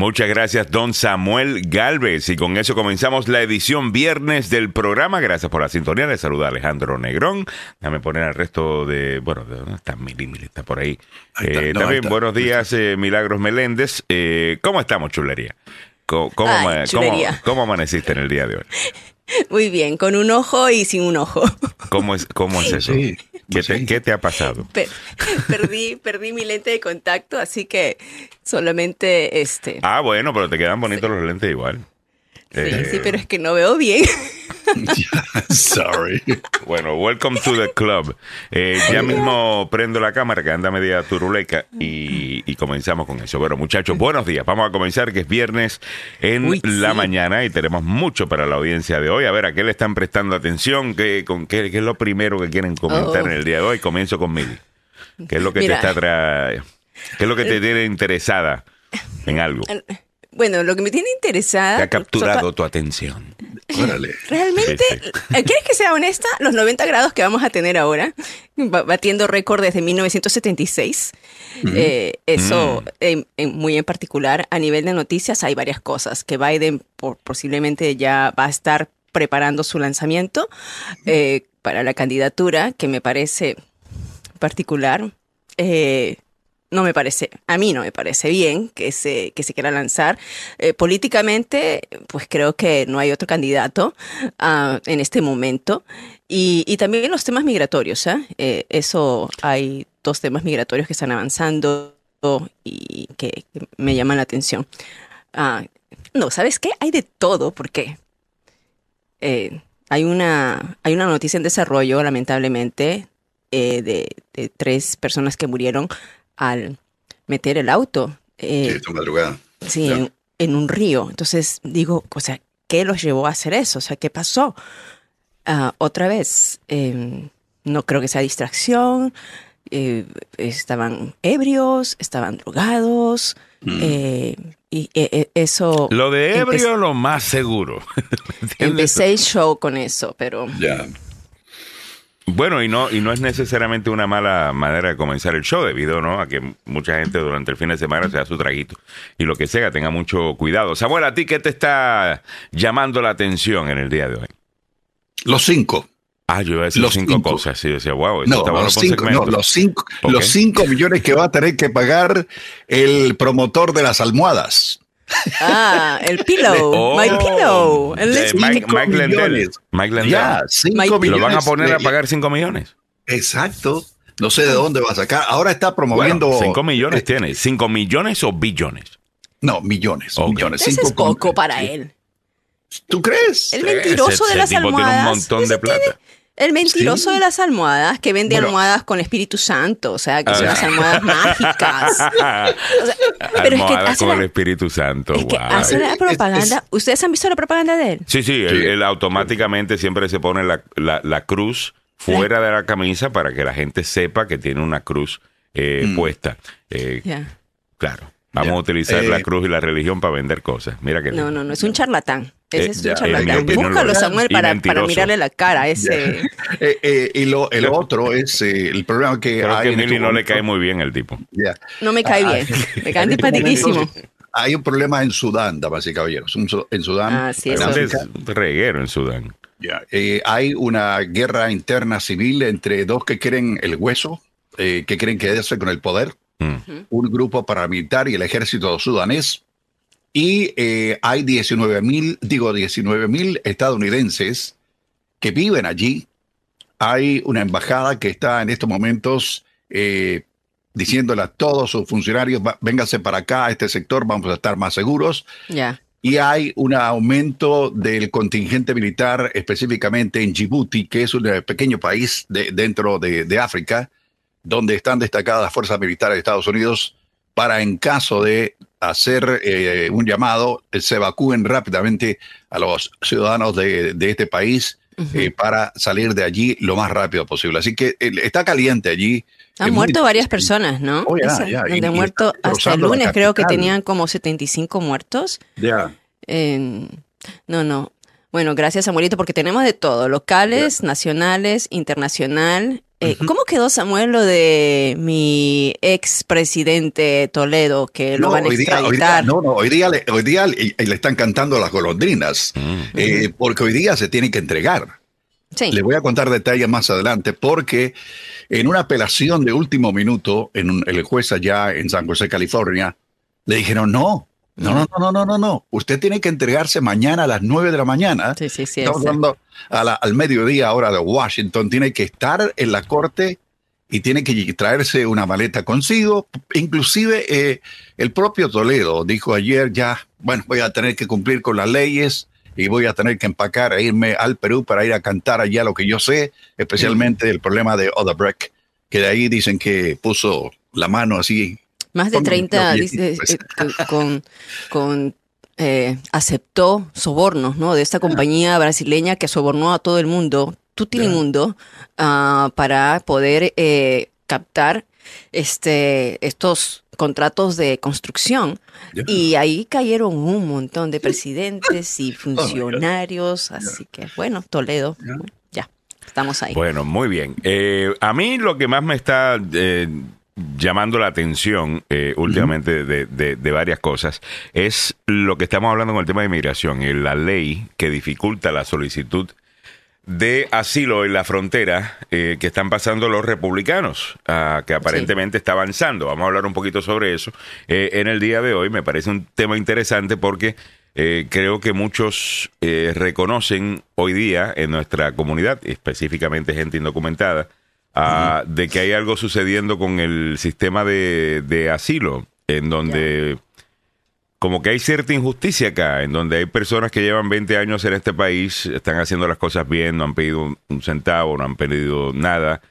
Muchas gracias, don Samuel Galvez. Y con eso comenzamos la edición viernes del programa. Gracias por la sintonía. Le saluda Alejandro Negrón. Déjame poner al resto de. Bueno, ¿dónde está Mili? está por ahí. Eh, también buenos días, eh, Milagros Meléndez. Eh, ¿Cómo estamos, chulería? ¿Cómo, cómo, amaneciste en el día de hoy? Muy bien, con un ojo y sin un ojo. ¿Cómo es, cómo es eso? Sí. ¿Qué, te, ha pasado? perdí, perdí mi lente de contacto, así que solamente este. Ah, bueno, pero te quedan bonitos los lentes igual. Sí, sí, pero es que no veo bien. Sorry. Bueno, welcome to the club. Eh, ya mismo prendo la cámara que anda media turuleca y, comenzamos con eso. Bueno, muchachos, buenos días. Vamos a comenzar que es viernes en la mañana y tenemos mucho para la audiencia de hoy. A ver, ¿a qué le están prestando atención? ¿Qué, con qué, es lo primero que quieren comentar en el día de hoy? Comienzo con Mili. ¿Qué es lo que te está ¿Qué es lo que te tiene interesada en algo? Bueno, lo que me tiene interesada. Te ha capturado tu atención. Órale. Realmente, eh, ¿quieres que sea honesta? Los 90 grados que vamos a tener ahora, batiendo récord desde 1976. Eh, eso, mm. muy en particular, a nivel de noticias, hay varias cosas. Que Biden posiblemente ya va a estar preparando su lanzamiento eh, para la candidatura, que me parece particular. Eh, no me parece, a mí no me parece bien que se, que se quiera lanzar. Eh, políticamente, pues creo que no hay otro candidato uh, en este momento. Y, y, también los temas migratorios, ¿eh? ¿eh? Eso, hay dos temas migratorios que están avanzando y que, me llaman la atención. Uh, no, ¿sabes qué? Hay de todo, porque eh, hay, una, hay una noticia en desarrollo, lamentablemente, eh, de tres personas que murieron al meter el auto. Eh, madrugada. Sí, en, un río. Entonces digo, o sea, ¿qué los llevó a hacer eso? O sea, ¿qué pasó? Ah, otra vez, em, no creo que sea distracción. Eh, estaban ebrios, estaban drogados. Mm. Eh, y eso. Lo de ebrio, lo más seguro. empecé el show con eso, pero. Ya. Bueno, y no, y no es necesariamente una mala manera de comenzar el show, debido ¿no? a que mucha gente durante el fin de semana se da su traguito. Y lo que sea, tenga mucho cuidado. Samuel, ¿a ti qué te está llamando la atención en el día de hoy? Los cinco. Ah, yo iba a decir los cinco, cosas. Sí, decía, wow, no, los cinco, no, los cinco, los cinco millones que va a tener que pagar el promotor de las almohadas. Ah, el pillow. Oh, my pillow. El Mike, Mike Lendell. Mike Lendell. ¿Lo van a poner a pagar 5 millones? Exacto. No sé de dónde va a sacar. Ahora está promoviendo. 5 millones eh, tiene. ¿5 millones o billones? No, millones. millones. Ese es poco para él. ¿Tú crees? El mentiroso de las almohadas. Tiene un montón de plata. El mentiroso de las almohadas, que vende almohadas con Espíritu Santo, o sea, que son las almohadas mágicas. pero es que hace con el Espíritu Santo. Es que hace la propaganda. ¿Ustedes han visto la propaganda de él? Sí, sí, él, automáticamente siempre se pone la, la, cruz fuera de la camisa para que la gente sepa que tiene una cruz eh, mm. puesta. Eh, Claro. Vamos a utilizar la eh, cruz y la religión para vender cosas. Mira que no, no, no, es un charlatán. Ese eh, es un charlatán. Búscalo, Samuel, para, para, mirarle la cara a ese. Eh, y lo, el otro es el problema que Creo hay. que a este no le cae muy bien el tipo. No me cae ah, bien. me cae antipatiquísimo. Hay un problema en Sudán, damas y caballeros. En Sudán. Ah, sí, eso. Es reguero en Sudán. hay una guerra interna civil entre dos que quieren el hueso, que quieren quedarse con el poder un grupo paramilitar y el ejército sudanés. Y eh, hay 19 mil, digo 19 mil estadounidenses que viven allí. Hay una embajada que está en estos momentos eh, diciéndole a todos sus funcionarios, vénganse para acá, a este sector, vamos a estar más seguros. Y hay un aumento del contingente militar, específicamente en Djibouti, que es un pequeño país dentro de, de África, donde están destacadas las fuerzas militares de Estados Unidos para en caso de hacer eh, un llamado, se evacúen rápidamente a los ciudadanos de, este país eh, para salir de allí lo más rápido posible. Así que eh, está caliente allí. Han muerto varias personas, ¿no? Oh, han muerto hasta el lunes, creo que tenían como 75 muertos. Ya. no, no. Bueno, gracias Samuelito, porque tenemos de todo, locales, nacionales, internacional, Eh, ¿Cómo quedó Samuel lo de mi ex presidente Toledo que lo van a extraditar? no, no, hoy día, le, hoy día le, están cantando las golondrinas mm. eh, porque hoy día se tiene que entregar. Sí. Le voy a contar detalles más adelante porque en una apelación de último minuto en el juez allá en San José, California, le dijeron no, no, no, no, no, no, no. Usted tiene que entregarse mañana a las 9 de la mañana. Sí, sí, sí. Estamos hablando al mediodía ahora de Washington. Tiene que estar en la corte y tiene que traerse una maleta consigo. Inclusive eh, el propio Toledo dijo ayer ya, bueno, voy a tener que cumplir con las leyes y voy a tener que empacar e irme al Perú para ir a cantar allá lo que yo sé, especialmente el problema de Odebrecht, que de ahí dicen que puso la mano así más de 30, dice, pues. eh, con, con eh, aceptó sobornos, ¿no? De esta compañía brasileña que sobornó a todo el mundo, Tutti Mundo, uh, para poder eh, captar este, estos contratos de construcción. Y ahí cayeron un montón de presidentes y oh funcionarios. así que, bueno, Toledo, ya, estamos ahí. Bueno, muy bien. a mí lo que más me está llamando la atención eh, últimamente de, varias cosas es lo que estamos hablando con el tema de inmigración, y la ley que dificulta la solicitud de asilo en la frontera eh, que están pasando los republicanos, ah, que aparentemente está avanzando. Vamos a hablar un poquito sobre eso eh, en el día de hoy. Me parece un tema interesante porque creo que muchos reconocen hoy día en nuestra comunidad, específicamente gente indocumentada, de que hay algo sucediendo con el sistema de, asilo, en donde como que hay cierta injusticia acá, en donde hay personas que llevan 20 años en este país, están haciendo las cosas bien, no han pedido un centavo, no han pedido nada,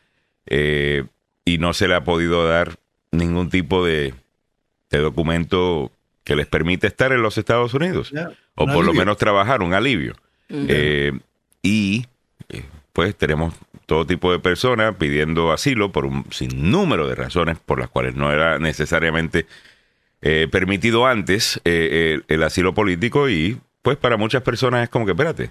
eh, y no se le ha podido dar ningún tipo de, documento que les permite estar en los Estados Unidos, o por lo menos trabajar, un alivio. Eh, y eh, pues tenemos todo tipo de personas pidiendo asilo por un sinnúmero de razones por las cuales no era necesariamente eh, permitido antes eh, el, asilo político y pues para muchas personas es como que espérate,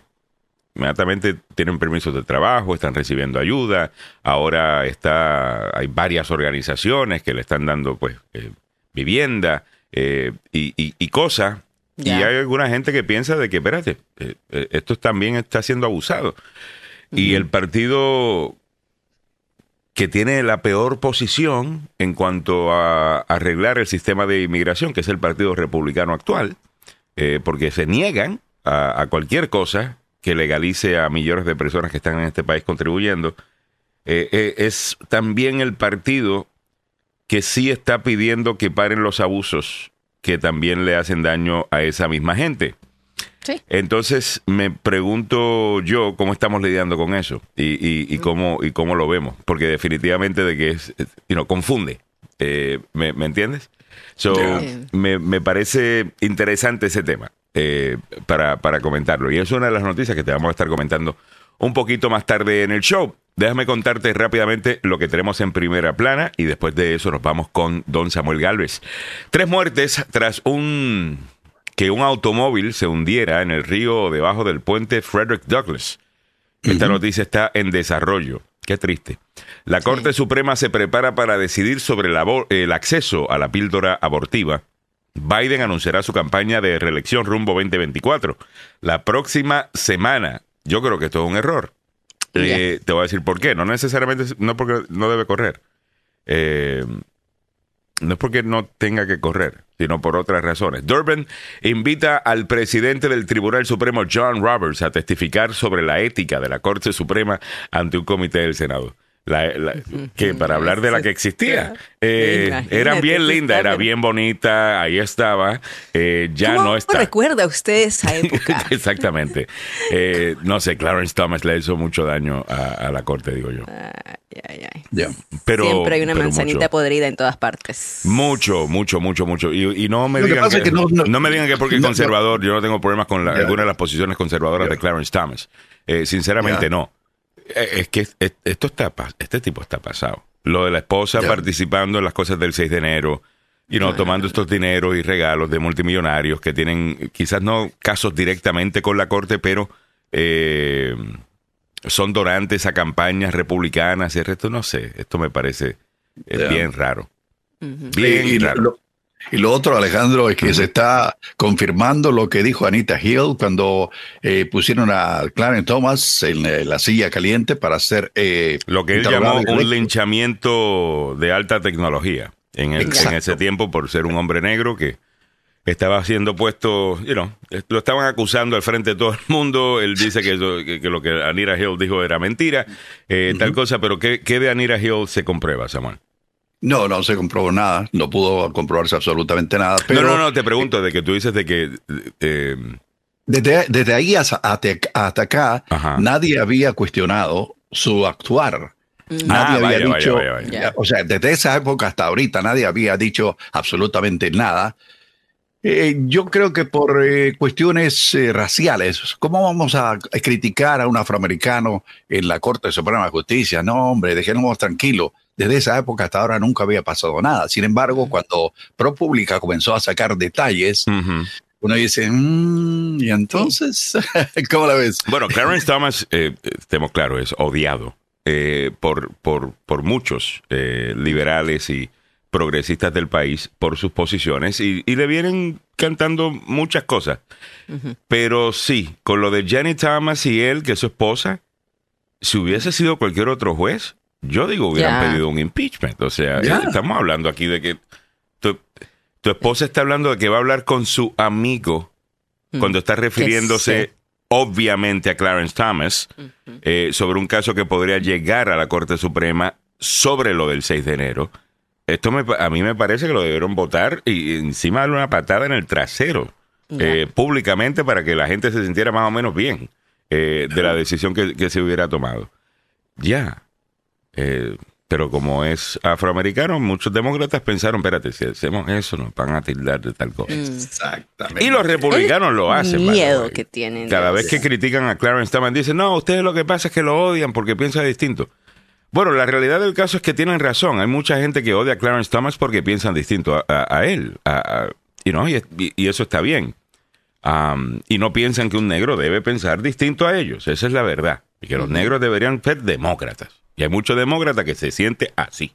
inmediatamente tienen permisos de trabajo, están recibiendo ayuda, ahora está hay varias organizaciones que le están dando pues eh, vivienda y, y, cosas y hay alguna gente que piensa de que espérate, esto también está siendo abusado. Y el partido que tiene la peor posición en cuanto a arreglar el sistema de inmigración, que es el Partido Republicano actual, eh, porque se niegan a, cualquier cosa que legalice a millones de personas que están en este país contribuyendo, eh, eh, es también el partido que sí está pidiendo que paren los abusos que también le hacen daño a esa misma gente. Entonces me pregunto yo cómo estamos lidiando con eso y, y, cómo, y cómo lo vemos, porque definitivamente de que es, you know, confunde, eh, ¿me, entiendes? So, me, me, parece interesante ese tema eh, para, para comentarlo y es una de las noticias que te vamos a estar comentando un poquito más tarde en el show. Déjame contarte rápidamente lo que tenemos en primera plana y después de eso nos vamos con don Samuel Galvez. Tres muertes tras un que un automóvil se hundiera en el río debajo del puente Frederick Douglass. Esta noticia está en desarrollo. Qué triste. La Corte Suprema se prepara para decidir sobre el acceso a la píldora abortiva. Biden anunciará su campaña de reelección rumbo 2024. La próxima semana. Yo creo que esto es un error. Eh, te voy a decir por qué. No necesariamente, no porque no debe correr. Eh, no es porque no tenga que correr, sino por otras razones. Durbin invita al presidente del Tribunal Supremo, John Roberts, a testificar sobre la ética de la Corte Suprema ante un comité del Senado que para hablar de la que existía. Eh, era bien linda, era bien bonita, ahí estaba. Eh, ya no está. recuerda usted esa época? Exactamente. Eh, no sé, Clarence Thomas le hizo mucho daño a, la corte, digo yo. Pero, Siempre hay una manzanita podrida en todas partes. Mucho, mucho, mucho, mucho. Y, no me digan que, no, me digan que porque es conservador, yo no tengo problemas con la, alguna de las posiciones conservadoras de Clarence Thomas. sinceramente no. Eh, es que esto está, este tipo está pasado. Lo de la esposa participando en las cosas del 6 de enero, y no tomando estos dineros y regalos de multimillonarios que tienen quizás no casos directamente con la corte, pero eh, son donantes a campañas republicanas y el resto, no sé, esto me parece eh, bien raro. Bien raro. y lo otro, Alejandro, es que se está confirmando lo que dijo Anita Hill cuando eh, pusieron a Clarence Thomas en eh, la silla caliente para hacer... lo que él llamó un linchamiento de alta tecnología en, en ese tiempo por ser un hombre negro que estaba siendo puesto, you know, lo estaban acusando al frente de todo el mundo. Él dice que, lo que Anira Hill dijo era mentira, eh, tal cosa, pero ¿qué, de Anira Hill se comprueba, Samuel? No, no se comprobó nada, no pudo comprobarse absolutamente nada. Pero, no, no, no, te pregunto de que tú dices de que... Eh, desde, ahí hasta, acá, nadie había cuestionado su actuar. Nadie ah, había dicho, o sea, desde esa época hasta ahorita nadie había dicho absolutamente nada. Eh, yo creo que por eh, cuestiones eh, raciales, ¿cómo vamos a criticar a un afroamericano en la Corte Suprema de Justicia? No, hombre, dejémonos tranquilo. Desde esa época hasta ahora nunca había pasado nada. Sin embargo, cuando ProPublica comenzó a sacar detalles, uno dice, mm, ¿y entonces? ¿Cómo la ves? Bueno, Clarence Thomas, estemos claros, es odiado por, por, por muchos liberales y progresistas del país por sus posiciones y, le vienen cantando muchas cosas. Pero sí, con lo de Jenny Thomas y él, que es su esposa, si hubiese sido cualquier otro juez, yo digo, hubieran pedido un impeachment. O sea, estamos hablando aquí de que tu, esposa está hablando de que va a hablar con su amigo mm. cuando está refiriéndose obviamente a Clarence Thomas eh, sobre un caso que podría llegar a la Corte Suprema sobre lo del 6 de enero. Esto a mí me parece que lo debieron votar y encima darle una patada en el trasero eh, públicamente para que la gente se sintiera más o menos bien eh, de la decisión que, se hubiera tomado. Ya. Eh, pero como es afroamericano, muchos demócratas pensaron, espérate, si hacemos eso nos van a tildar de tal cosa. Exactamente. Y los republicanos lo hacen. miedo que tienen. Cada vez que critican a Clarence Thomas, dicen, no, ustedes lo que pasa es que lo odian porque piensa distinto. Bueno, la realidad del caso es que tienen razón. Hay mucha gente que odia a Clarence Thomas porque piensan distinto a, él. y, eso está bien. y no piensan que un negro debe pensar distinto a ellos. Esa es la verdad. Y que los negros deberían ser demócratas. Y hay muchos demócratas que se siente así.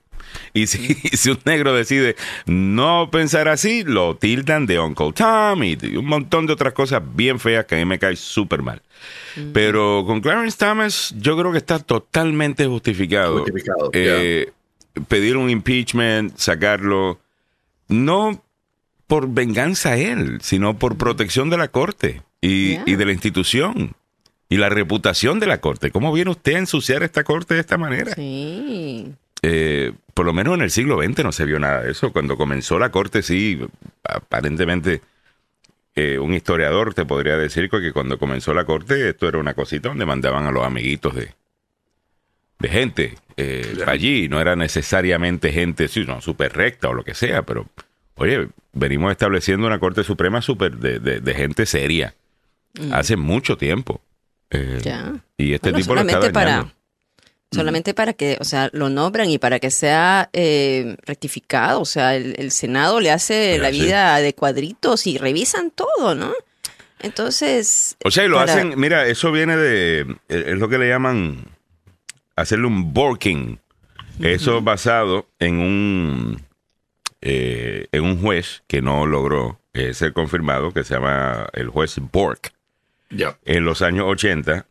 Y si, si, un negro decide no pensar así, lo tildan de Uncle Tom y un montón de otras cosas bien feas que a mí me cae súper mal. Pero con Clarence Thomas yo creo que está totalmente justificado, eh, pedir un impeachment, sacarlo, no por venganza a él, sino por protección de la corte y, de la institución y la reputación de la corte. ¿Cómo viene usted a ensuciar esta corte de esta manera? Sí. Eh, por lo menos en el siglo XX no se vio nada de eso. Cuando comenzó la corte, sí, aparentemente un historiador te podría decir que cuando comenzó la corte esto era una cosita donde mandaban a los amiguitos de, de gente eh, allí. No era necesariamente gente sí, no, súper recta o lo que sea, pero oye, venimos estableciendo una Corte Suprema super de, de, gente seria mm. hace mucho tiempo. Eh, y este tipo lo está dañando. para solamente para que, o sea, lo nombran y para que sea eh, rectificado. O sea, el, Senado le hace la vida de cuadritos y revisan todo, ¿no? Entonces. O sea, y lo hacen, mira, eso viene de, es lo que le llaman hacerle un working. Eso basado en un, eh, en un juez que no logró eh, ser confirmado, que se llama el juez Bork. Ya. En los años 80.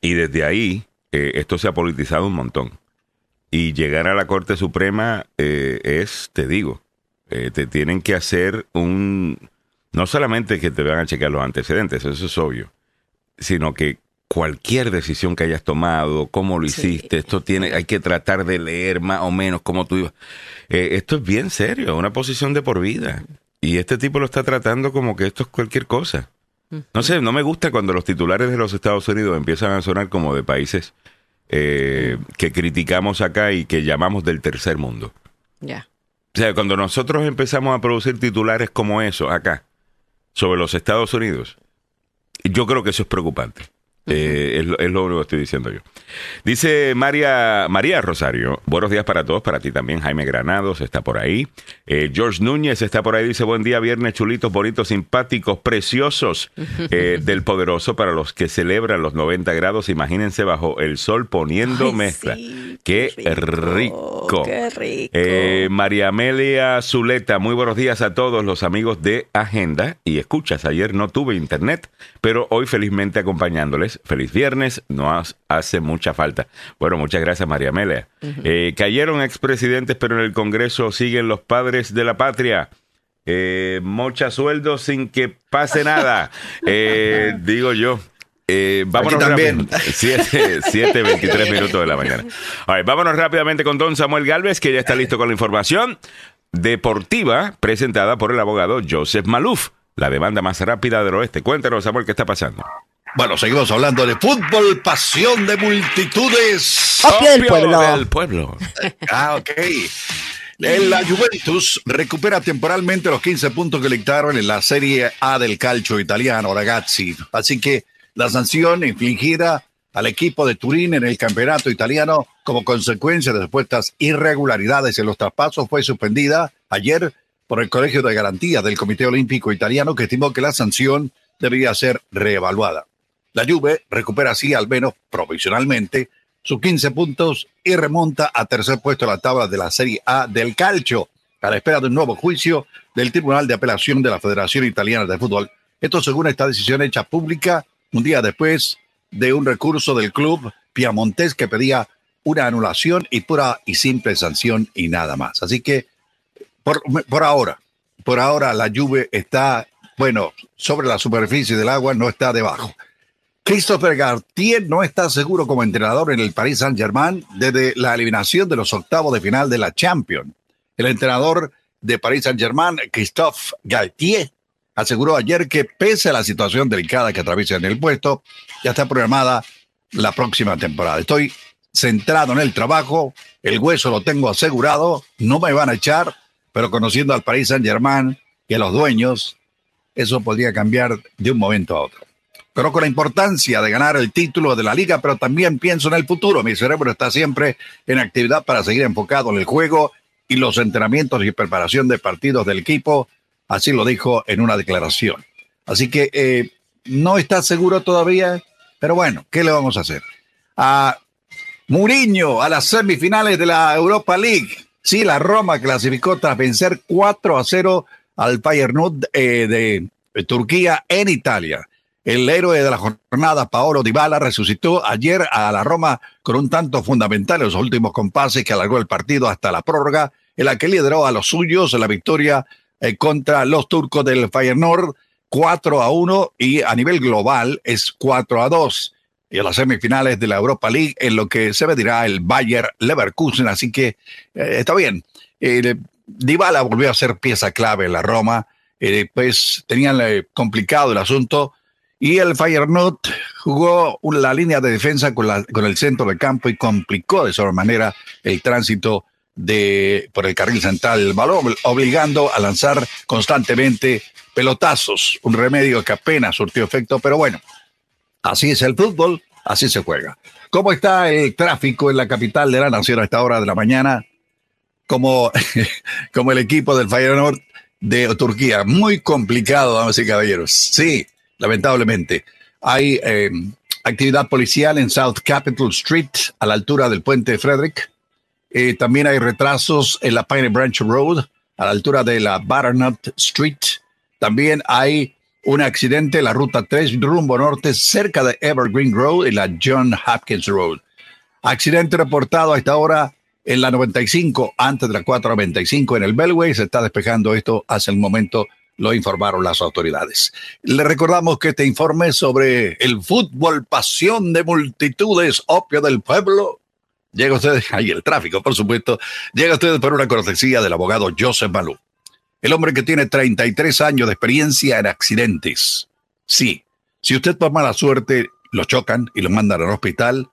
Y desde ahí eh, esto se ha politizado un montón. Y llegar a la Corte Suprema eh, es, te digo, eh, te tienen que hacer un... No solamente que te van a checar los antecedentes, eso es obvio, sino que cualquier decisión que hayas tomado, cómo lo hiciste, esto tiene, hay que tratar de leer más o menos cómo tú ibas. esto es bien serio, una posición de por vida. Y este tipo lo está tratando como que esto es cualquier cosa. No sé, no me gusta cuando los titulares de los Estados Unidos empiezan a sonar como de países eh, que criticamos acá y que llamamos del tercer mundo. Ya. O sea, cuando nosotros empezamos a producir titulares como eso acá, sobre los Estados Unidos, yo creo que eso es preocupante. Eh, es, lo, único que estoy diciendo yo. Dice María, María Rosario, buenos días para todos, para ti también. Jaime Granados está por ahí. Eh, George Núñez está por ahí, dice buen día, viernes chulitos, bonitos, simpáticos, preciosos eh, del poderoso para los que celebran los 90 grados. Imagínense bajo el sol poniendo mezcla. qué, rico. Qué rico. María Amelia Zuleta, muy buenos días a todos los amigos de Agenda y escuchas. Ayer no tuve internet, pero hoy felizmente acompañándoles feliz viernes, nos hace mucha falta. Bueno, muchas gracias María Amelia. Eh, cayeron expresidentes, pero en el Congreso siguen los padres de la patria. Eh, mocha sueldo sin que pase nada, eh, digo yo. Eh, vámonos también. 7, 23 minutos de la mañana. vámonos rápidamente con don Samuel Galvez, que ya está listo con la información deportiva presentada por el abogado Joseph Maluf, la demanda más rápida del oeste. Cuéntanos, Samuel, ¿qué está pasando? Bueno, seguimos hablando de fútbol, pasión de multitudes. Opio del pueblo. Del pueblo. ah, ok. La Juventus recupera temporalmente los 15 puntos que le quitaron en la Serie A del calcio italiano, ragazzi. Así que la sanción infligida al equipo de Turín en el campeonato italiano como consecuencia de supuestas irregularidades en los traspasos fue suspendida ayer por el Colegio de Garantías del Comité Olímpico Italiano que estimó que la sanción debería ser reevaluada. La Juve recupera así, al menos provisionalmente, sus 15 puntos y remonta a tercer puesto en la tabla de la Serie A del Calcio, a la espera de un nuevo juicio del Tribunal de Apelación de la Federación Italiana de Fútbol. Esto según esta decisión hecha pública un día después de un recurso del club piamontés que pedía una anulación y pura y simple sanción y nada más. Así que por, por ahora, por ahora la Juve está, bueno, sobre la superficie del agua, no está debajo. Christopher Gartier no está seguro como entrenador en el Paris Saint-Germain desde la eliminación de los octavos de final de la Champions. El entrenador de Paris Saint-Germain, Christophe Galtier, aseguró ayer que pese a la situación delicada que atraviesa en el puesto, ya está programada la próxima temporada. Estoy centrado en el trabajo, el hueso lo tengo asegurado, no me van a echar, pero conociendo al Paris Saint-Germain y a los dueños, eso podría cambiar de un momento a otro. Conozco la importancia de ganar el título de la liga, pero también pienso en el futuro. Mi cerebro está siempre en actividad para seguir enfocado en el juego y los entrenamientos y preparación de partidos del equipo. Así lo dijo en una declaración. Así que eh, no está seguro todavía, pero bueno, ¿qué le vamos a hacer? A Muriño a las semifinales de la Europa League. Sí, la Roma clasificó tras vencer 4 a 0 al Feyenoord eh, de Turquía en Italia. El héroe de la jornada, Paolo Dybala, resucitó ayer a la Roma con un tanto fundamental en los últimos compases que alargó el partido hasta la prórroga, en la que lideró a los suyos la victoria eh, contra los turcos del Feyenoord 4 a 1 y a nivel global es 4 a 2 y a las semifinales de la Europa League en lo que se medirá el Bayer Leverkusen, así que eh, está bien. Eh, Dybala volvió a ser pieza clave en la Roma, pues tenían complicado el asunto y el Feyenoord jugó la línea de defensa con, la, con el centro del campo y complicó de esa manera el tránsito de, por el carril central del balón, obligando a lanzar constantemente pelotazos, un remedio que apenas surtió efecto, pero bueno, así es el fútbol, así se juega. ¿Cómo está el tráfico en la capital de la nación a esta hora de la mañana? Como, como el equipo del Feyenoord de Turquía. Muy complicado, damas y caballeros. Sí, lamentablemente. Hay eh, actividad policial en South Capitol Street, a la altura del puente Frederick. Eh, también hay retrasos en la Pine Branch Road, a la altura de la Butternut Street. También hay un accidente en la ruta 3 rumbo norte cerca de Evergreen Road y la John Hopkins Road. Accidente reportado a esta hora en la 95, antes de la 495 en el Bellway. Se está despejando esto hace el momento lo informaron las autoridades. Le recordamos que este informe sobre el fútbol, pasión de multitudes, opio del pueblo, llega usted, ahí el tráfico, por supuesto, llega usted por una cortesía del abogado Joseph Malou, el hombre que tiene 33 años de experiencia en accidentes. Sí, si usted por mala suerte lo chocan y lo mandan al hospital,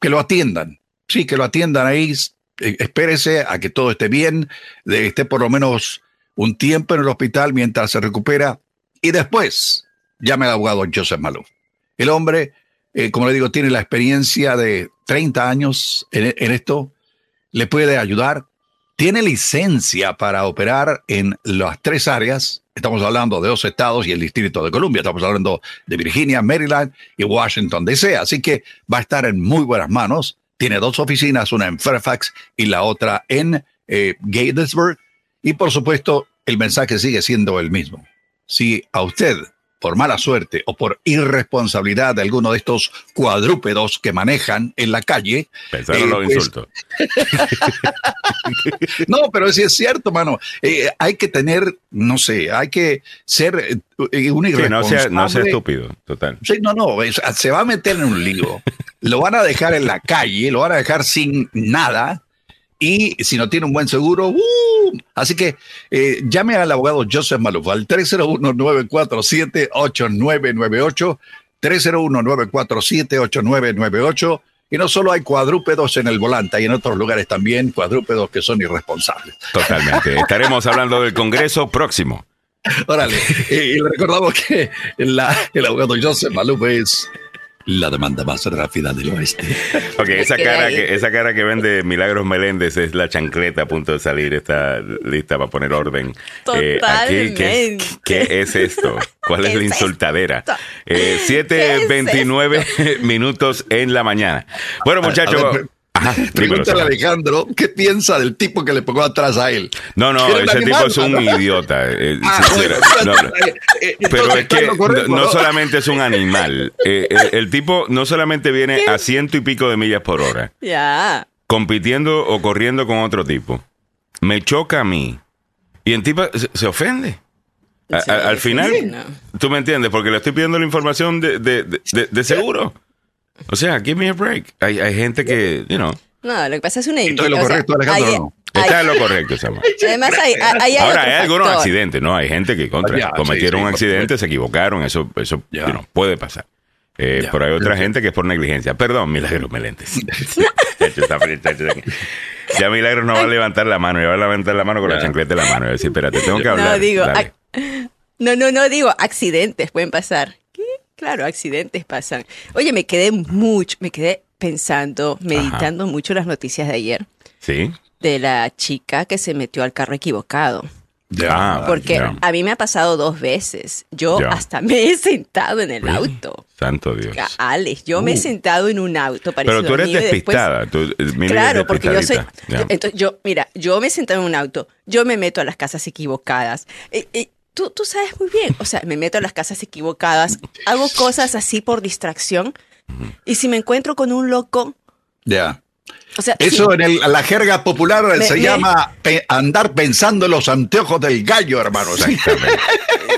que lo atiendan. Sí, que lo atiendan ahí. Eh, espérese a que todo esté bien, esté por lo menos un tiempo en el hospital mientras se recupera y después llame al abogado Joseph Malou. El hombre eh, como le digo, tiene la experiencia de 30 años en, esto, le puede ayudar. Tiene licencia para operar en las tres áreas. Estamos hablando de dos estados y el Distrito de Columbia. Estamos hablando de Virginia, Maryland y Washington, D.C. Así que va a estar en muy buenas manos. Tiene dos oficinas, una en Fairfax y la otra en eh, Gatesburg. Y por supuesto, el mensaje sigue siendo el mismo. Si a usted por mala suerte o por irresponsabilidad de alguno de estos cuadrúpedos que manejan en la calle. Pensaron eh, pues, no, pero sí es cierto, mano. Eh, hay que tener, no sé, hay que ser eh, un irresponsable. no, sea, estúpido, total. Sí, no, no, se va a meter en un lío. lo van a dejar en la calle, lo van a dejar sin nada y si no tiene un buen seguro, ¡uh! así que eh, llame al abogado Joseph Maluf al 301-947-8998, 301-947-8998. Y no solo hay cuadrúpedos en el volante, hay en otros lugares también cuadrúpedos que son irresponsables. Totalmente. Estaremos hablando del Congreso próximo. Órale, y recordamos que la, el abogado Joseph Maluf es la demanda más rápida del oeste. Ok, esa cara, que, esa cara que vende Milagros Meléndez es la chancleta a punto de salir. Está lista para poner orden. Eh, aquí, ¿qué, es esto? ¿Cuál es, la insultadera? Eh, 7.29 minutos en la mañana. Bueno, muchachos. Pregúntale a Alejandro qué piensa del tipo que le pongo atrás a él. No, no, ese tipo es un idiota. Eh, ah, eh, eh, pero es que no, solamente es un animal. el, tipo no solamente viene a ciento y pico de millas por hora. Ya. Compitiendo o corriendo con otro tipo. Me choca a mí. Y el tipo se, ofende. al final, tú me entiendes, porque le estoy pidiendo la información de, de, de seguro. O sea, give me a break. Hay, hay gente que, you know. No, lo que pasa es una Esto es lo correcto, Alejandro, no? Está en lo correcto, Samuel. Además, hay, hay, Ahora, hay algunos accidentes, ¿no? Hay gente que contra, cometieron un accidente, se equivocaron, eso, eso puede pasar. Eh, pero hay otra gente que es por negligencia. Perdón, Milagros Melentes. ya Milagros no va a levantar la mano, ya va a levantar la mano con la chancleta de la mano. Y va a decir, espérate, tengo que hablar. No, digo, no, no, no, digo, accidentes pueden pasar. Claro, accidentes pasan. Oye, me quedé mucho, me quedé pensando, meditando mucho las noticias de ayer. Sí. De la chica que se metió al carro equivocado. Ya, Porque a mí me ha pasado dos veces. Yo hasta me he sentado en el auto. Santo Dios. Alex, yo me he uh. sentado en un auto. Pero tú eres despistada. tú, eh, claro, porque yo soy. entonces, yo, mira, yo me he sentado en un auto. Yo me meto a las casas equivocadas. Y, y, tú, tú sabes muy bien, o sea, me meto a las casas equivocadas, hago cosas así por distracción, y si me encuentro con un loco... Ya. O sea, Eso en la jerga popular se llama andar pensando en los anteojos del gallo, hermano.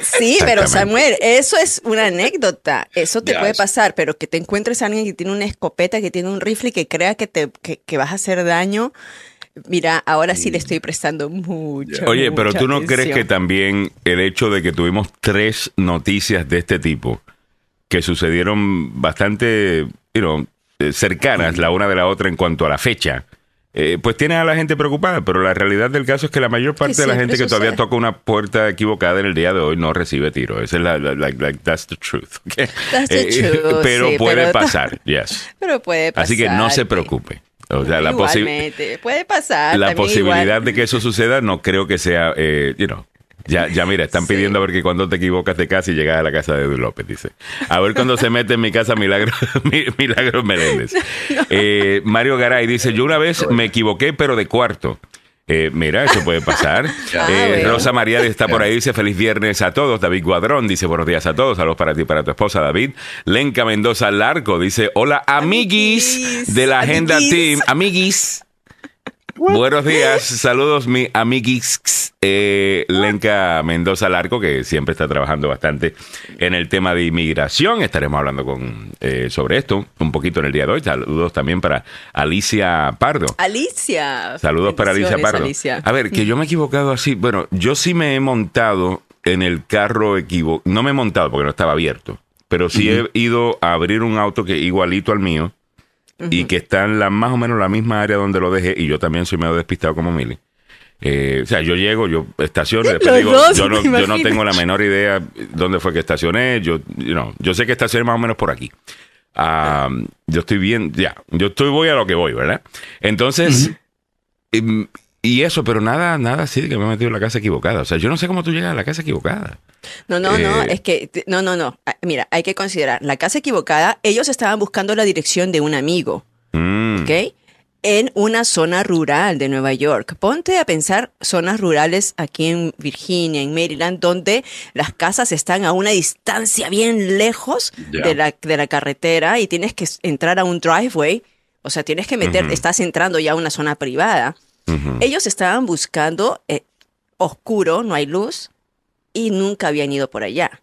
sí, pero Samuel, eso es una anécdota. Eso te puede pasar, pero que te encuentres a alguien que tiene una escopeta, que tiene un rifle y que crea que, te, que, que vas a hacer daño Mira, ahora sí le estoy prestando mucho. Oye, pero tú no crees que también el hecho de que tuvimos tres noticias de este tipo que sucedieron bastante you eh, cercanas la una de la otra en cuanto a la fecha, eh, pues tiene a la gente preocupada, pero la realidad del caso es que la mayor parte de la gente que todavía toca una puerta equivocada en el día de hoy no recibe tiro. Esa es la, like, that's the truth. That's the eh, truth pero puede pasar, yes. Pero puede pasar. Así que no se preocupe. O sea, la puede pasar. La posibilidad de que eso suceda no creo que sea, eh, you know, ya, ya mira, están pidiendo a ver que cuando te equivocas de casa y llegas a la casa de Edu López, dice. A ver cuando se mete en mi casa Milagro, Milagros Meléndez. Eh, Mario Garay dice, yo una vez me equivoqué, pero de cuarto. Eh, mira, eso puede pasar. Eh, Rosa María está por ahí, dice feliz viernes a todos. David Guadrón dice buenos días a todos. Saludos para ti y para tu esposa, David. Lenca Mendoza Larco dice hola, amiguis, de la Agenda Team. Amiguis. Buenos días, saludos mi amiguix eh, Lenca Mendoza Larco, que siempre está trabajando bastante en el tema de inmigración. Estaremos hablando con eh, sobre esto un poquito en el día de hoy. Saludos también para Alicia Pardo. Alicia. Saludos para Alicia Pardo. A ver, que yo me he equivocado así. Bueno, yo sí me he montado en el carro equivocado. No me he montado porque no estaba abierto, pero sí he ido a abrir un auto que igualito al mío y que está en la, más o menos la misma área donde lo dejé, y yo también soy medio despistado como Mili. Eh, o sea, yo llego, yo estaciono, después digo, yo, no, yo no tengo la menor idea dónde fue que estacioné, yo, yo sé que estacioné más o menos por aquí. Ah, yo estoy bien, ya, yo estoy voy a lo que voy, ¿verdad? Entonces, y, eso, pero nada, nada así de que me he metido en la casa equivocada. O sea, yo no sé cómo tú llegas a la casa equivocada. No, no, no, eh, es que, no, no, no. Ah, mira, hay que considerar, la casa equivocada, ellos estaban buscando la dirección de un amigo, mm. ¿ok? En una zona rural de Nueva York. Ponte a pensar zonas rurales aquí en Virginia, en Maryland, donde las casas están a una distancia bien lejos de, la, de la carretera y tienes que entrar a un driveway. O sea, tienes que meter, estás entrando ya a una zona privada. Ellos estaban buscando eh, oscuro, no hay luz, y nunca habían ido por allá.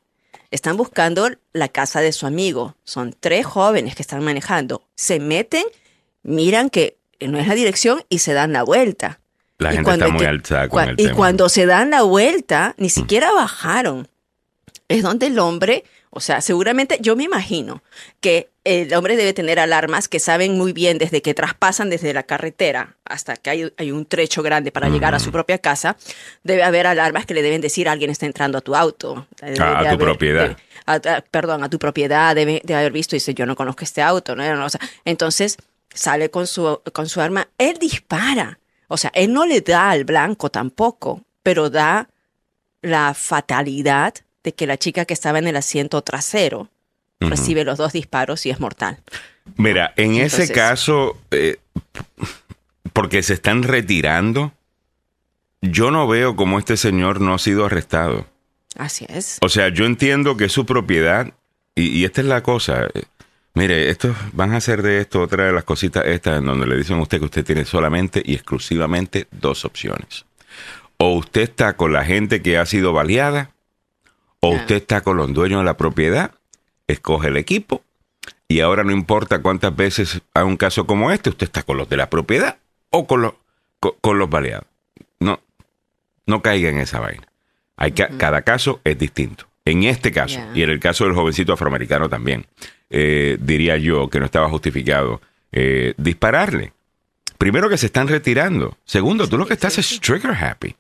Están buscando la casa de su amigo. Son tres jóvenes que están manejando. Se meten, miran que no es la dirección y se dan la vuelta. La gente está muy alta con el Y tema. cuando se dan la vuelta, ni siquiera bajaron. Es donde el hombre, o sea, seguramente yo me imagino que el hombre debe tener alarmas que saben muy bien desde que traspasan desde la carretera hasta que hay, hay un trecho grande para llegar a su propia casa, debe haber alarmas que le deben decir alguien está entrando a tu auto. Debe Ah, a tu haber- propiedad. debe- a- a- perdón, a tu propiedad, debe, debe haber visto y dice, yo no conozco este auto. ¿no? No, o sea, entonces sale con su, con su arma, él dispara. O sea, él no le da al blanco tampoco, pero da la fatalidad de que la chica que estaba en el asiento trasero recibe los dos disparos y es mortal. Mira, en ese caso, eh, porque se están retirando, yo no veo cómo este señor no ha sido arrestado. Así es. O sea, yo entiendo que es su propiedad y, y esta es la cosa. Mire, esto, van a hacer de esto otra de las cositas estas en donde le dicen a usted que usted tiene solamente y exclusivamente dos opciones. O usted está con la gente que ha sido baleada, o usted está con los dueños de la propiedad, escoge el equipo y ahora no importa cuántas veces hay un caso como este, usted está con los de la propiedad o con los, con, con los baleados. No, no caiga en esa vaina. Hay ca- Cada caso es distinto. En este caso, y en el caso del jovencito afroamericano también, eh, diría yo que no estaba justificado eh, dispararle. Primero que se están retirando. Segundo, tú lo que estás es trigger happy.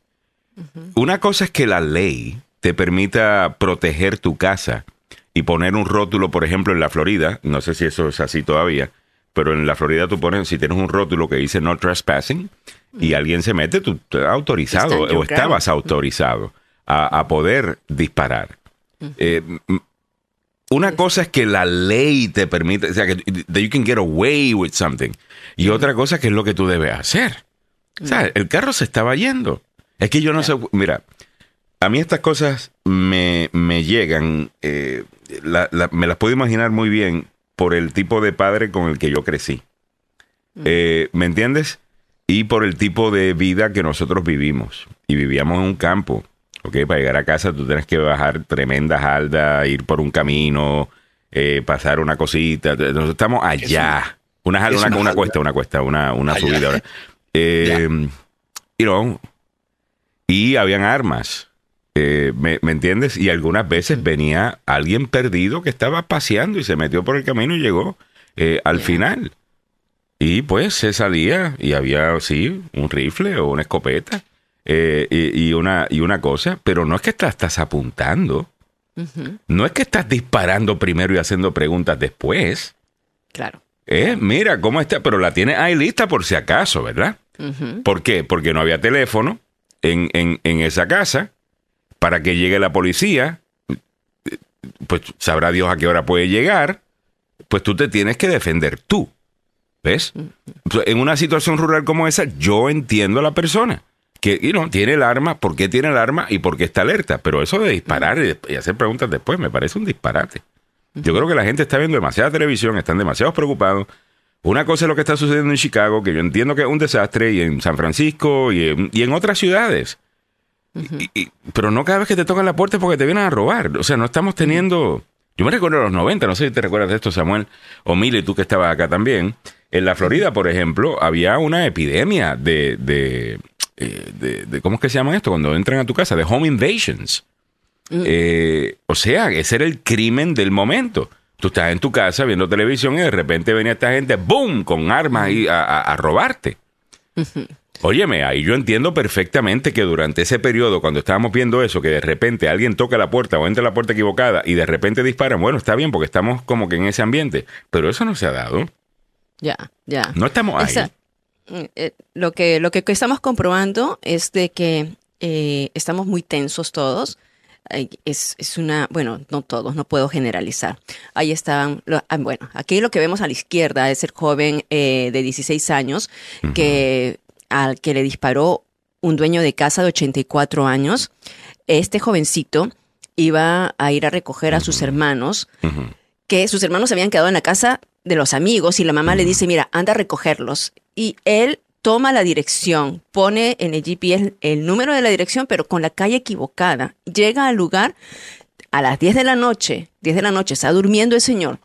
Una cosa es que la ley te permita proteger tu casa y poner un rótulo, por ejemplo, en la Florida, no sé si eso es así todavía, pero en la Florida tú pones, si tienes un rótulo que dice no trespassing y alguien se mete, tú estás autorizado o estabas autorizado a, a poder disparar. Eh, m- una cosa es que la ley te permite, o sea, que you can get away with something. Y otra cosa que es lo que tú debes hacer. O sea, el carro se estaba yendo. Es que yo no sé, mira, a mí estas cosas me, me llegan, eh, la- la- me las puedo imaginar muy bien por el tipo de padre con el que yo crecí. Eh, ¿Me entiendes? Y por el tipo de vida que nosotros vivimos. Y vivíamos en un campo. ¿ok? Para llegar a casa tú tienes que bajar tremendas aldas, ir por un camino, eh, pasar una cosita. Nosotros estamos allá. Una, una, una una cuesta, una cuesta, una, una subida. ahora. Eh, you know, y habían armas. Eh, ¿me, me entiendes? Y algunas veces venía alguien perdido que estaba paseando y se metió por el camino y llegó eh, al Yeah. final. Y pues se salía y había, sí, un rifle o una escopeta eh, y, y una, y una cosa, pero no es que te estás apuntando, no es que estás disparando primero y haciendo preguntas después. Claro. Eh, mira, ¿cómo está? Pero la tienes ahí lista por si acaso, ¿verdad? ¿Por qué? Porque no había teléfono en, en, en esa casa para que llegue la policía. Pues sabrá Dios a qué hora puede llegar. Pues tú te tienes que defender tú. ¿Ves? Pues, En una situación rural como esa, yo entiendo a la persona que you tiene el arma, por qué tiene el arma y por qué está alerta. Pero eso de disparar y, hacer preguntas después me parece un disparate. Yo creo que la gente está viendo demasiada televisión, están demasiado preocupados. Una cosa es lo que está sucediendo en Chicago, que yo entiendo que es un desastre, y en San Francisco y en otras ciudades. Y- y- pero no cada vez que te tocan la puerta es porque te vienen a robar. O sea, no estamos teniendo... Yo me recuerdo los 90, no sé si te recuerdas de esto, Samuel, o Mili, tú que estabas acá también. En la Florida, por ejemplo, había una epidemia de, de, eh, de- de- ¿cómo es que se llama esto? Cuando entran a tu casa, de home invasions. Eh, o sea, ese era el crimen del momento. Tú estás en tu casa viendo televisión y de repente venía esta gente, ¡boom!, con armas ahí a, a- a robarte. Óyeme, ahí yo entiendo perfectamente que durante ese periodo, cuando estábamos viendo eso, que de repente alguien toca la puerta o entra a la puerta equivocada y de repente disparan, bueno, está bien porque estamos como que en ese ambiente, pero eso no se ha dado. Ya, ya. No estamos ahí. Mm, eh, lo, que, lo que estamos comprobando es de que eh, estamos muy tensos todos. Es, es, una, bueno, no todos, no puedo generalizar. Ahí estaban, ah, bueno, aquí lo que vemos a la izquierda es el joven eh, de 16 años que al que le disparó un dueño de casa de 84 años. Este jovencito iba a ir a recoger a sus hermanos, que sus hermanos se habían quedado en la casa de los amigos y la mamá le dice, mira, anda a recogerlos. Y él toma la dirección, pone en el GPS el número de la dirección, pero con la calle equivocada. Llega al lugar a las 10 de la noche, 10 de la noche, está durmiendo el señor.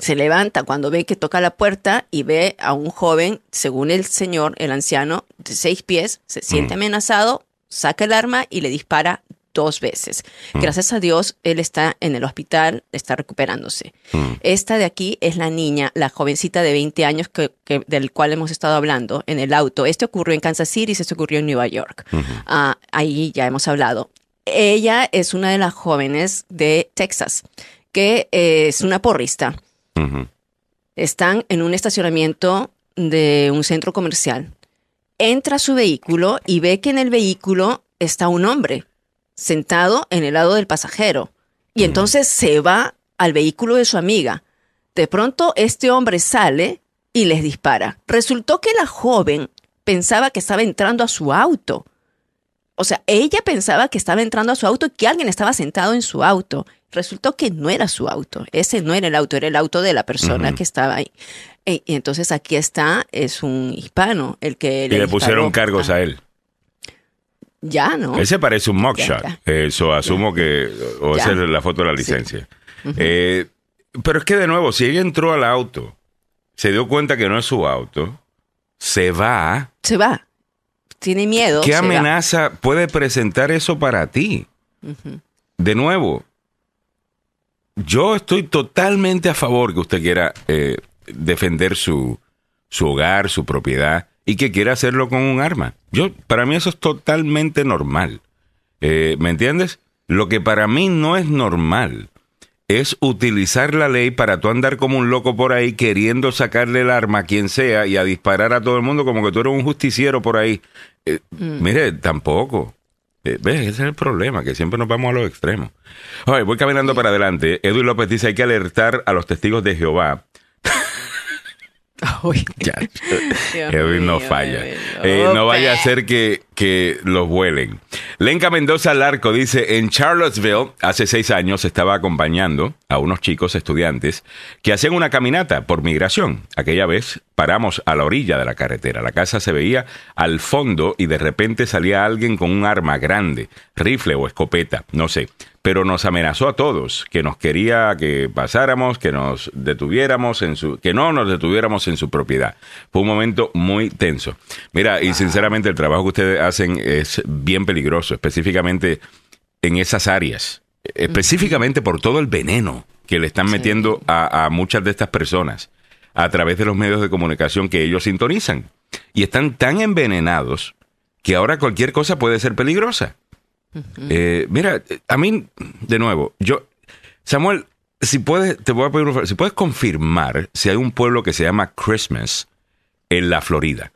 Se levanta cuando ve que toca la puerta y ve a un joven, según el señor, el anciano, de seis pies, se siente amenazado, saca el arma y le dispara dos veces. Mm. Gracias a Dios, él está en el hospital, está recuperándose. Mm. Esta de aquí es la niña, la jovencita de 20 años que, del cual hemos estado hablando en el auto. Este ocurrió en Kansas City, este ocurrió en Nueva York. Ah, ahí ya hemos hablado. Ella es una de las jóvenes de Texas, que es una porrista. Están en un estacionamiento de un centro comercial. Entra a su vehículo y ve que en el vehículo está un hombre sentado en el lado del pasajero y entonces se va al vehículo de su amiga. De pronto este hombre sale y les dispara. Resultó que la joven pensaba que estaba entrando a su auto. O sea, ella pensaba que estaba entrando a su auto y que alguien estaba sentado en su auto. Resultó que no era su auto. Ese no era el auto, era el auto de la persona que estaba ahí. E, y entonces aquí está, es un hispano el que... Y le, pusieron cargos a él. Ya, ¿no? Ese parece un mugshot. Eso asumo que. O esa es la foto de la licencia. Eh, pero es que, de nuevo, si ella entró al auto, se dio cuenta que no es su auto, se va. Se va. Tiene miedo. ¿Qué amenaza puede presentar eso para ti? De nuevo, yo estoy totalmente a favor que usted quiera eh, defender su, su hogar, su propiedad y que quiere hacerlo con un arma. Yo, para mí eso es totalmente normal. Eh, ¿Me entiendes? Lo que para mí no es normal es utilizar la ley para tú andar como un loco por ahí queriendo sacarle el arma a quien sea y a disparar a todo el mundo como que tú eres un justiciero por ahí. Eh, mm. Mire, tampoco. Eh, ¿Ves? Ese es el problema, que siempre nos vamos a los extremos. Oye, voy caminando para adelante. Edwin López dice, hay que alertar a los testigos de Jehová Edwin no falla. Eh, no vaya a ser que, que los vuelen. Lenca Mendoza Larco dice, en Charlottesville, hace seis años, estaba acompañando a unos chicos estudiantes que hacían una caminata por migración. Aquella vez paramos a la orilla de la carretera. La casa se veía al fondo y de repente salía alguien con un arma grande, rifle o escopeta, no sé pero nos amenazó a todos, que nos quería que pasáramos, que nos detuviéramos en su, que no nos detuviéramos en su propiedad. Fue un momento muy tenso. Mira, y sinceramente el trabajo que ustedes hacen es bien peligroso, específicamente en esas áreas, específicamente por todo el veneno que le están metiendo a, a muchas de estas personas a través de los medios de comunicación que ellos sintonizan. Y están tan envenenados que ahora cualquier cosa puede ser peligrosa. Eh, mira, a mí, de nuevo, yo, Samuel, si puedes, te voy a pedir un favor, si puedes confirmar si hay un pueblo que se llama Christmas en la Florida.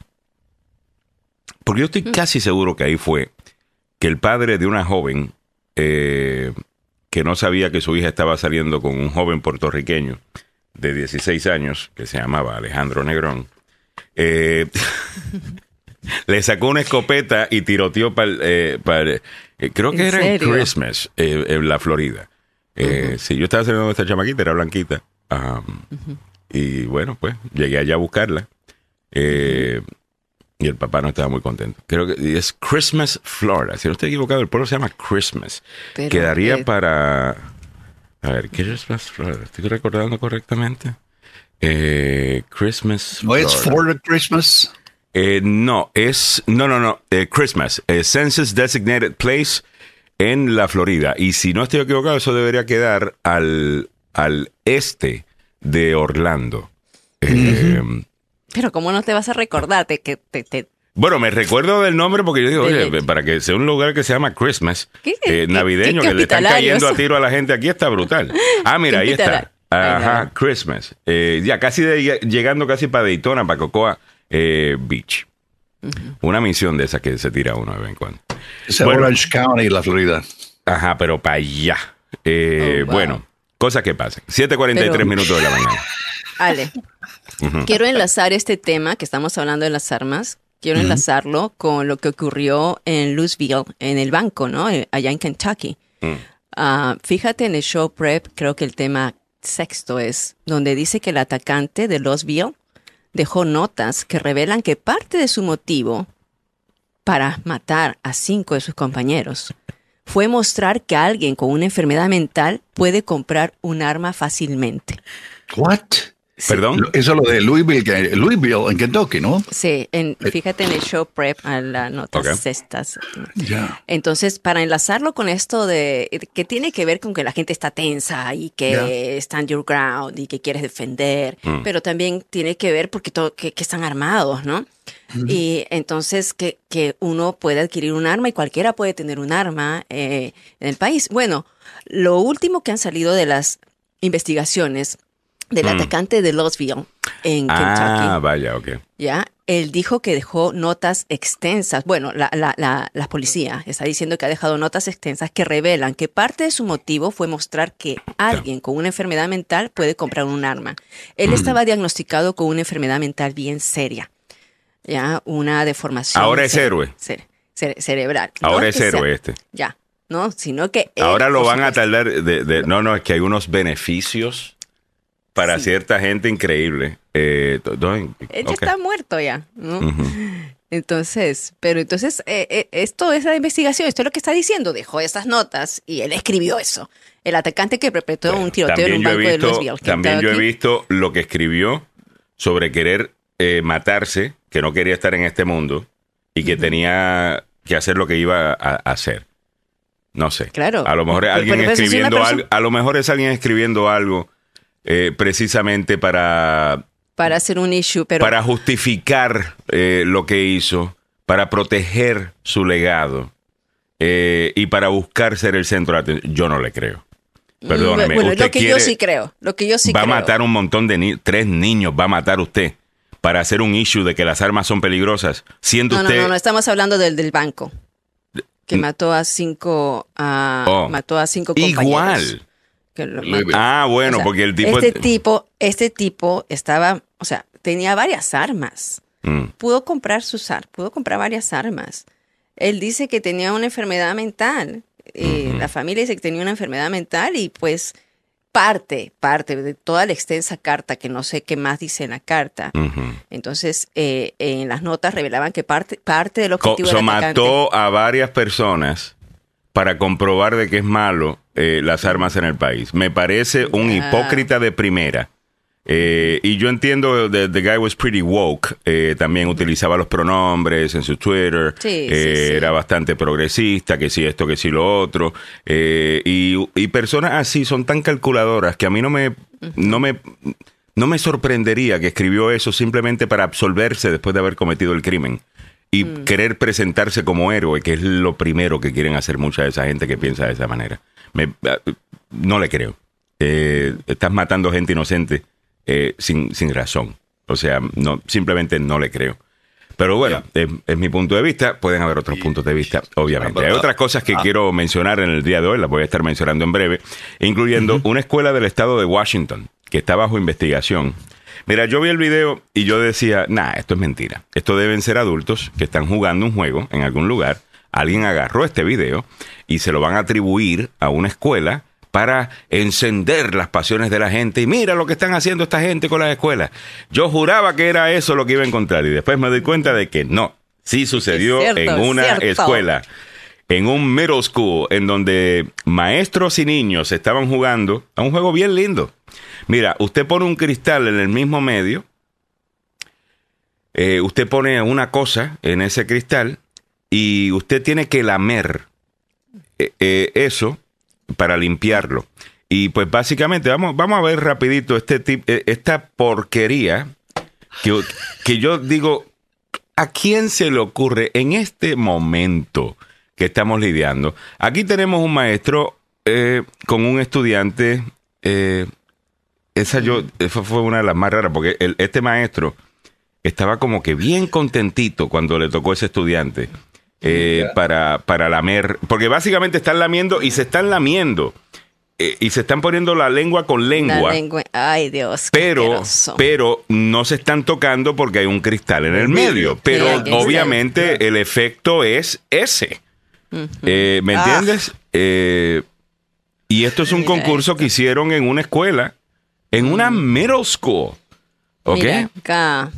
Porque yo estoy casi seguro que ahí fue que el padre de una joven eh, que no sabía que su hija estaba saliendo con un joven puertorriqueño de 16 años que se llamaba Alejandro Negrón, eh, le sacó una escopeta y tiroteó para eh, creo que era en Christmas, eh, en la Florida. Eh, sí, yo estaba saliendo con esta chamaquita, era blanquita. Y bueno, pues llegué allá a buscarla. Y el papá no estaba muy contento. Creo que es Christmas, Florida. Si no estoy equivocado, el pueblo se llama Christmas. Quedaría para. A ver, Christmas, Florida. ¿Estoy recordando correctamente? Christmas. ¿No es Florida Christmas? Eh, no, es. No, no, no. Eh, Christmas. Eh, Census Designated Place en la Florida. Y si no estoy equivocado, eso debería quedar al, al este de Orlando. Pero, ¿cómo no te vas a recordarte que te, Bueno, me recuerdo del nombre porque yo digo, oye, para que sea un lugar que se llama Christmas, eh, navideño, que le están cayendo a tiro a la gente aquí, está brutal. Ah, mira, ahí está. Ajá, Christmas. Eh, ya casi llegando casi para Daytona, para Cocoa eh, Beach. Una misión de esa que se tira uno de vez en cuando. Es Orange County, la Florida. Ajá, pero para allá. Oh, bueno, cosas que pasan. 7.43 minutos de la mañana. Ale, quiero enlazar este tema que estamos hablando de las armas quiero enlazarlo con lo que ocurrió en Louisville, en el banco, ¿no? Eh, allá en Kentucky. Mm. Ah, fíjate en el show prep, creo que el tema sexto es, donde dice que el atacante de Louisville dejó notas que revelan que parte de su motivo para matar a cinco de sus compañeros fue mostrar que alguien con una enfermedad mental puede comprar un arma fácilmente. What? Perdón. Eso es lo de Louisville, Louisville, en Kentucky, ¿no? Sí, en, eh. fíjate en el show prep, a las notas estas. Entonces, para enlazarlo con esto de que tiene que ver con que la gente está tensa y que está en your ground y que quieres defender, mm. pero también tiene que ver porque que, están armados, ¿no? Y entonces que, que, uno puede adquirir un arma y cualquiera puede tener un arma eh, en el país. Bueno, lo último que han salido de las investigaciones del mm. atacante de Louisville en ah, Kentucky. Ah, vaya, ok. Ya, él dijo que dejó notas extensas. Bueno, la, la, la, policía está diciendo que ha dejado notas extensas que revelan que parte de su motivo fue mostrar que alguien con una enfermedad mental puede comprar un arma. Él mm. estaba diagnosticado con una enfermedad mental bien seria. Ya, una deformación. Ahora es héroe. cerebral. Ahora es, héroe este. Ya, no, sino que. Ahora lo van a tardar. de, no, no, es que hay unos beneficios para cierta gente increíble. Eh, Él está muerto ya, Entonces, pero entonces, eh, eh, esto es la investigación, esto es lo que está diciendo, dejó esas notas y él escribió eso. El atacante que perpetró un tiroteo en un banco de Louisville. También yo he visto lo que escribió sobre querer matarse, que no quería estar en este mundo y que tenía que hacer lo que iba a, hacer. No sé. Claro. A lo mejor alguien escribiendo algo, a lo mejor es alguien escribiendo algo eh, precisamente para... Para hacer un issue, pero... Para justificar eh, lo que hizo, para proteger su legado eh, y para buscar ser el centro de atención. Yo no le creo. Mm, Perdóneme. Bueno, lo que yo sí creo. Lo que yo sí va a matar un montón de niños. Tres niños va a matar usted para hacer un issue de que las armas son peligrosas. Siendo no, usted. No, no, no, estamos hablando del, del banco. Que mató a cinco. Oh. mató a cinco compañeros. Igual ah, bueno, porque el tipo... Este tipo, este tipo estaba, o sea, tenía varias armas. Mm. Pudo comprar sus armas, pudo comprar varias armas. Él dice que tenía una enfermedad mental. Eh, la familia dice que tenía una enfermedad mental y pues parte, parte de toda la extensa carta, que no sé qué más dice en la carta. Entonces, eh, en las notas revelaban que parte, parte del objetivo Co mató a varias personas para comprobar de que es malo eh, las armas en el país. Me parece un hipócrita de primera. Eh, y yo entiendo que the guy was pretty woke. Eh, también utilizaba los pronombres en su Twitter. Era bastante progresista, que sí esto, que sí lo otro. Y, personas así son tan calculadoras que a mí no me, no me, no me sorprendería que escribió eso simplemente para absolverse después de haber cometido el crimen y mm. querer presentarse como héroe, que es lo primero que quieren hacer mucha de esa gente que piensa de esa manera. Ah, no le creo. Eh, estás matando gente inocente eh, sin, sin razón. O sea, no, simplemente no le creo. Pero bueno, es, mi punto de vista. Pueden haber otros puntos de vista, obviamente. Hay otras cosas que ah. quiero mencionar en el día de hoy, las voy a estar mencionando en breve, incluyendo una escuela del estado de Washington que está bajo investigación Mira, yo vi el video y yo decía, nah, esto es mentira. Esto deben ser adultos que están jugando un juego en algún lugar. Alguien agarró este video y se lo van a atribuir a una escuela para encender las pasiones de la gente. Y mira lo que están haciendo esta gente con las escuelas. Yo juraba que era eso lo que iba a encontrar y después me doy cuenta de que no. Sí sucedió en una escuela, en un middle school, en donde maestros y niños estaban jugando a un juego bien lindo. Mira, usted pone un cristal en el mismo medio, eh, usted pone una cosa en ese cristal y usted tiene que lamer eh, eh, eso para limpiarlo. Y pues básicamente, vamos, vamos a ver rapidito este esta porquería que, que yo digo, ¿a quién se le ocurre en este momento que estamos lidiando? Aquí tenemos un maestro con un estudiante. Esa yo, esa fue una de las más raras, porque este maestro estaba como que bien contentito cuando le tocó ese estudiante eh, para, para lamer, porque básicamente están lamiendo y se están lamiendo. Eh, y se están poniendo la lengua con lengua. Ay, Dios. Pero, pero no se están tocando porque hay un cristal en el medio. Pero obviamente el efecto es ese. Eh, ¿Me ah. entiendes? y esto es un concurso que hicieron en una escuela, en una mm. middle school. ¿Ok? acá.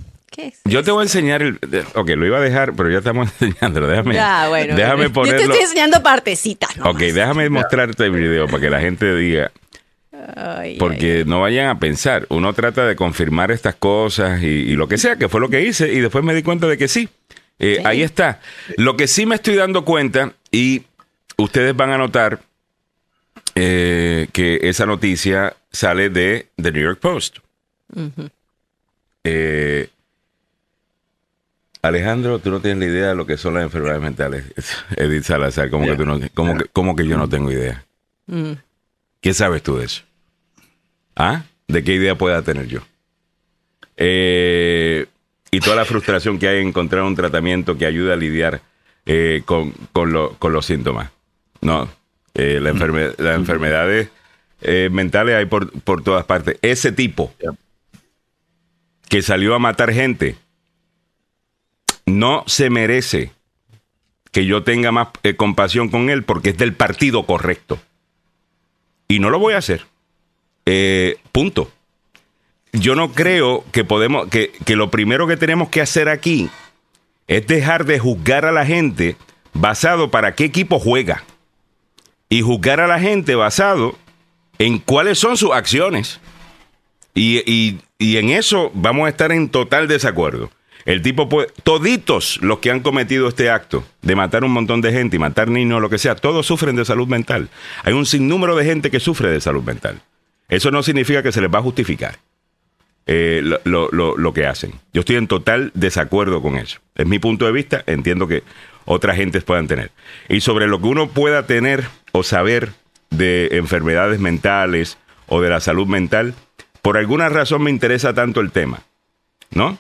Yo te voy a enseñar el. Ok, lo iba a dejar, pero ya estamos enseñándolo. Déjame, ya, bueno, déjame ponerlo. Yo te estoy enseñando partecitas. Ok, déjame mostrarte el video para que la gente diga. porque no vayan a pensar. Uno trata de confirmar estas cosas y, lo que sea, que fue lo que hice, y después me di cuenta de que sí. Eh, ahí está. Lo que sí me estoy dando cuenta, y ustedes van a notar eh, que esa noticia sale de The New York Post. eh, Alejandro, tú no tienes la idea de lo que son las enfermedades mentales. Edith Salazar, como, que, tú no, como, que, yo no tengo idea. Mm. ¿Qué sabes tú de eso? ¿Ah? ¿De qué idea pueda tener yo? Eh, y toda la frustración que hay en encontrar un tratamiento que ayude a lidiar eh, con, los síntomas. No, eh, la mm. las enfermedades mentales hay por, por todas partes. Ese tipo que salió a matar gente no se merece que yo tenga más eh, compasión con él porque es del partido correcto. Y no lo voy a hacer. Eh, punto. Yo no creo que podemos, que, que lo primero que tenemos que hacer aquí es dejar de juzgar a la gente basado para qué equipo juega. Y juzgar a la gente basado en cuáles son sus acciones. y, y en eso vamos a estar en total desacuerdo. El tipo puede, toditos los que han cometido este acto de matar un montón de gente y matar niños, lo que sea, todos sufren de salud mental. Hay un sinnúmero de gente que sufre de salud mental. Eso no significa que se les va a justificar eh, lo, que hacen. Yo estoy en total desacuerdo con eso. Es mi punto de vista, entiendo que otras gentes puedan tener. Y sobre lo que uno pueda tener o saber de enfermedades mentales o de la salud mental, por alguna razón me interesa tanto el tema, ¿no?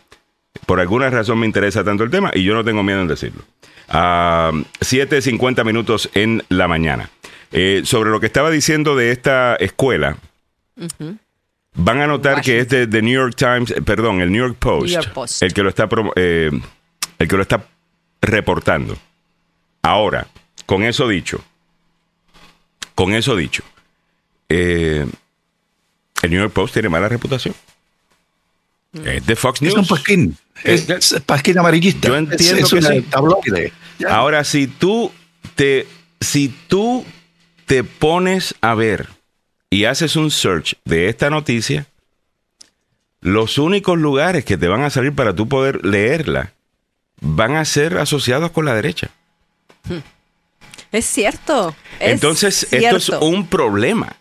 Por alguna razón me interesa tanto el tema y yo no tengo miedo en decirlo. Uh, 7.50 minutos en la mañana. Eh, sobre lo que estaba diciendo de esta escuela, van a notar que es de, New York Times, eh, perdón, el New York Post, el que lo está eh, el que lo está reportando. Ahora, con eso dicho, con eso dicho, el New York Post tiene mala reputación. Es de Fox News. Es un pasquín. Es, pasquín amarillista. Yo entiendo que sí. tabloide. Ahora, si tú te, si tú te pones a ver y haces un search de esta noticia, los únicos lugares que te van a salir para tú poder leerla van a ser asociados con la derecha. Hmm. Es cierto. Entonces, esto es un problema.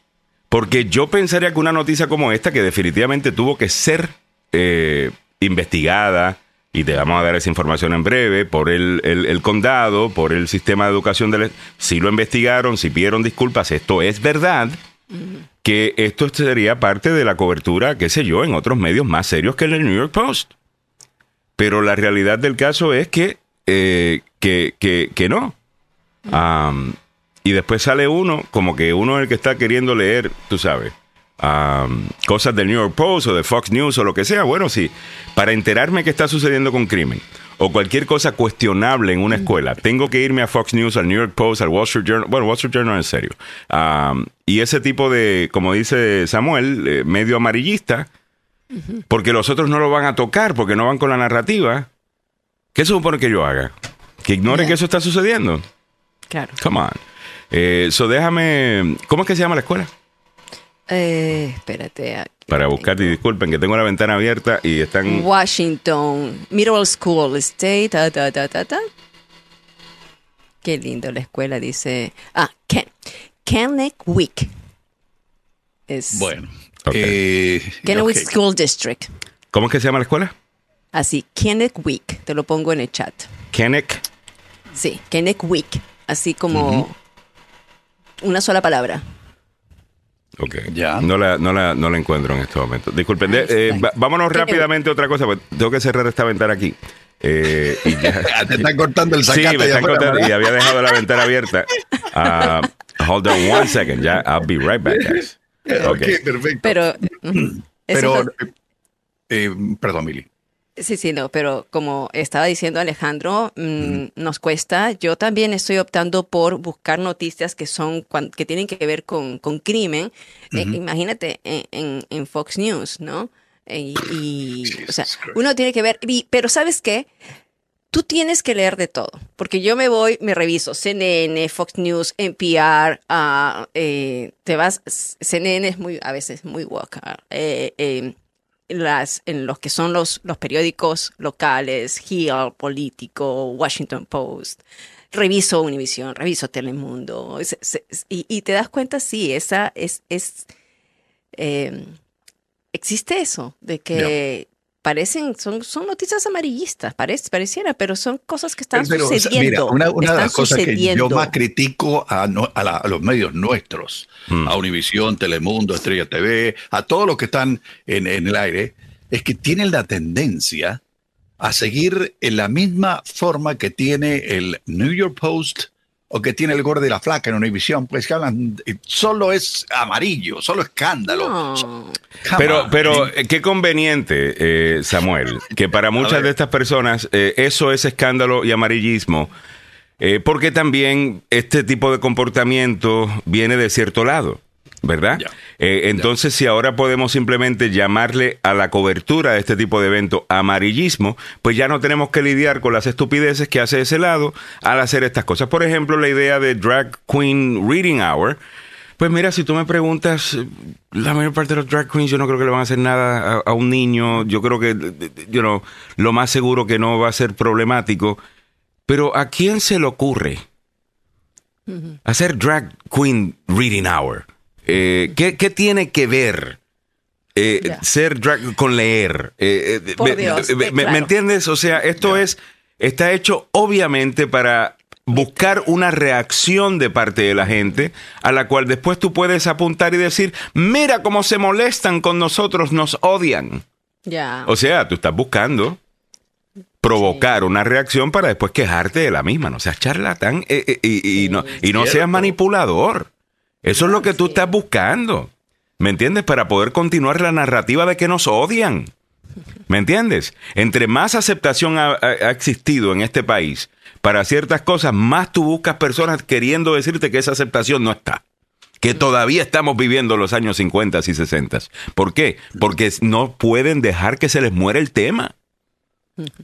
Porque yo pensaría que una noticia como esta, que definitivamente tuvo que ser eh, investigada, y te vamos a dar esa información en breve, por el, el, condado, por el sistema de educación del... Si lo investigaron, si pidieron disculpas, esto es verdad, que esto sería parte de la cobertura, qué sé yo, en otros medios más serios que el New York Post. Pero la realidad del caso es que, eh, que, que, no. y después sale uno, como que uno es el que está queriendo leer, tú sabes, cosas del New York Post o de Fox News o lo que sea, bueno, sí, para enterarme qué está sucediendo con crimen o cualquier cosa cuestionable en una escuela, tengo que irme a Fox News, al New York Post, al Wall Street Journal, bueno, Wall Street Journal en serio. y ese tipo de, como dice Samuel, eh, medio amarillista, porque los otros no lo van a tocar, porque no van con la narrativa. ¿Qué se supone que yo haga? ¿Que ignore que eso está sucediendo? Claro. Come on. Eh, déjame. ¿Cómo es que se llama la escuela? Eh, espérate. Para buscar, y disculpen que tengo la ventana abierta y están. Washington Middle School State. Ta, ta, ta, ta, Qué lindo la escuela, dice. Ah, Ken, Kennewick. Es bueno. Eh, Kennewick School District. ¿Cómo es que se llama la escuela? Así, Kenneth Wick, te lo pongo en el chat. Kenneth. Sí, Kenneth Wick, así como una sola palabra. Ok. Ya. No la, no, la, no la encuentro en este momento. Disculpen. Eh, vámonos rápidamente a otra cosa, porque tengo que cerrar esta ventana aquí. Eh, y ya, te están cortando el zacate. Sí, me están cortando y había dejado la ventana abierta. Uh, hold on one second, ya. I'll be right back, guys. Okay. perfecto. Pero, pero eh, perdón, Mili. Sí, sí, no, pero como estaba diciendo Alejandro, mm, nos cuesta. Yo también estoy optando por buscar noticias que son que tienen que ver con, con crimen. Eh, imagínate en, en, Fox News, ¿no? Eh, y, o sea, uno tiene que ver, pero ¿sabes qué? Tú tienes que leer de todo, porque yo me voy, me reviso CNN, Fox News, NPR, uh, eh, te vas, CNN es muy, a veces muy woke, eh, las, en los que son los, los periódicos locales, Hill, Político, Washington Post, reviso Univision, reviso Telemundo, y, te das cuenta, sí, esa es, es em, existe eso, de que parecen, son, son noticias amarillistas, parece, pareciera, pero son cosas que están sucediendo. una, de las cosas que yo más critico a, a, los medios nuestros, hmm. a Univisión, Telemundo, Estrella TV, a todos los que están en, en el aire, es que tienen la tendencia a seguir en la misma forma que tiene el New York Post o que tiene el gordo de la flaca en Univision, pues que hablan, eh, solo es amarillo, solo escándalo. Pero, pero eh, qué conveniente, eh, Samuel, que para muchas de estas personas eso es escándalo y amarillismo, porque también este tipo de comportamiento viene de cierto lado. ¿Verdad? Eh, entonces, si ahora podemos simplemente llamarle a la cobertura de este tipo de evento amarillismo, pues ya no tenemos que lidiar con las estupideces que hace ese lado al hacer estas cosas. Por ejemplo, la idea de Drag Queen Reading Hour. Pues mira, si tú me preguntas, la mayor parte de los drag queens yo no creo que le van a hacer nada a, un niño. Yo creo que, you know, lo más seguro que no va a ser problemático. Pero ¿a quién se le ocurre hacer drag queen reading hour? Eh, ¿qué, tiene que ver eh, ser drag con leer? Eh, me, entiendes? O sea, esto es, está hecho obviamente para buscar una reacción de parte de la gente a la cual después tú puedes apuntar y decir, mira cómo se molestan con nosotros, nos odian. O sea, tú estás buscando provocar una reacción para después quejarte de la misma. No seas charlatán y, no, y no seas manipulador. Eso es lo que tú estás buscando. ¿Me entiendes? Para poder continuar la narrativa de que nos odian. ¿Me entiendes? Entre más aceptación ha, existido en este país para ciertas cosas, más tú buscas personas queriendo decirte que esa aceptación no está. Que todavía estamos viviendo los años 50 y 60. ¿Por qué? Porque no pueden dejar que se les muera el tema.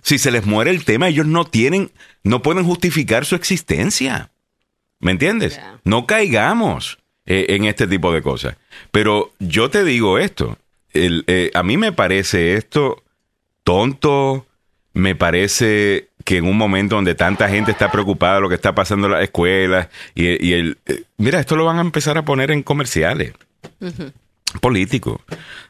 Si se les muere el tema, ellos no tienen, no pueden justificar su existencia. ¿Me entiendes? No caigamos. Eh, en este tipo de cosas. Pero yo te digo esto, eh, a mí me parece esto tonto, me parece que en un momento donde tanta gente está preocupada de lo que está pasando en las escuelas y, el... Eh, mira, esto lo van a empezar a poner en comerciales político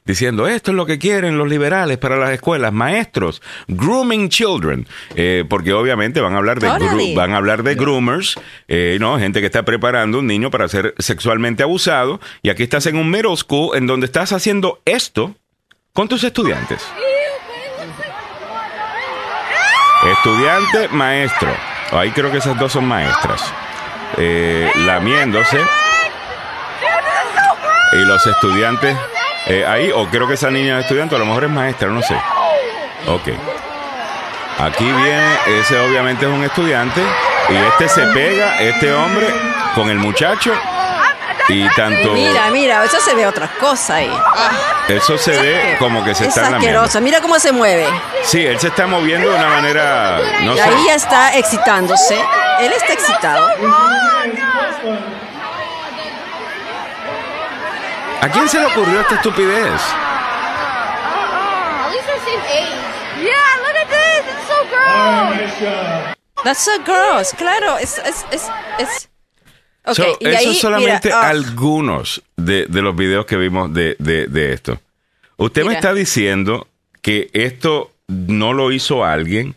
diciendo esto es lo que quieren los liberales para las escuelas, maestros, grooming children, eh, porque obviamente van a hablar de van a hablar de groomers, eh, no, gente que está preparando un niño para ser sexualmente abusado y aquí estás en un middle school en donde estás haciendo esto con tus estudiantes. Estudiante, maestro. Ahí creo que esas dos son maestras. Eh, lamiéndose y los estudiantes eh, ahí, o creo que esa niña es estudiante, a lo mejor es maestra, no sé. Ok. Aquí viene, ese obviamente es un estudiante, y este se pega, este hombre, con el muchacho, y tanto... Mira, mira, eso se ve otra cosa ahí. Eso se ve como que se es está asqueroso. Mira cómo se mueve. Sí, él se está moviendo de una manera... No y ahí ya está excitándose. Él está excitado. ¿A quién se le ocurrió esta estupidez? Yeah, look at this. It's so gross. That's so gross. Claro, es es es, es... Okay, so, eso es solamente ah. algunos de, de, los videos que vimos de, de, de esto. Usted me está diciendo que esto no lo hizo alguien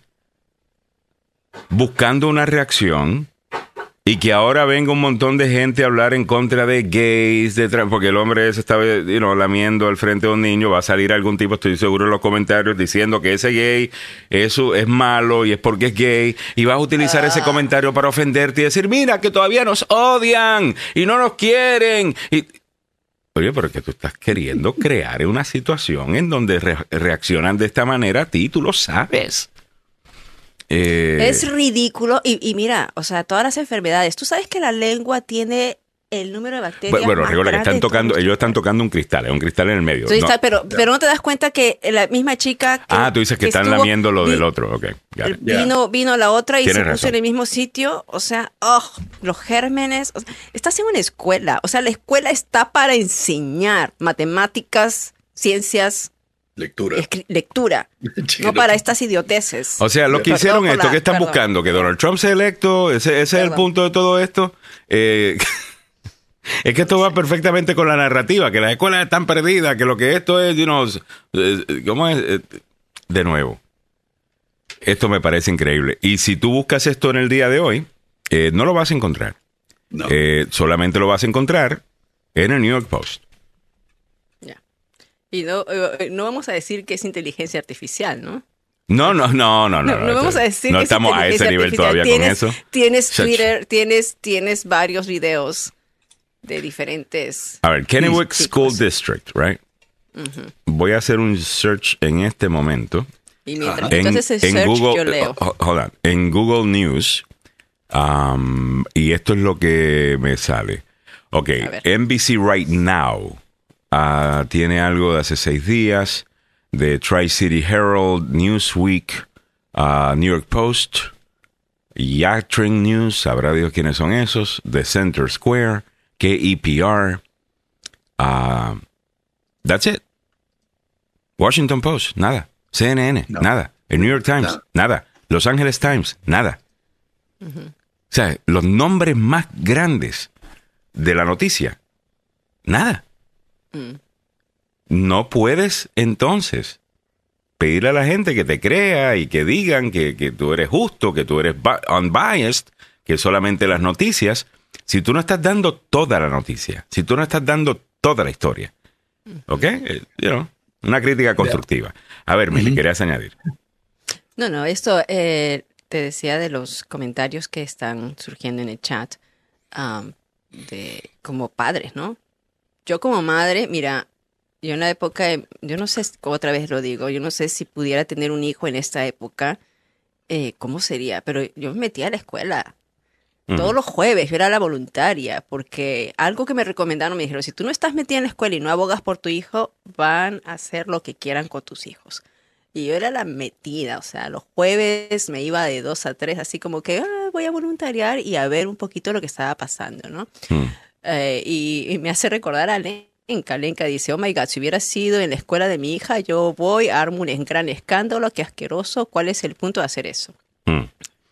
buscando una reacción y que ahora venga un montón de gente a hablar en contra de gays, de porque el hombre se está lamiendo al frente de un niño, va a salir algún tipo, estoy seguro en los comentarios, diciendo que ese gay eso es malo y es porque es gay, y vas a utilizar ese ah. comentario para ofenderte y decir, mira, que todavía nos odian y no nos quieren. Y, Oye, pero que tú estás queriendo crear una situación en donde reaccionan de esta manera a ti, tú lo sabes. Eh, es ridículo. Y, y, mira, o sea, todas las enfermedades. Tú sabes que la lengua tiene el número de bacterias. Bueno, recuerda que están tocando, ellos están tocando un cristal, es un cristal en el medio. pero, pero no te das cuenta que la misma chica. ah, tú dices que, están lamiendo lo del otro, ok. Vino, vino la otra y se puso en el mismo sitio. O sea, oh, los gérmenes. estás en una escuela. O sea, la escuela está para enseñar matemáticas, ciencias, Lectura. lectura. no para estas idioteces. O sea, lo que hicieron esto, que están buscando? Que Donald Trump sea electo, ese, es el punto de todo esto. Eh, es que esto va perfectamente con la narrativa, que las escuelas están perdidas, que lo que esto es, you know, ¿cómo es? Eh, de nuevo, esto me parece increíble. Y si tú buscas esto en el día de hoy, eh, no lo vas a encontrar. solamente lo vas a encontrar en el New York Post. Y no, eh, no vamos a decir que es inteligencia artificial, ¿no? No, no, no, no, no. No, vamos a decir no estamos a ese nivel todavía con eso. Tienes Twitter, tienes, tienes varios videos de diferentes. A ver, Kennewick School District, right? Voy a hacer un search en este momento. Y mientras en, search, Google, yo leo. Hold on, en Google News. Um, y esto es lo que me sale. Ok, NBC Right Now Ah, tiene algo de hace seis días, de Tri-City Herald, Newsweek, uh, New York Post, Yachting News, sabrá Dios quiénes son esos, The Center Square, KEPR. Uh, that's it. Washington Post, nada. CNN, nada. El New York Times, nada. Los Angeles Times, nada. O sea, los nombres más grandes de la noticia, nada. No puedes entonces pedirle a la gente que te crea y que digan que, tú eres justo, que tú eres unbiased, que solamente las noticias, si tú no estás dando toda la noticia, si tú no estás dando toda la historia. ¿Ok? Eh, una crítica constructiva. A ver, me querías añadir. No, no, esto eh, te decía de los comentarios que están surgiendo en el chat de como padres, ¿no? Yo como madre, mira, yo en la época, yo no sé, otra vez lo digo, yo no sé si pudiera tener un hijo en esta época, eh, ¿cómo sería? Pero yo me metía a la escuela. Todos los jueves yo era la voluntaria, porque algo que me recomendaron me dijeron, si tú no estás metida en la escuela y no abogas por tu hijo, van a hacer lo que quieran con tus hijos. Y yo era la metida, o sea, los jueves me iba de dos a tres, así como que ah, voy a voluntariar y a ver un poquito lo que estaba pasando, ¿no? Mm. Eh, y, me hace recordar a Lenka. Lenka dice, oh my God, si hubiera sido en la escuela de mi hija, yo voy, armo un gran escándalo, qué asqueroso. ¿Cuál es el punto de hacer eso? Mm.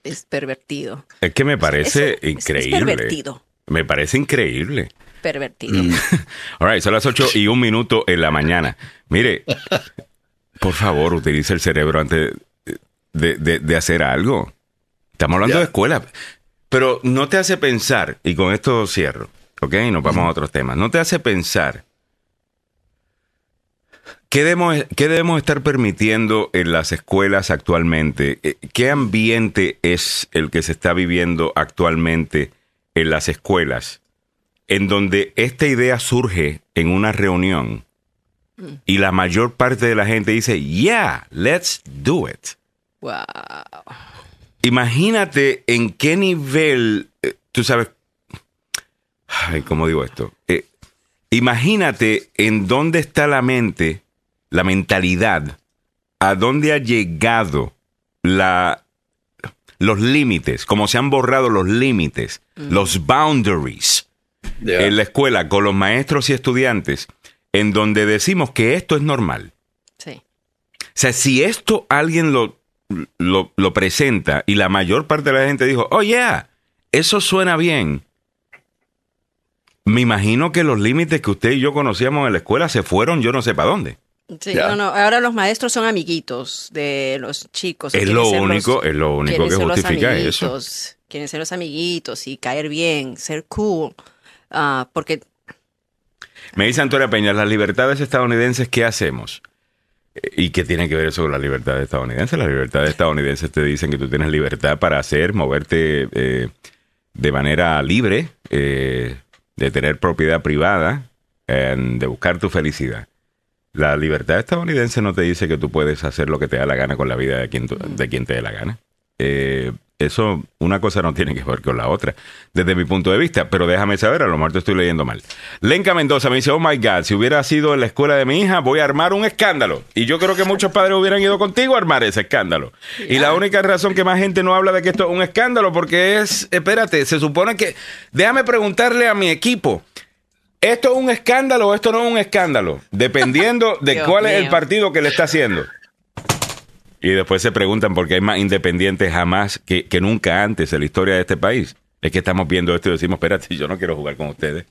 Es pervertido. Es que me parece increíble. Es pervertido. Me parece increíble. Pervertido. Mm. All right, son las 8 y un minuto en la mañana. Mire, por favor, utilice el cerebro antes de, hacer algo. Estamos hablando de escuela. Pero no te hace pensar, y con esto cierro, ¿ok? Nos vamos a otros temas. ¿No te hace pensar qué debemos, qué debemos estar permitiendo en las escuelas actualmente? Eh, ¿Qué ambiente es el que se está viviendo actualmente en las escuelas? En donde esta idea surge en una reunión y la mayor parte de la gente dice, yeah, let's do it. Wow. Imagínate en qué nivel, eh, tú sabes, Ay, ¿cómo digo esto? Eh, imagínate en dónde está la mente, la mentalidad, a dónde ha llegado la, los límites, cómo se han borrado los límites, mm. los boundaries en la escuela con los maestros y estudiantes, en donde decimos que esto es normal. Sí. O sea, si esto alguien lo, lo, lo presenta y la mayor parte de la gente dijo, oh yeah, eso suena bien, me imagino que los límites que usted y yo conocíamos en la escuela se fueron yo no sé para dónde. Sí, no, no, ahora los maestros son amiguitos de los chicos. Es lo único, es lo único que justifica eso. Quieren ser los amiguitos y caer bien, ser cool, uh, porque... Me dice Antonio Peña, las libertades estadounidenses, ¿qué hacemos? ¿Y qué tiene que ver eso con la libertad estadounidense? Las libertades estadounidenses te dicen que tú tienes libertad para hacer, moverte eh, de manera libre, eh, de tener propiedad privada, de buscar tu felicidad. La libertad estadounidense no te dice que tú puedes hacer lo que te da la gana con la vida de quien, de quien te dé la gana. Eh, eso, una cosa no tiene que ver con la otra, desde mi punto de vista, pero déjame saber, a lo mejor te estoy leyendo mal. Lenca Mendoza me dice, oh my God, si hubiera sido en la escuela de mi hija, voy a armar un escándalo. Y yo creo que muchos padres hubieran ido contigo a armar ese escándalo. Y la única razón que más gente no habla de que esto es un escándalo, porque es, espérate, se supone que, déjame preguntarle a mi equipo, ¿esto es un escándalo o esto no es un escándalo? Dependiendo de cuál es el partido que le está haciendo. Y después se preguntan por qué hay más independientes jamás que, nunca antes en la historia de este país. Es que estamos viendo esto y decimos, espérate, yo no quiero jugar con ustedes.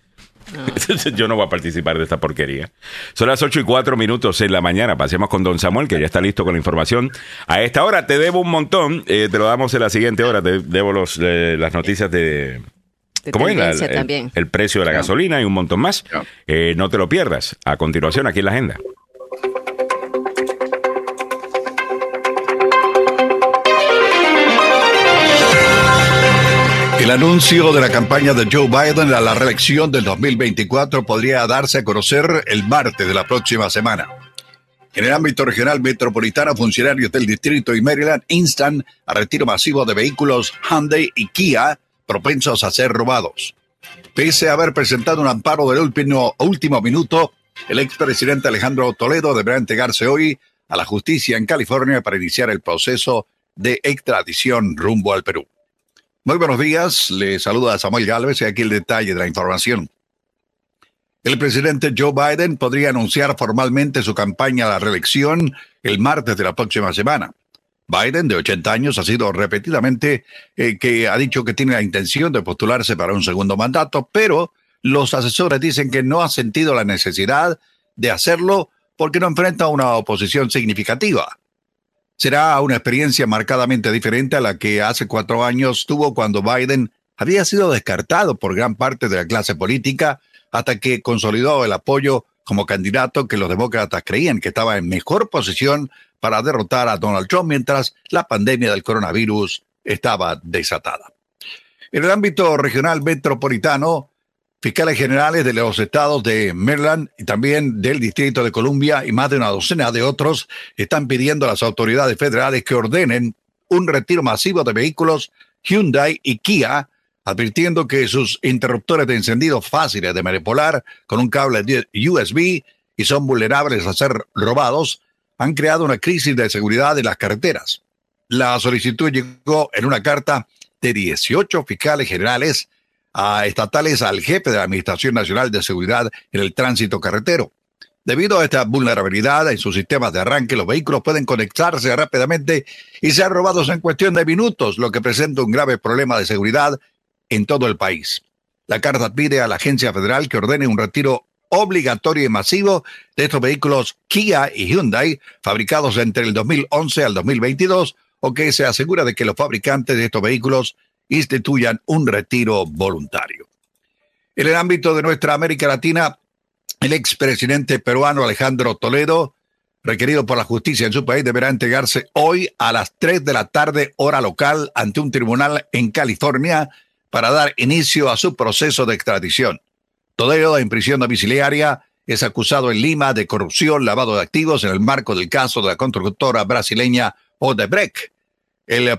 yo no voy a participar de esta porquería. Son las 8 y 4 minutos en la mañana. Pasemos con Don Samuel, que ya está listo con la información. A esta hora te debo un montón. Eh, te lo damos en la siguiente hora. Te debo los, eh, las noticias de, ¿Cómo es? El, precio de la gasolina y un montón más. Eh, no te lo pierdas. A continuación, aquí en la agenda. El anuncio de la campaña de Joe Biden a la reelección del 2024 podría darse a conocer el martes de la próxima semana. En el ámbito regional metropolitano, funcionarios del distrito y Maryland instan a retiro masivo de vehículos Hyundai y Kia propensos a ser robados. Pese a haber presentado un amparo del último, último minuto, el expresidente Alejandro Toledo deberá entregarse hoy a la justicia en California para iniciar el proceso de extradición rumbo al Perú. Muy buenos días, le saluda Samuel Galvez y aquí el detalle de la información. El presidente Joe Biden podría anunciar formalmente su campaña a la reelección el martes de la próxima semana. Biden, de 80 años, ha sido repetidamente eh, que ha dicho que tiene la intención de postularse para un segundo mandato, pero los asesores dicen que no ha sentido la necesidad de hacerlo porque no enfrenta una oposición significativa será una experiencia marcadamente diferente a la que hace cuatro años tuvo cuando Biden había sido descartado por gran parte de la clase política hasta que consolidó el apoyo como candidato que los demócratas creían que estaba en mejor posición para derrotar a Donald Trump mientras la pandemia del coronavirus estaba desatada. En el ámbito regional metropolitano, Fiscales generales de los estados de Maryland y también del Distrito de Columbia y más de una docena de otros están pidiendo a las autoridades federales que ordenen un retiro masivo de vehículos Hyundai y Kia, advirtiendo que sus interruptores de encendido fáciles de manipular con un cable USB y son vulnerables a ser robados, han creado una crisis de seguridad en las carreteras. La solicitud llegó en una carta de 18 fiscales generales a estatales al jefe de la Administración Nacional de Seguridad en el Tránsito Carretero. Debido a esta vulnerabilidad en sus sistemas de arranque, los vehículos pueden conectarse rápidamente y ser robados en cuestión de minutos, lo que presenta un grave problema de seguridad en todo el país. La carta pide a la agencia federal que ordene un retiro obligatorio y masivo de estos vehículos Kia y Hyundai fabricados entre el 2011 al 2022 o que se asegura de que los fabricantes de estos vehículos instituyan un retiro voluntario. En el ámbito de nuestra América Latina, el expresidente peruano Alejandro Toledo, requerido por la justicia en su país, deberá entregarse hoy a las 3 de la tarde hora local ante un tribunal en California para dar inicio a su proceso de extradición. Toledo, en prisión domiciliaria, es acusado en Lima de corrupción, lavado de activos en el marco del caso de la constructora brasileña Odebrecht. El,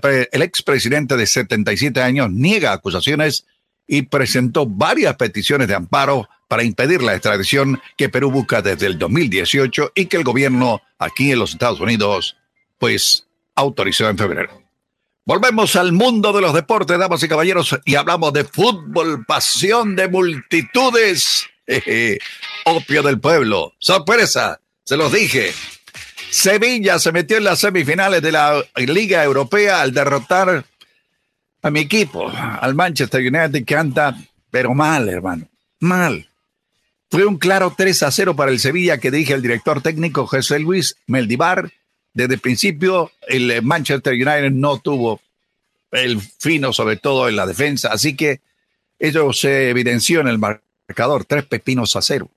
expresidente de 77 años niega acusaciones y presentó varias peticiones de amparo para impedir la extradición que Perú busca desde el 2018 y que el gobierno aquí en los Estados Unidos pues autorizó en febrero. Volvemos al mundo de los deportes, damas y caballeros, y hablamos de fútbol, pasión de multitudes, opio del pueblo. Sorpresa, se los dije. Sevilla se metió en las semifinales de la Liga Europea al derrotar a mi equipo, al Manchester United, que anda, pero mal, hermano, mal. Fue un claro 3 a 0 para el Sevilla que dirige el director técnico José Luis Meldivar. Desde el principio, el Manchester United no tuvo el fino, sobre todo en la defensa, así que ello se evidenció en el marcador, tres pepinos a cero.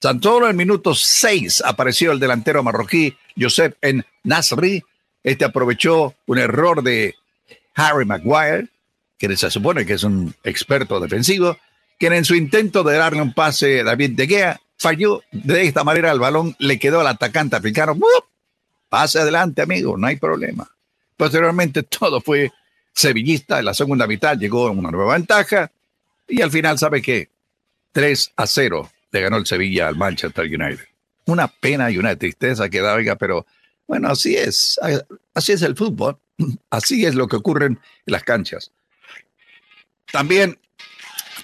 Tan solo en el minuto 6 apareció el delantero marroquí Josep en Nasri. Este aprovechó un error de Harry Maguire, que se supone que es un experto defensivo, quien en su intento de darle un pase a David De Gea falló. De esta manera el balón le quedó al atacante africano. Pase adelante, amigo, no hay problema. Posteriormente todo fue sevillista. En la segunda mitad llegó una nueva ventaja y al final, ¿sabe qué? 3 a 0 le ganó el Sevilla al Manchester United. Una pena y una tristeza que da, oiga, pero bueno, así es. Así es el fútbol. Así es lo que ocurre en las canchas. También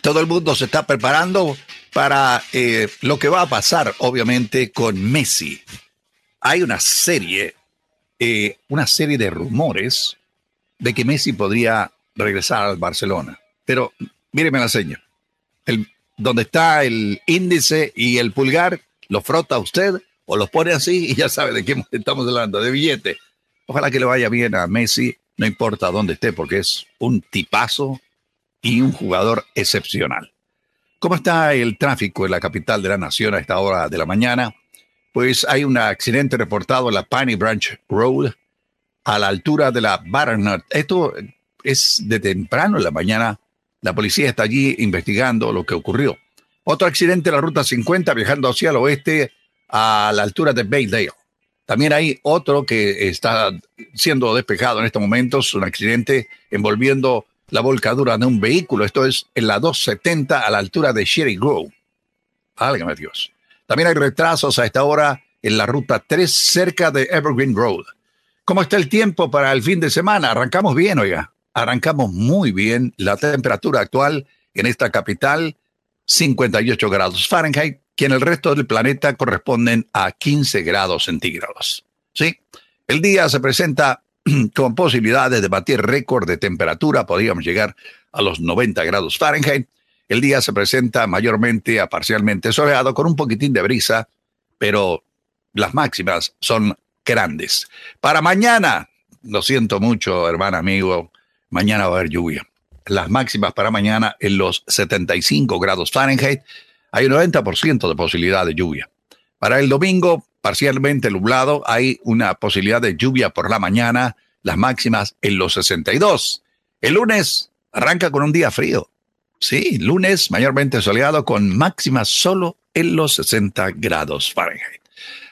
todo el mundo se está preparando para eh, lo que va a pasar, obviamente, con Messi. Hay una serie, eh, una serie de rumores de que Messi podría regresar al Barcelona. Pero míreme la seña. El, donde está el índice y el pulgar, lo frota usted o lo pone así y ya sabe de qué estamos hablando, de billete. Ojalá que le vaya bien a Messi, no importa dónde esté, porque es un tipazo, y un jugador excepcional. ¿Cómo está el tráfico en la capital de la nación a esta hora de la mañana? Pues hay un accidente reportado en la Piney Branch Road a la altura de la Barnard. Esto es de temprano en la mañana. La policía está allí investigando lo que ocurrió. Otro accidente en la ruta 50 viajando hacia el oeste a la altura de Baydale. También hay otro que está siendo despejado en estos momentos, un accidente envolviendo la volcadura de un vehículo. Esto es en la 270 a la altura de Sherry Grove. Válgame Dios. También hay retrasos a esta hora en la ruta 3 cerca de Evergreen Road. ¿Cómo está el tiempo para el fin de semana? Arrancamos bien, oiga. Arrancamos muy bien. La temperatura actual en esta capital, 58 grados Fahrenheit, que en el resto del planeta corresponden a 15 grados centígrados. ¿Sí? El día se presenta con posibilidades de batir récord de temperatura, podríamos llegar a los 90 grados Fahrenheit. El día se presenta mayormente a parcialmente soleado con un poquitín de brisa, pero las máximas son grandes. Para mañana, lo siento mucho, hermano amigo, mañana va a haber lluvia. Las máximas para mañana en los 75 grados Fahrenheit. Hay un 90% de posibilidad de lluvia. Para el domingo, parcialmente nublado, hay una posibilidad de lluvia por la mañana, las máximas en los 62. El lunes arranca con un día frío. Sí, lunes mayormente soleado con máximas solo en los 60 grados Fahrenheit.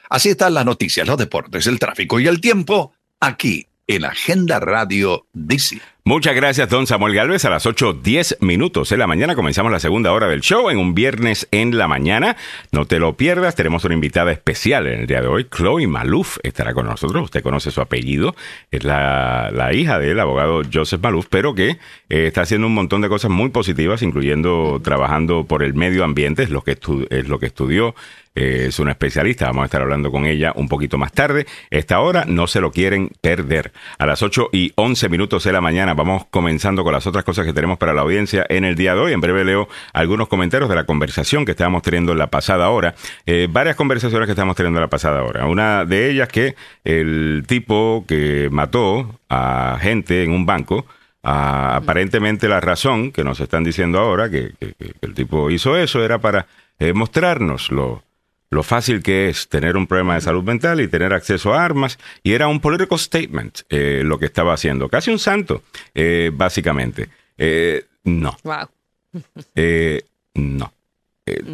Así están las noticias, los deportes, el tráfico y el tiempo aquí en Agenda Radio DC. Muchas gracias, don Samuel Galvez. A las 8.10 minutos de la mañana comenzamos la segunda hora del show en un viernes en la mañana. No te lo pierdas, tenemos una invitada especial en el día de hoy. Chloe Maluf estará con nosotros. Usted conoce su apellido. Es la, hija del abogado Joseph Maluf, pero que eh, está haciendo un montón de cosas muy positivas, incluyendo trabajando por el medio ambiente, es lo que, es lo que estudió es una especialista, vamos a estar hablando con ella un poquito más tarde. Esta hora no se lo quieren perder. A las 8 y 11 minutos de la mañana vamos comenzando con las otras cosas que tenemos para la audiencia en el día de hoy. En breve leo algunos comentarios de la conversación que estábamos teniendo en la pasada hora. Eh, varias conversaciones que estábamos teniendo en la pasada hora. Una de ellas que el tipo que mató a gente en un banco, aparentemente la razón que nos están diciendo ahora que, el tipo hizo eso era para eh, mostrarnoslo lo fácil que es tener un problema de salud mental y tener acceso a armas, y era un political statement eh, lo que estaba haciendo, casi un santo, eh, básicamente. Eh, no. Wow. no.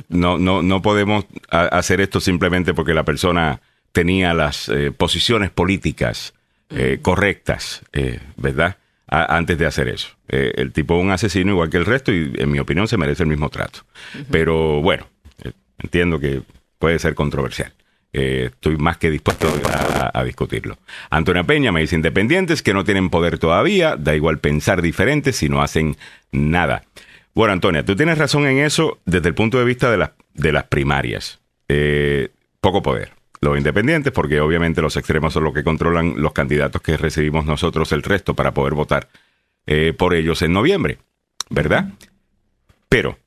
no, no, no podemos hacer esto simplemente porque la persona tenía las posiciones políticas correctas, ¿verdad? antes de hacer eso. el tipo es un asesino igual que el resto y en mi opinión se merece el mismo trato. Pero bueno, entiendo que puede ser controversial. Eh, estoy más que dispuesto a, discutirlo. Antonio Peña me dice independientes que no tienen poder todavía, da igual pensar diferente si no hacen nada. Bueno, Antonia, tú tienes razón en eso desde el punto de vista de, las de las primarias. Eh, poco poder. Los independientes, porque obviamente los extremos son los que controlan los candidatos que recibimos nosotros el resto para poder votar eh, por ellos en noviembre, ¿verdad? Pero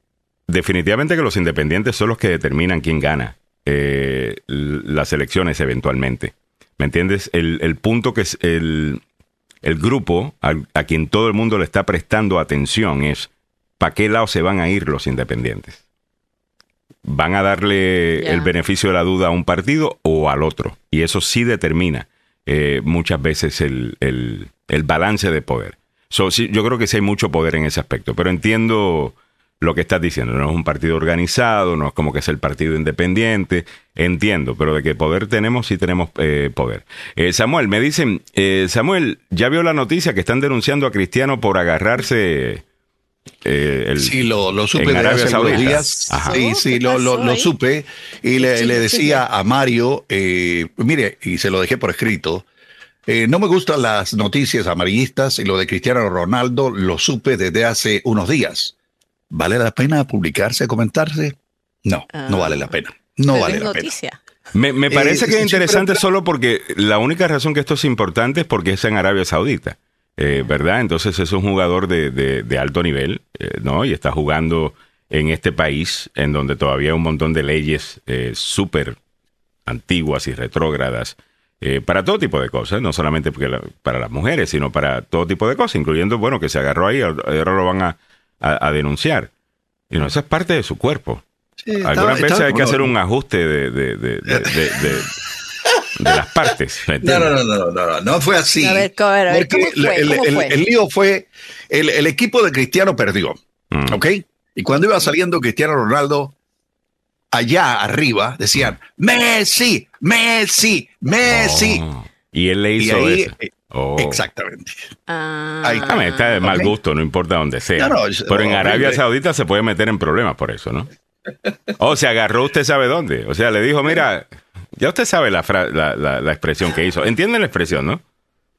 definitivamente que los independientes son los que determinan quién gana eh, las elecciones eventualmente. ¿Me entiendes? El, punto que es el, el grupo a, quien todo el mundo le está prestando atención es para qué lado se van a ir los independientes. ¿Van a darle el beneficio de la duda a un partido o al otro? Y eso sí determina eh, muchas veces el, el, balance de poder. yo creo que sí hay mucho poder en ese aspecto, pero entiendo lo que estás diciendo. No es un partido organizado, no es como que es el partido independiente. Entiendo, pero de qué poder tenemos, sí tenemos eh, poder. Eh, Samuel, me dicen, eh, Samuel, ¿ya vio la noticia que están denunciando a Cristiano por agarrarse... El, sí, lo, supe de hace unos días. Sí, sí, lo, lo, supe. Y le, le decía a Mario, mire, y se lo dejé por escrito, no me gustan las noticias amarillistas y lo de Cristiano Ronaldo lo supe desde hace unos días. ¿Vale la pena publicarse, comentarse? No, no vale la pena. No vale la pena. Me, me parece eh, que es interesante solo porque la única razón que esto es importante es porque es en Arabia Saudita, eh, ¿verdad? Entonces es un jugador de, de, alto nivel, eh, ¿no? Y está jugando en este país en donde todavía hay un montón de leyes súper antiguas y retrógradas para todo tipo de cosas, no solamente para las mujeres, sino para todo tipo de cosas, incluyendo, bueno, que se agarró ahí, ahora lo van a a, denunciar. Y no, eso es parte de su cuerpo. Algunas veces hay que hacer un ajuste de, de, de, de, las partes. No, no, no, no, no, no, fue así. A ver, a ver, ¿cómo fue? el, el, lío fue, el, el, equipo de Cristiano perdió, mm. ¿ok? Y cuando iba saliendo Cristiano Ronaldo, allá arriba decían, Messi, Messi, Messi. Oh. Y él le hizo eso. Oh. Exactamente. Ah. Ahí está de mal gusto, no importa dónde sea. Pero en Arabia Saudita se puede meter en problemas por eso, ¿no? O se agarró usted sabe dónde. O sea, le dijo, mira, ya usted sabe la, la, expresión que hizo. ¿Entiende la expresión, no?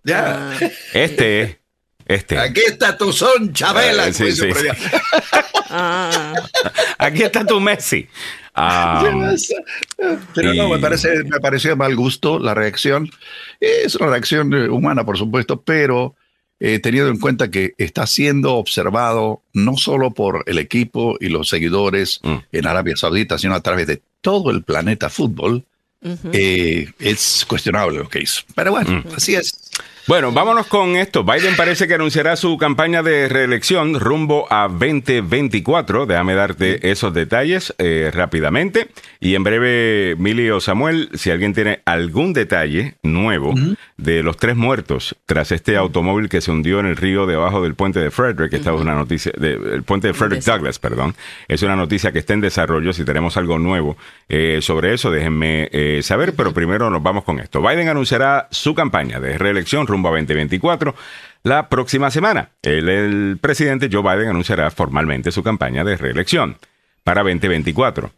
Ya. Este Este. Aquí está tu son, Chabela. sí, sí. Ah. Aquí está tu Messi. Ah, pero no, me, parece, me pareció de mal gusto la reacción. Es una reacción eh, humana, por supuesto, pero eh, teniendo en cuenta que está siendo observado no solo por el equipo y los seguidores mm. en Arabia Saudita, sino a través de todo el planeta fútbol, eh, es cuestionable lo que hizo. Pero bueno, mm. así es. Bueno, vámonos con esto. Biden parece que anunciará su campaña de reelección rumbo a 2024. Déjame darte esos detalles eh, rápidamente. Y en breve, Mili o Samuel, si alguien tiene algún detalle nuevo de los tres muertos tras este automóvil que se hundió en el río debajo del puente de Frederick, esta es una noticia, el puente de Frederick Douglass, perdón, es una noticia que está en desarrollo. Si tenemos algo nuevo eh, sobre eso, déjenme eh, saber. Pero primero nos vamos con esto. Biden anunciará su campaña de reelección rumbo a 2024. La próxima semana, el, presidente Joe Biden anunciará formalmente su campaña de reelección para 2024.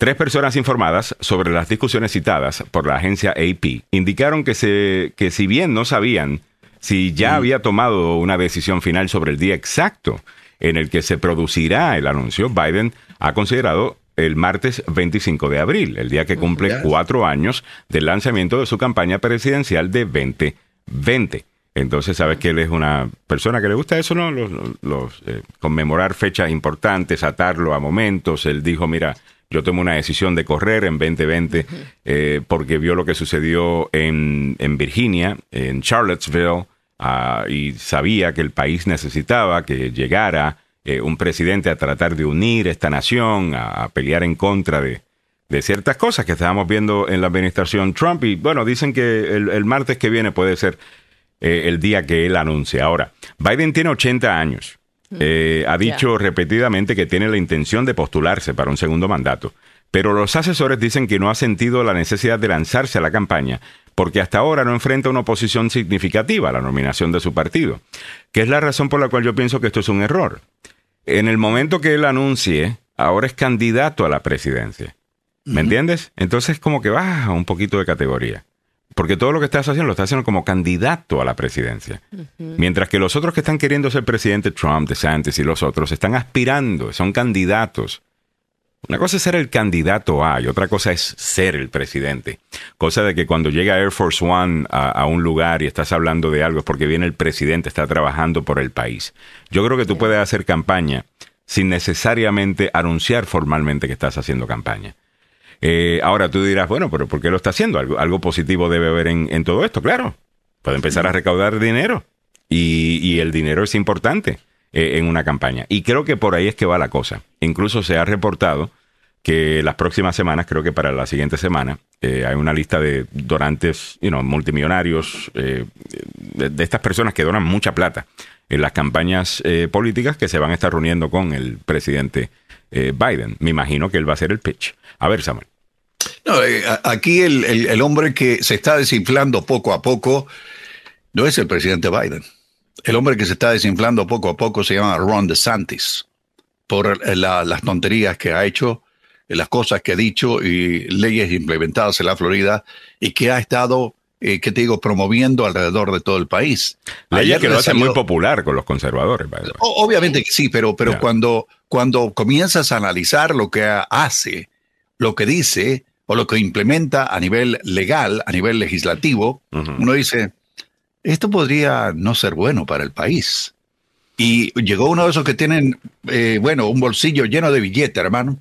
Tres personas informadas sobre las discusiones citadas por la agencia AP indicaron que, se, que si bien no sabían si ya había tomado una decisión final sobre el día exacto en el que se producirá el anuncio, Biden ha considerado el martes 25 de abril, el día que cumple cuatro años del lanzamiento de su campaña presidencial de 2020. 20. Entonces, sabes que él es una persona que le gusta eso, ¿no? Los, eh, conmemorar fechas importantes, atarlo a momentos. Él dijo, mira, yo tomo una decisión de correr en 2020 eh, porque vio lo que sucedió en, en Virginia, en Charlottesville, ah, y sabía que el país necesitaba que llegara eh, un presidente a tratar de unir esta nación, a pelear en contra de, de ciertas cosas que estábamos viendo en la administración Trump. Y bueno, dicen que el, martes que viene puede ser eh, el día que él anuncie. Ahora, Biden tiene 80 años. Mm. Eh, ha dicho repetidamente que tiene la intención de postularse para un segundo mandato. Pero los asesores dicen que no ha sentido la necesidad de lanzarse a la campaña porque hasta ahora no enfrenta una oposición significativa a la nominación de su partido, que es la razón por la cual yo pienso que esto es un error. En el momento que él anuncie, ahora es candidato a la presidencia. ¿Me entiendes? Entonces como que baja un poquito de categoría. Porque todo lo que estás haciendo lo estás haciendo como candidato a la presidencia. Mientras que los otros que están queriendo ser presidente, Trump, DeSantis y los otros, están aspirando, son candidatos. Una cosa es ser el candidato A y otra cosa es ser el presidente. Cosa de que cuando llega Air Force One a, un lugar y estás hablando de algo es porque viene el presidente, está trabajando por el país. Yo creo que tú puedes hacer campaña sin necesariamente anunciar formalmente que estás haciendo campaña. Eh, ahora tú dirás, bueno, pero ¿por qué lo está haciendo? Algo, algo positivo debe haber en, todo esto, claro. Puede empezar a recaudar dinero y, el dinero es importante eh, en una campaña. Y creo que por ahí es que va la cosa. Incluso se ha reportado que las próximas semanas, creo que para la siguiente semana, eh, hay una lista de donantes you know, multimillonarios, de, estas personas que donan mucha plata en las campañas políticas que se van a estar reuniendo con el presidente Biden. Me imagino que él va a hacer el pitch. A ver, Samuel. No, eh, aquí el, hombre que se está desinflando poco a poco no es el presidente Biden. El hombre que se está desinflando poco a poco se llama Ron DeSantis por eh, las tonterías que ha hecho, eh, las cosas que ha dicho y leyes implementadas en la Florida y que ha estado, ¿qué te digo?, promoviendo alrededor de todo el país. Leyes que lo hace muy popular con los conservadores. Obviamente que sí, pero, pero cuando, cuando comienzas a analizar lo que hace, lo que dice o lo que implementa a nivel legal, a nivel legislativo, uno dice, esto podría no ser bueno para el país. Y llegó uno de esos que tienen, eh, bueno, un bolsillo lleno de billetes, hermano,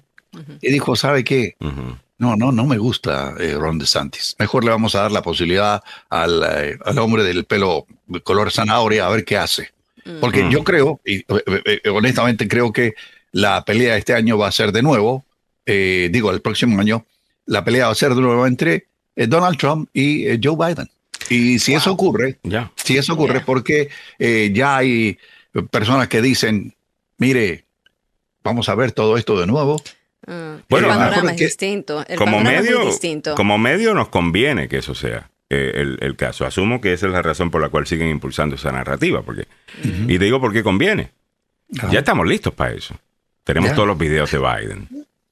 y dijo, ¿sabe qué? No, no, no me gusta eh, Ron DeSantis. Mejor le vamos a dar la posibilidad al, eh, hombre del pelo color zanahoria a ver qué hace. Porque yo creo, y honestamente creo que la pelea este año va a ser de nuevo eh, digo, el próximo año, la pelea va a ser de nuevo entre eh, Donald Trump y eh, Joe Biden. Y si eso ocurre, si eso ocurre, porque ya hay personas que dicen, mire, vamos a ver todo esto de nuevo. Ah, bueno, el panorama es distinto. como, medio, como medio nos conviene que eso sea. el, caso. Asumo que esa es la razón por la cual siguen impulsando esa narrativa. Porque, Y te digo por qué conviene. Ya estamos listos para eso. Tenemos todos los videos de Biden.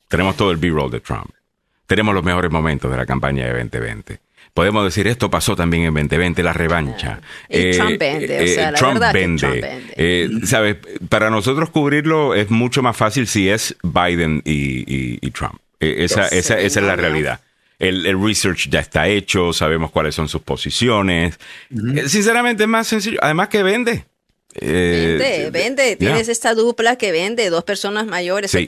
Tenemos todo el B-roll de Trump. Tenemos los mejores momentos de la campaña de 2020. Podemos decir, esto pasó también en 2020, la revancha. Y Trump vende, o sea, la Trump verdad vende. Que Trump vende. Eh, ¿Sabes? Para nosotros cubrirlo es mucho más fácil si es Biden y, Trump. Eh, esa, esa, esa es la realidad. El, research ya está hecho, sabemos cuáles son sus posiciones. Eh, sinceramente es más sencillo. Además que vende. Eh, vende, vende. Tienes esta dupla que vende, dos personas mayores, sí.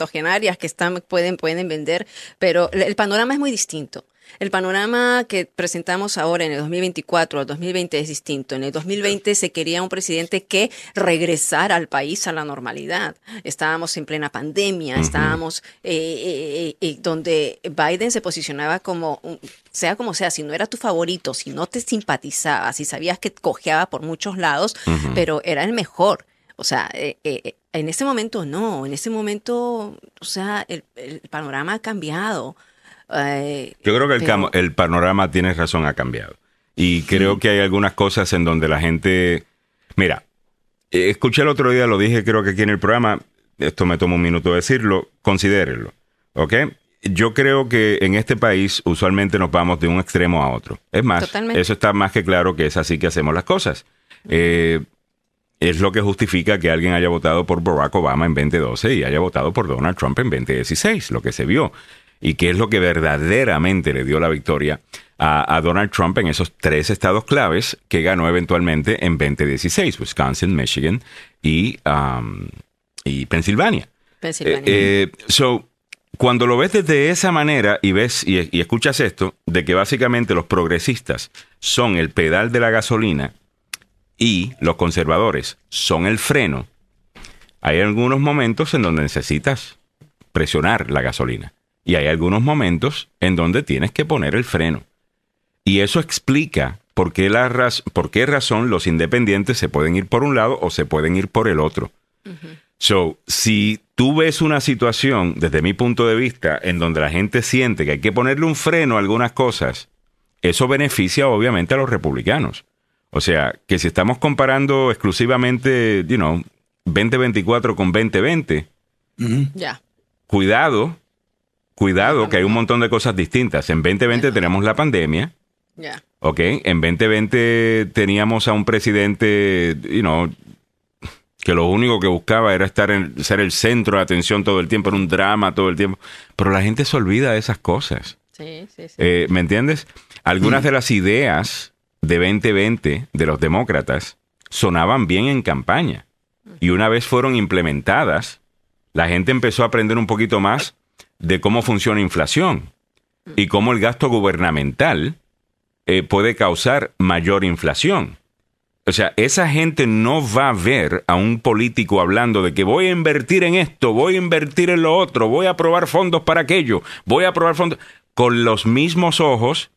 que están, pueden, pueden vender, pero el panorama es muy distinto. El panorama que presentamos ahora en el 2024 al 2020 es distinto. En el 2020 se quería un presidente que regresara al país a la normalidad. Estábamos en plena pandemia, estábamos eh, eh, eh, donde Biden se posicionaba como, sea como sea, si no era tu favorito, si no te simpatizaba, si sabías que cojeaba por muchos lados, pero era el mejor. O sea, en ese momento no, en ese momento, o sea, el panorama ha cambiado. Yo creo que el, el, panorama, tiene razón, ha cambiado. Y creo que hay algunas cosas en donde la gente... Mira, eh, escuché el otro día, lo dije creo que aquí en el programa, esto me toma un minuto decirlo, considérenlo, ¿ok? Yo creo que en este país usualmente nos vamos de un extremo a otro. Es más, eso está más que claro que es así que hacemos las cosas. Eh, es lo que justifica que alguien haya votado por Barack Obama en 2012 y haya votado por Donald Trump en 2016, lo que se vio y qué es lo que verdaderamente le dio la victoria a, Donald Trump en esos tres estados claves que ganó eventualmente en 2016, Wisconsin, Michigan y, um, y Pensilvania. Pensilvania. Eh, eh, so, cuando lo ves desde esa manera y ves y, y, escuchas esto, de que básicamente los progresistas son el pedal de la gasolina y los conservadores son el freno, hay algunos momentos en donde necesitas presionar la gasolina. Y hay algunos momentos en donde tienes que poner el freno. Y eso explica por qué, la por qué razón los independientes se pueden ir por un lado o se pueden ir por el otro. So, si tú ves una situación, desde mi punto de vista, en donde la gente siente que hay que ponerle un freno a algunas cosas, eso beneficia obviamente a los republicanos. O sea, que si estamos comparando exclusivamente, you know, 2024 con 2020, ya. cuidado, Cuidado, que hay un montón de cosas distintas. En 2020 tenemos la pandemia. Ya. Ok, en 2020 teníamos a un presidente, you know, que lo único que buscaba era estar en, ser el centro de atención todo el tiempo, era un drama todo el tiempo. Pero la gente se olvida de esas cosas. Sí, sí, sí. Eh, ¿Me entiendes? Algunas de las ideas de 2020 de los demócratas sonaban bien en campaña. Y una vez fueron implementadas, la gente empezó a aprender un poquito más de cómo funciona inflación y cómo el gasto gubernamental eh, puede causar mayor inflación. O sea, esa gente no va a ver a un político hablando de que voy a invertir en esto, voy a invertir en lo otro, voy a aprobar fondos para aquello, voy a aprobar fondos, con los mismos ojos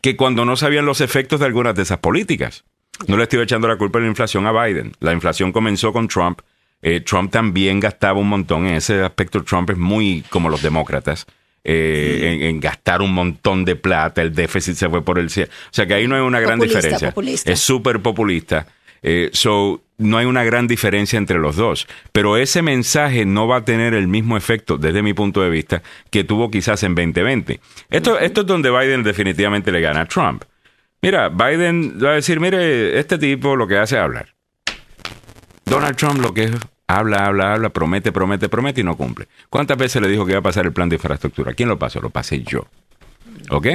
que cuando no sabían los efectos de algunas de esas políticas. No le estoy echando la culpa de la inflación a Biden. La inflación comenzó con Trump. Eh, Trump también gastaba un montón. En ese aspecto, Trump es muy como los demócratas. Eh, en, gastar un montón de plata, el déficit se fue por el cielo. O sea que ahí no hay una gran diferencia. Es súper populista. Eh, so, no hay una gran diferencia entre los dos. Pero ese mensaje no va a tener el mismo efecto, desde mi punto de vista, que tuvo quizás en 2020. Esto, esto es donde Biden definitivamente le gana a Trump. Mira, Biden va a decir, mire, este tipo lo que hace es hablar. Donald Trump lo que es habla, habla, habla, promete, promete, promete y no cumple. ¿Cuántas veces le dijo que iba a pasar el plan de infraestructura? ¿Quién lo pasó? Lo pasé yo. ¿Ok?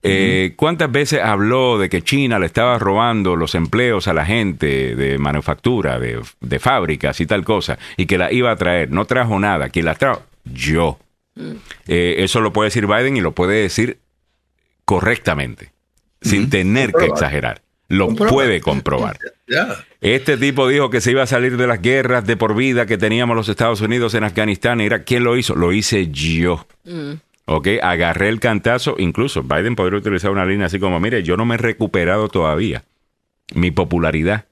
Eh, ¿Cuántas veces habló de que China le estaba robando los empleos a la gente de manufactura, de, fábricas y tal cosa, y que la iba a traer? No trajo nada. ¿Quién la trajo? Yo. Mm. Eh, eso lo puede decir Biden y lo puede decir correctamente, sin tener que exagerar. Lo puede comprobar. Este tipo dijo que se iba a salir de las guerras de por vida que teníamos los Estados Unidos en Afganistán. Era, ¿Quién lo hizo? Lo hice yo. Mm. Ok, agarré el cantazo. Incluso Biden podría utilizar una línea así como, mire, yo no me he recuperado todavía mi popularidad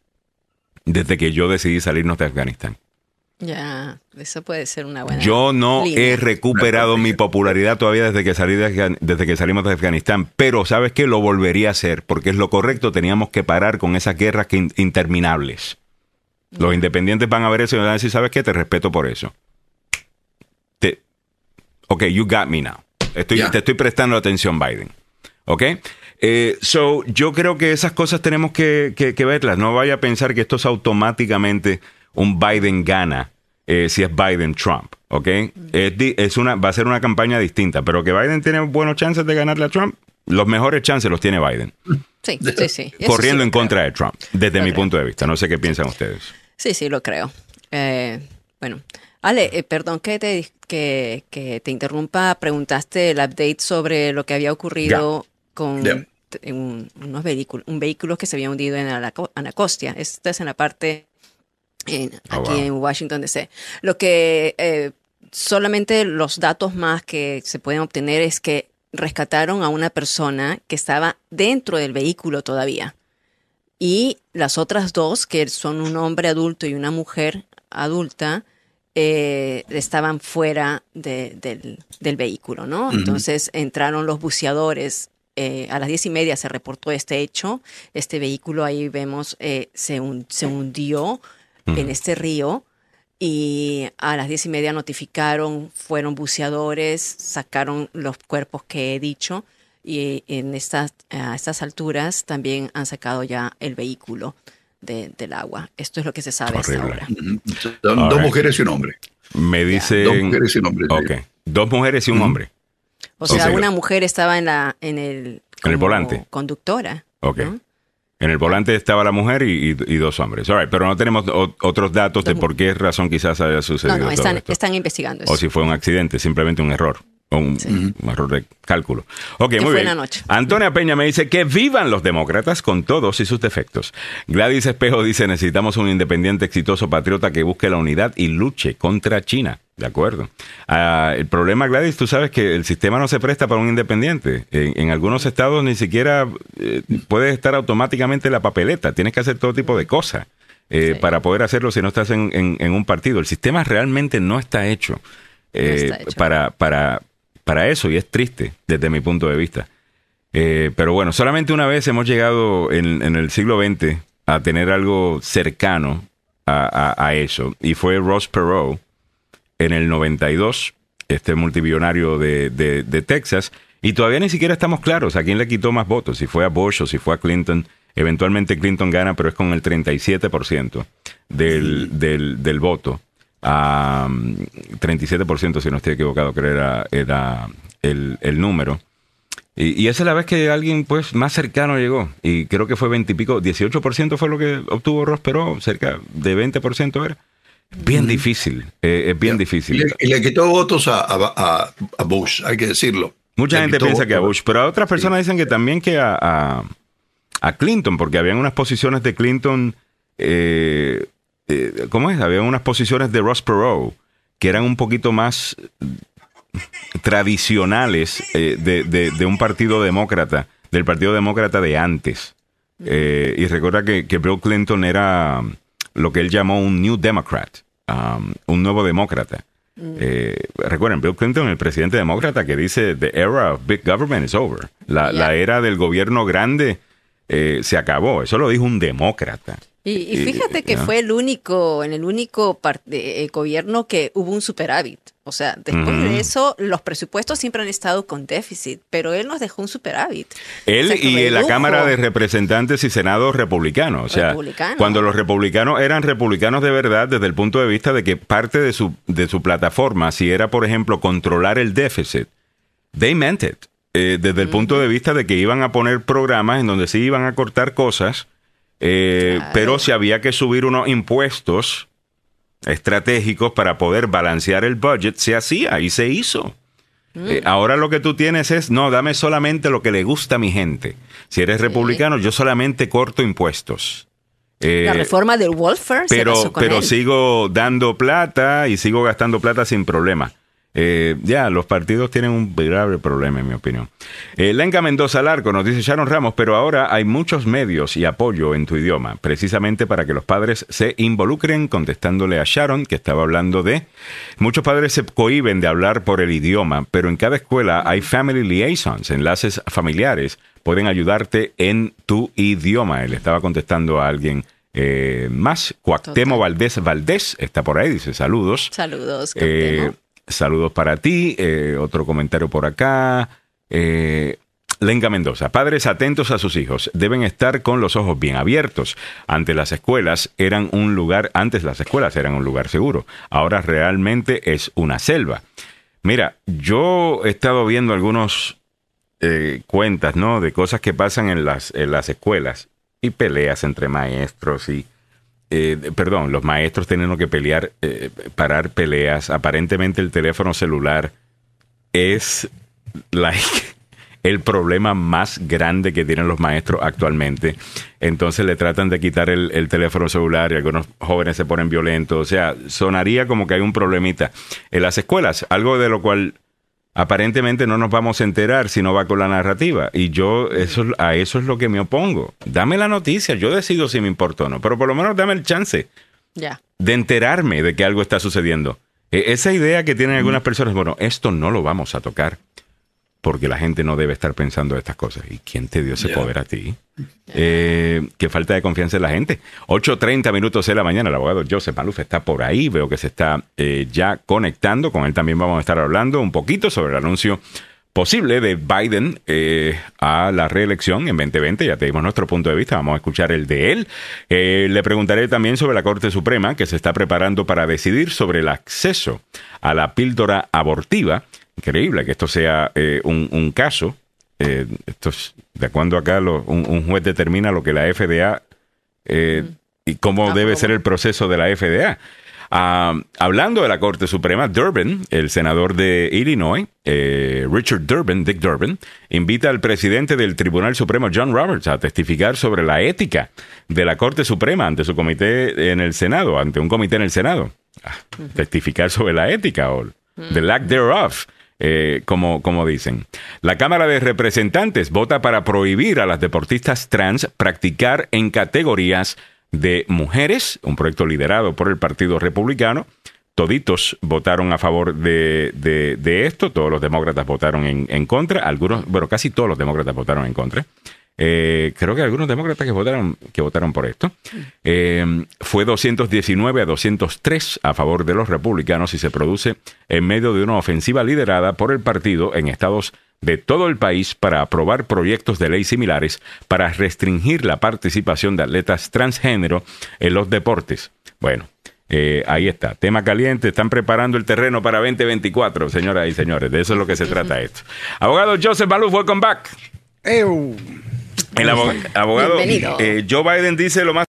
desde que yo decidí salirnos de Afganistán. Ya, eso puede ser una buena. Yo no he recuperado mi popularidad todavía desde que salí desde que salimos de Afganistán, pero sabes que lo volvería a hacer porque es lo correcto. Teníamos que parar con esas guerras interminables. Los independientes van a ver eso y van a decir, ¿sabes qué? Te respeto por eso. Te, ok, you got me now. Estoy, Te estoy prestando atención, Biden. ¿Ok? Eh, so, yo creo que esas cosas tenemos que, que verlas. No vaya a pensar que esto es automáticamente un Biden gana eh, si es Biden-Trump, ¿ok? Es, una, va a ser una campaña distinta, pero que Biden tiene buenos chances de ganarle a Trump, los mejores chances los tiene Biden. Sí, sí, sí. Corriendo en contra de Trump, desde mi punto de vista. No sé qué piensan ustedes. Sí, sí, lo creo. Eh, bueno, Ale, eh, perdón que te, que, te interrumpa. Preguntaste el update sobre lo que había ocurrido con unos vehículos, un vehículo que se había hundido en Anacostia. Esta es en la parte Oh, aquí en Washington DC. Lo que eh, solamente los datos más que se pueden obtener es que rescataron a una persona que estaba dentro del vehículo todavía. Y las otras dos, que son un hombre adulto y una mujer adulta, eh, estaban fuera del, vehículo, ¿no? Entonces entraron los buceadores. Eh, a las diez y media se reportó este hecho. Este vehículo ahí vemos se, se hundió en este río y a las diez y media notificaron, fueron buceadores, sacaron los cuerpos que he dicho y en estas, a estas alturas también han sacado ya el vehículo del agua. Esto es lo que se sabe hasta ahora. Dos mujeres y un hombre. Me dicen... Dos mujeres y un hombre. Ok. Dos mujeres y un hombre. O sea, una mujer estaba en, la, en el... En el volante. Conductora. Ok. En el volante estaba la mujer y, dos hombres. pero no tenemos otros datos de por qué razón quizás haya sucedido. No, no, están, están investigando eso. O si fue un accidente, simplemente un error. Un, un, error de cálculo. Ok, muy bien. Antonia Peña me dice que vivan los demócratas con todos y sus defectos. Gladys Espejo dice necesitamos un independiente exitoso patriota que busque la unidad y luche contra China. De acuerdo. Ah, el problema, Gladys, tú sabes que el sistema no se presta para un independiente. En, algunos estados ni siquiera eh, puedes estar automáticamente en la papeleta. Tienes que hacer todo tipo de cosas eh, para poder hacerlo si no estás en, un partido. El sistema realmente no está hecho, eh, Para, para, para eso y es triste desde mi punto de vista. pero bueno, solamente una vez hemos llegado en, el siglo XX a tener algo cercano a, a eso y fue Ross Perot en el 92, este multibillonario de, de, Texas, y todavía ni siquiera estamos claros a quién le quitó más votos, si fue a Bush o si fue a Clinton. Eventualmente Clinton gana, pero es con el 37% del, del, del voto. 37%, si no estoy equivocado, creo era, era el, el número. Y, y, esa es la vez que alguien pues más cercano llegó. Y creo que fue 20 y pico, 18% fue lo que obtuvo Ross, pero cerca de 20% era. Bien difícil, eh, es bien difícil. Y le, quitó votos a, Bush, hay que decirlo. Mucha gente piensa que a Bush, pero otras personas dicen que también que a, Clinton, porque habían unas posiciones de Clinton, eh, eh, ¿cómo es? Había unas posiciones de Ross Perot que eran un poquito más tradicionales de, un partido demócrata, del partido demócrata de antes. y recuerda que, que Bill Clinton era lo que él llamó un New Democrat, um, un nuevo demócrata. Mm. Eh, recuerden, Bill Clinton, el presidente demócrata, que dice, The era of big government is over. La, la era del gobierno grande eh, se acabó. Eso lo dijo un demócrata. Y, fíjate que fue el único, en el único eh, gobierno que hubo un superávit. O sea, después de eso, los presupuestos siempre han estado con déficit, pero él nos dejó un superávit. Él y la Cámara de Representantes y Senado republicanos. O sea, cuando los republicanos eran republicanos de verdad, desde el punto de vista de que parte de su, de su plataforma, si era, por ejemplo, controlar el déficit, they meant it. Eh, desde el punto de vista de que iban a poner programas en donde sí iban a cortar cosas eh, pero si había que subir unos impuestos estratégicos para poder balancear el budget, se hacía y se hizo. Mm. Eh, ahora lo que tú tienes es, no, dame solamente lo que le gusta a mi gente. Si eres republicano, yo solamente corto impuestos. la eh, reforma del welfare. Pero, pero sigo dando plata y sigo gastando plata sin problema. Eh, ya, los partidos tienen un grave problema, en mi opinión. Eh, Lenca Mendoza Larco nos dice Sharon Ramos, pero ahora hay muchos medios y apoyo en tu idioma, precisamente para que los padres se involucren, contestándole a Sharon, que estaba hablando de. Muchos padres se cohiben de hablar por el idioma, pero en cada escuela hay family liaisons, enlaces familiares, pueden ayudarte en tu idioma. Él estaba contestando a alguien. Eh, más, Cuactemo Valdés Valdés está por ahí, dice saludos. Saludos, eh, Saludos para ti. Eh, otro comentario por acá. Eh, Lenga Mendoza. Padres atentos a sus hijos. Deben estar con los ojos bien abiertos. Ante las escuelas eran un lugar, antes las escuelas eran un lugar seguro. Ahora realmente es una selva. Mira, yo he estado viendo algunos eh, cuentas, ¿no? De cosas que pasan en las, en las escuelas y peleas entre maestros y eh, perdón, los maestros teniendo que pelear, eh, parar peleas. Aparentemente el teléfono celular es el problema más grande que tienen los maestros actualmente. Entonces le tratan de quitar el, el, teléfono celular y algunos jóvenes se ponen violentos. O sea, sonaría como que hay un problemita en las escuelas, algo de lo cual aparentemente no nos vamos a enterar si no va con la narrativa. Y yo eso, a eso es lo que me opongo. Dame la noticia, yo decido si me importa o no, pero por lo menos dame el chance de enterarme de que algo está sucediendo. E, esa idea que tienen algunas personas, bueno, esto no lo vamos a tocar porque la gente no debe estar pensando estas cosas. ¿Y quién te dio ese poder a ti? Eh, qué falta de confianza en la gente. 8.30 minutos de la mañana, el abogado Joseph Maluf está por ahí, veo que se está eh, ya conectando, con él también vamos a estar hablando un poquito sobre el anuncio posible de Biden eh, a la reelección en 2020. Ya tenemos nuestro punto de vista, vamos a escuchar el de él. le preguntaré también sobre la Corte Suprema que se está preparando para decidir sobre el acceso a la píldora abortiva increíble que esto sea eh, un, caso. Eh, esto es, de cuando acá un, juez determina lo que la FDA eh, y cómo ah, debe ser el proceso de la FDA. Ah, hablando de la Corte Suprema, Durbin, el senador de Illinois, Richard Durbin, Dick Durbin, invita al presidente del Tribunal Supremo, John Roberts, a testificar sobre la ética de la Corte Suprema ante su comité en el Senado, ante un comité en el Senado. Ah, testificar sobre la ética o the lack thereof. Eh, como, como dicen. La Cámara de Representantes vota para prohibir a las deportistas trans practicar en categorías de mujeres, un proyecto liderado por el Partido Republicano. Toditos votaron a favor de, de, esto, todos los demócratas votaron en, en contra, algunos, bueno, casi todos los demócratas votaron en contra. Eh, creo que algunos demócratas que votaron, que votaron por esto. Eh, fue 219 a 203 a favor de los republicanos y se produce en medio de una ofensiva liderada por el partido en estados de todo el país para aprobar proyectos de ley similares para restringir la participación de atletas transgénero en los deportes. Bueno, eh, ahí está, tema caliente, están preparando el terreno para 2024, señoras y señores, de eso es lo que se trata esto. Abogado Joseph Balú, welcome back. El abogado eh, Joe Biden dice lo más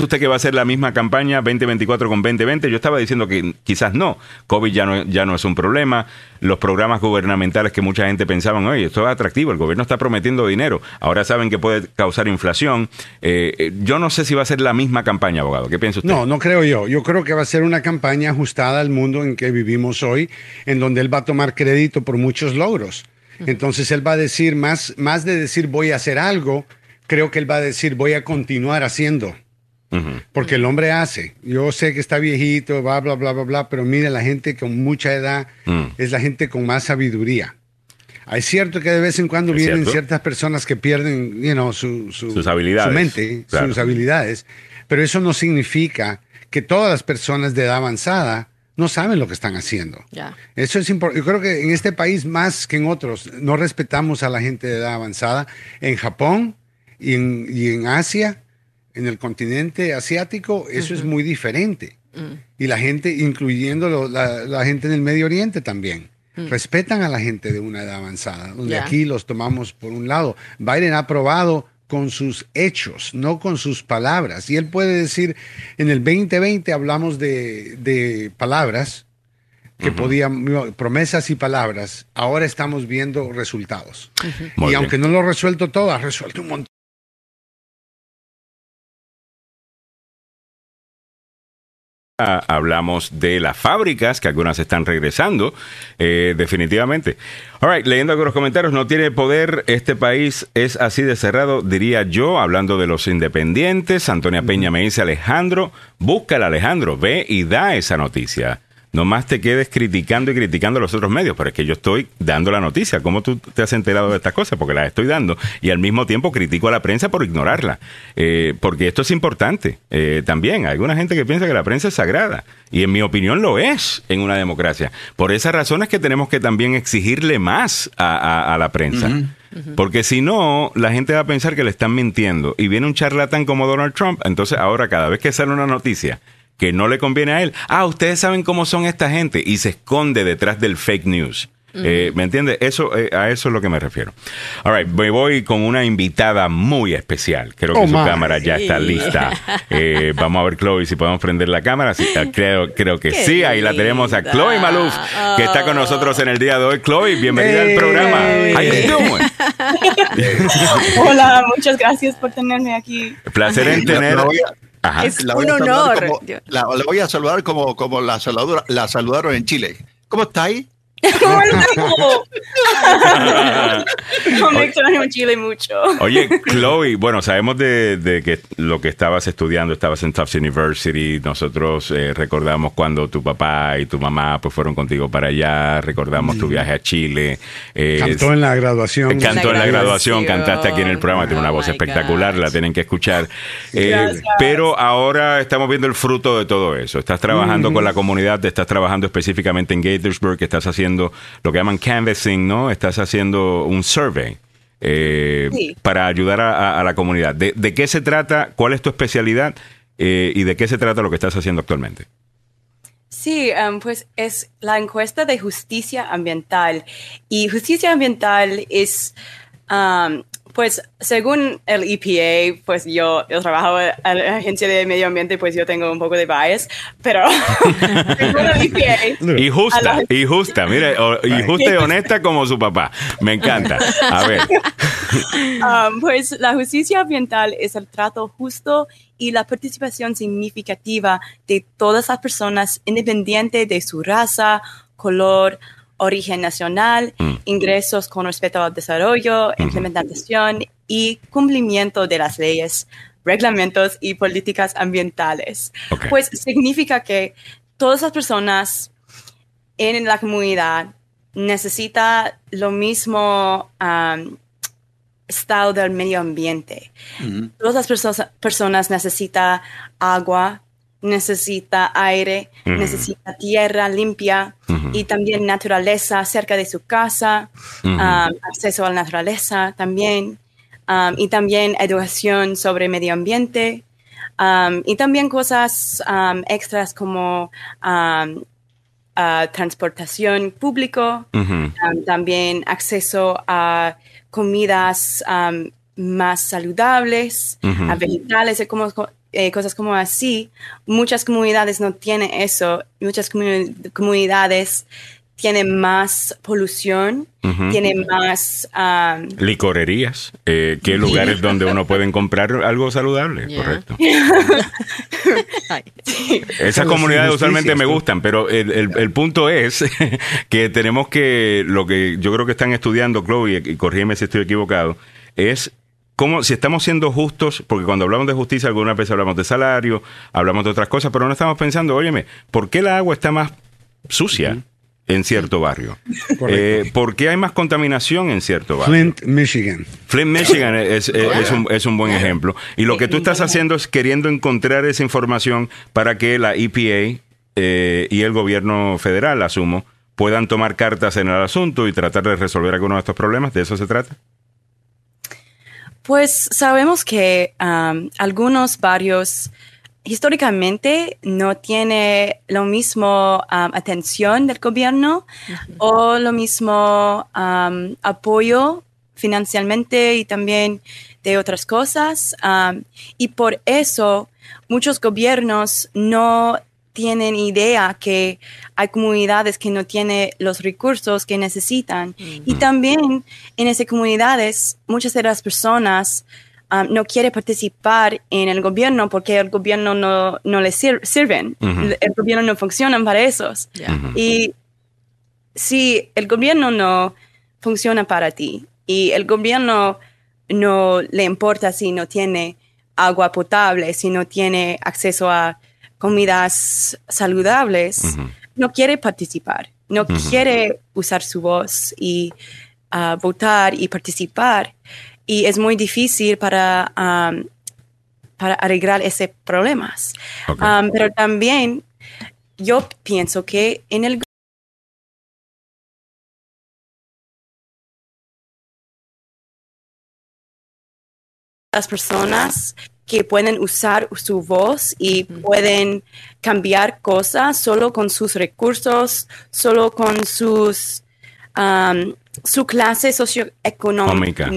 usted que va a ser la misma campaña 2024 con 2020? Yo estaba diciendo que quizás no. COVID ya no, ya no es un problema. Los programas gubernamentales que mucha gente pensaban, oye, esto es atractivo, el gobierno está prometiendo dinero. Ahora saben que puede causar inflación. Eh, eh, yo no sé si va a ser la misma campaña, abogado. ¿Qué piensa usted? No, no creo yo. Yo creo que va a ser una campaña ajustada al mundo en que vivimos hoy, en donde él va a tomar crédito por muchos logros. Entonces él va a decir, más, más de decir voy a hacer algo, creo que él va a decir voy a continuar haciendo. Porque el hombre hace. Yo sé que está viejito, bla, bla, bla, bla, bla, pero mire, la gente con mucha edad mm. es la gente con más sabiduría. Es cierto que de vez en cuando vienen ciertas personas que pierden you sus habilidades. Su mente, sus habilidades, pero eso no significa que todas las personas de edad avanzada no saben lo que están haciendo. Eso es importante. Yo creo que en este país, más que en otros, no respetamos a la gente de edad avanzada. En Japón y en Asia, en el continente asiático eso es muy diferente. Mm. Y la gente, incluyendo la, gente en el Medio Oriente también, mm. respetan a la gente de una edad avanzada, donde aquí los tomamos por un lado. Biden ha probado con sus hechos, no con sus palabras. Y él puede decir, en el 2020 hablamos de, palabras, que podían, promesas y palabras, ahora estamos viendo resultados. Y aunque no lo ha resuelto todo, ha resuelto un montón. Hablamos de las fábricas, que algunas están regresando, eh, definitivamente. All right, leyendo algunos comentarios, no tiene poder, este país es así de cerrado, diría yo, hablando de los independientes. Antonia Peña me dice, Alejandro, búscala Alejandro, ve y da esa noticia no más te quedes criticando y criticando a los otros medios, pero es que yo estoy dando la noticia. ¿Cómo tú te has enterado de estas cosas? Porque las estoy dando y al mismo tiempo critico a la prensa por ignorarla. Eh, porque esto es importante eh, también. Hay alguna gente que piensa que la prensa es sagrada y en mi opinión lo es en una democracia. Por esas razones que tenemos que también exigirle más a, la prensa. Porque si no, la gente va a pensar que le están mintiendo. Y viene un charlatán como Donald Trump, entonces ahora cada vez que sale una noticia que no le conviene a él. Ah, ustedes saben cómo son esta gente y se esconde detrás del fake news. Eh, ¿Me entiende? Eso, eh, a eso es lo que me refiero. All right, me voy con una invitada muy especial. Creo que oh, su cámara ya está lista. Eh, vamos a ver, Chloe, si podemos prender la cámara. creo, creo que sí. Ahí la tenemos a Chloe Maluf, que está con nosotros en el día de hoy. Chloe, bienvenida al programa. Hola, muchas gracias por tenerme aquí. Placer en tener. Es un honor. la, voy a saludar como, como la, saludadora, la saludaron en Chile. ¿Cómo estáis? me extraño Chile mucho. Oye, Chloe, bueno, sabemos de, que lo que estabas estudiando, estabas en Tufts University. Nosotros eh, recordamos cuando tu papá y tu mamá pues fueron contigo para allá. Recordamos tu viaje a Chile. Eh, cantó en la graduación. Cantó en la graduación, cantaste aquí en el programa. Tiene una oh voz espectacular, la tienen que escuchar. Eh, pero ahora estamos viendo el fruto de todo eso. Estás trabajando con la comunidad, estás trabajando específicamente en Gaithersburg, estás haciendo lo que llaman canvassing, ¿no? Estás haciendo un survey. Eh, para ayudar a, la comunidad. De, qué se trata? ¿Cuál es tu especialidad? Eh, ¿Y de qué se trata lo que estás haciendo actualmente? Sí, um, pues es la encuesta de justicia ambiental. Y justicia ambiental es um, pues según el EPA, pues yo, yo trabajo en la agencia de medio ambiente, pues yo tengo un poco de bias, pero según el EPA... Y justa, y justa, mire, y justa y honesta como su papá. Me encanta. A ver. Um, pues la justicia ambiental es el trato justo y la participación significativa de todas las personas independiente de su raza, color, origen nacional, mm. ingresos con respecto al desarrollo, implementación y cumplimiento de las leyes, reglamentos y políticas ambientales. Pues significa que todas las personas en la comunidad necesitan lo mismo estado del medio ambiente. Todas las personas necesitan agua, necesita aire, necesita tierra limpia y también naturaleza cerca de su casa, um, acceso a la naturaleza también, um, y también educación sobre medio ambiente, um, y también cosas extras como transportación público, también acceso a comidas más saludables, a vegetales, como eh, cosas como así, muchas comunidades no tienen eso, muchas comunidades tienen más polución, tienen más... Licorerías, eh, ¿qué lugares donde uno puede comprar algo saludable? Correcto. Esas comunidades usualmente me gustan, pero el, punto es que tenemos que, lo que yo creo que están estudiando, Chloe, y corrígeme si estoy equivocado, es cómo, si estamos siendo justos, porque cuando hablamos de justicia, algunas veces hablamos de salario, hablamos de otras cosas, pero no estamos pensando, óyeme, ¿por qué la agua está más sucia? en cierto barrio. Eh, ¿Por qué hay más contaminación en cierto barrio? Flint, Michigan. Flint, Michigan es, un, buen ejemplo. Y lo que tú estás haciendo es queriendo encontrar esa información para que la EPA eh, y el gobierno federal, asumo, puedan tomar cartas en el asunto y tratar de resolver algunos de estos problemas. ¿De eso se trata? Pues sabemos que um, algunos barrios históricamente no tiene lo mismo um, atención del gobierno o lo mismo um, apoyo financieramente y también de otras cosas. Um, y por eso muchos gobiernos no tienen idea que hay comunidades que no tienen los recursos que necesitan. Y también en esas comunidades, muchas de las personas Um, no quiere participar en el gobierno porque el gobierno no, no le sirven. el, gobierno no funciona para esos. Y si el gobierno no funciona para ti y el gobierno no le importa si no tiene agua potable, si no tiene acceso a comidas saludables, no quiere participar, no quiere usar su voz y uh, votar y participar. Y es muy difícil para, um, para arreglar esos problemas. Um, pero también yo pienso que en el las personas que pueden usar su voz y pueden cambiar cosas solo con sus recursos, solo con sus um, su clase socioeconómica.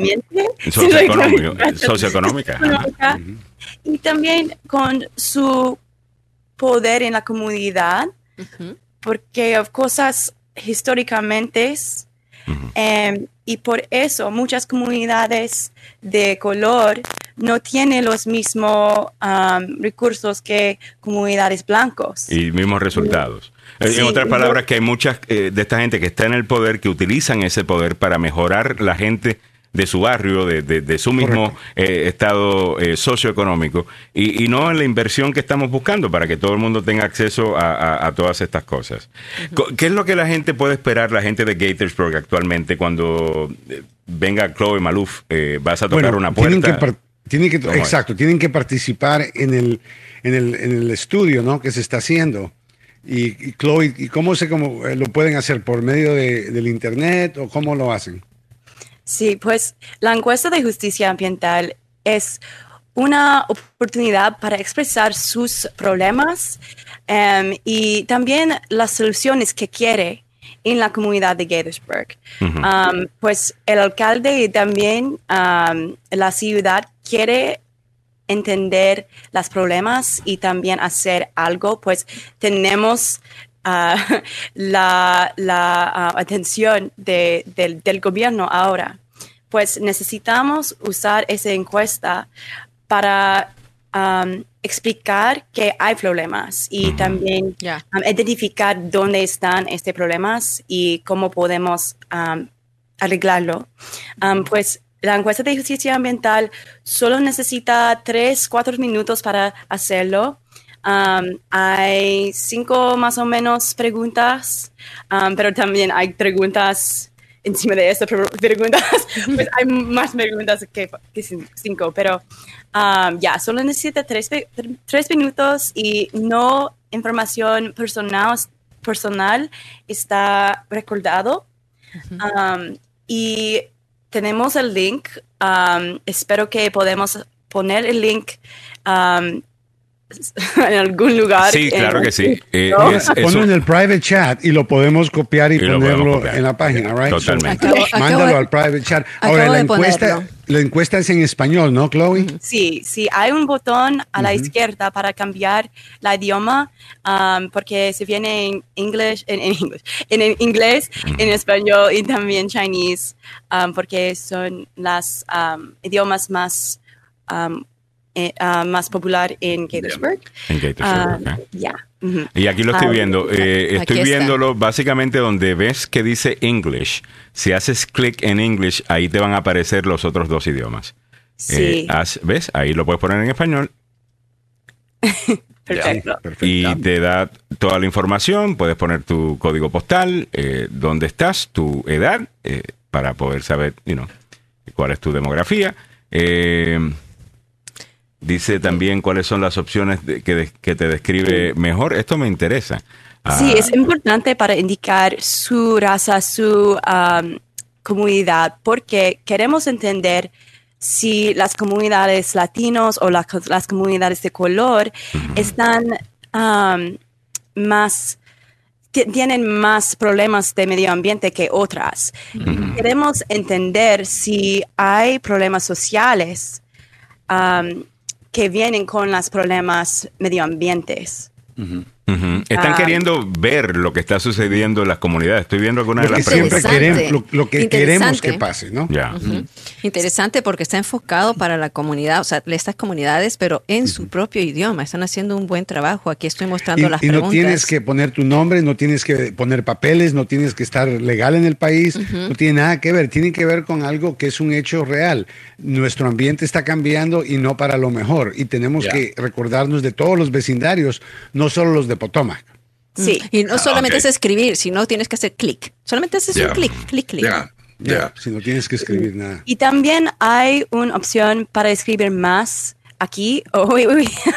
Socioeconómica. Y también con su poder en la comunidad, porque cosas históricamente em, y por eso muchas comunidades de color no tienen los mismos recursos que comunidades blancos. Y mismos resultados. En otras palabras, que hay muchas eh, de esta gente que está en el poder que utilizan ese poder para mejorar la gente de su barrio, de, su mismo eh, estado eh, socioeconómico, y, no en la inversión que estamos buscando para que todo el mundo tenga acceso a, todas estas cosas. ¿Qué es lo que la gente puede esperar, la gente de Gatorsburg actualmente, cuando venga Chloe Maluf? ¿Vas a tocar una puerta? Tienen que, exacto, tienen que participar en el, en el, en el estudio ¿no? que se está haciendo. Y, Chloe, ¿y cómo se cómo eh, lo pueden hacer? ¿Por medio de, del Internet o cómo lo hacen? Sí, pues la encuesta de justicia ambiental es una oportunidad para expresar sus problemas em, y también las soluciones que quiere en la comunidad de Gaithersburg. Um, pues el alcalde y también um, la ciudad quiere entender los problemas y también hacer algo, pues tenemos ah, la, ah, atención del, gobierno ahora. Pues necesitamos usar esa encuesta para um, explicar que hay problemas y también um, identificar dónde están estos problemas y cómo podemos um, arreglarlo. pues la encuesta de justicia ambiental solo necesita tres, cuatro minutos para hacerlo. Um, hay cinco más o menos preguntas, um, pero también hay preguntas encima de estas preguntas. pues hay más preguntas que, cinco, pero um, ya, solo necesita tres, tres, minutos y no información personal, personal está recordado. y tenemos el link. Um, espero que podemos poner el link um, en algún lugar. Sí, claro que sí. Eh, en el private chat y lo podemos copiar y, ponerlo en la página, right? Totalmente. mándalo al private chat. Ahora, la encuesta, la encuesta es en español, ¿no, Chloe? Sí, sí. Hay un botón a la izquierda para cambiar la idioma, um, porque se viene en, English, en, en, inglés, en español y también chinese, um, porque son los um, idiomas más eh, uh, más popular en Gaithersburg. En Gaithersburg, uh, Ya. Y aquí lo estoy ah, viendo. Eh, estoy viéndolo básicamente donde ves que dice English. Si haces clic en English, ahí te van a aparecer los otros dos idiomas. Sí. Eh, ¿Ves? Ahí lo puedes poner en español. Perfecto. Y te da toda la información. Puedes poner tu código postal, eh, dónde estás, tu edad, eh, para poder saber you know, cuál es tu demografía. Eh, Dice también cuáles son las opciones que, que, te describe mejor. Esto me interesa. Sí, es importante para indicar su raza, su comunidad, porque queremos entender si las comunidades latinos o las comunidades de color están más tienen más problemas de medio ambiente que otras. Queremos entender si hay problemas sociales que vienen con los problemas Están ah. queriendo ver lo que está sucediendo en las comunidades. Estoy viendo algunas de las preguntas. Queremos, lo, que queremos que pase, ¿no? Ya. Interesante porque está enfocado para la comunidad, o sea, estas comunidades, pero en su propio idioma. Están haciendo un buen trabajo. Aquí estoy mostrando las preguntas. Y no tienes que poner tu nombre, no tienes que poner papeles, no tienes que estar legal en el país, no tiene nada que ver. Tiene que ver con algo que es un hecho real. Nuestro ambiente está cambiando y no para lo mejor. Y tenemos que recordarnos de todos los vecindarios, no solo los de Potomac. Sí. Y no ah, solamente es escribir, sino tienes que hacer clic. Solamente haces un clic, clic, clic. Ya, si no tienes que escribir nada. Y también hay una opción para escribir más aquí. Oh,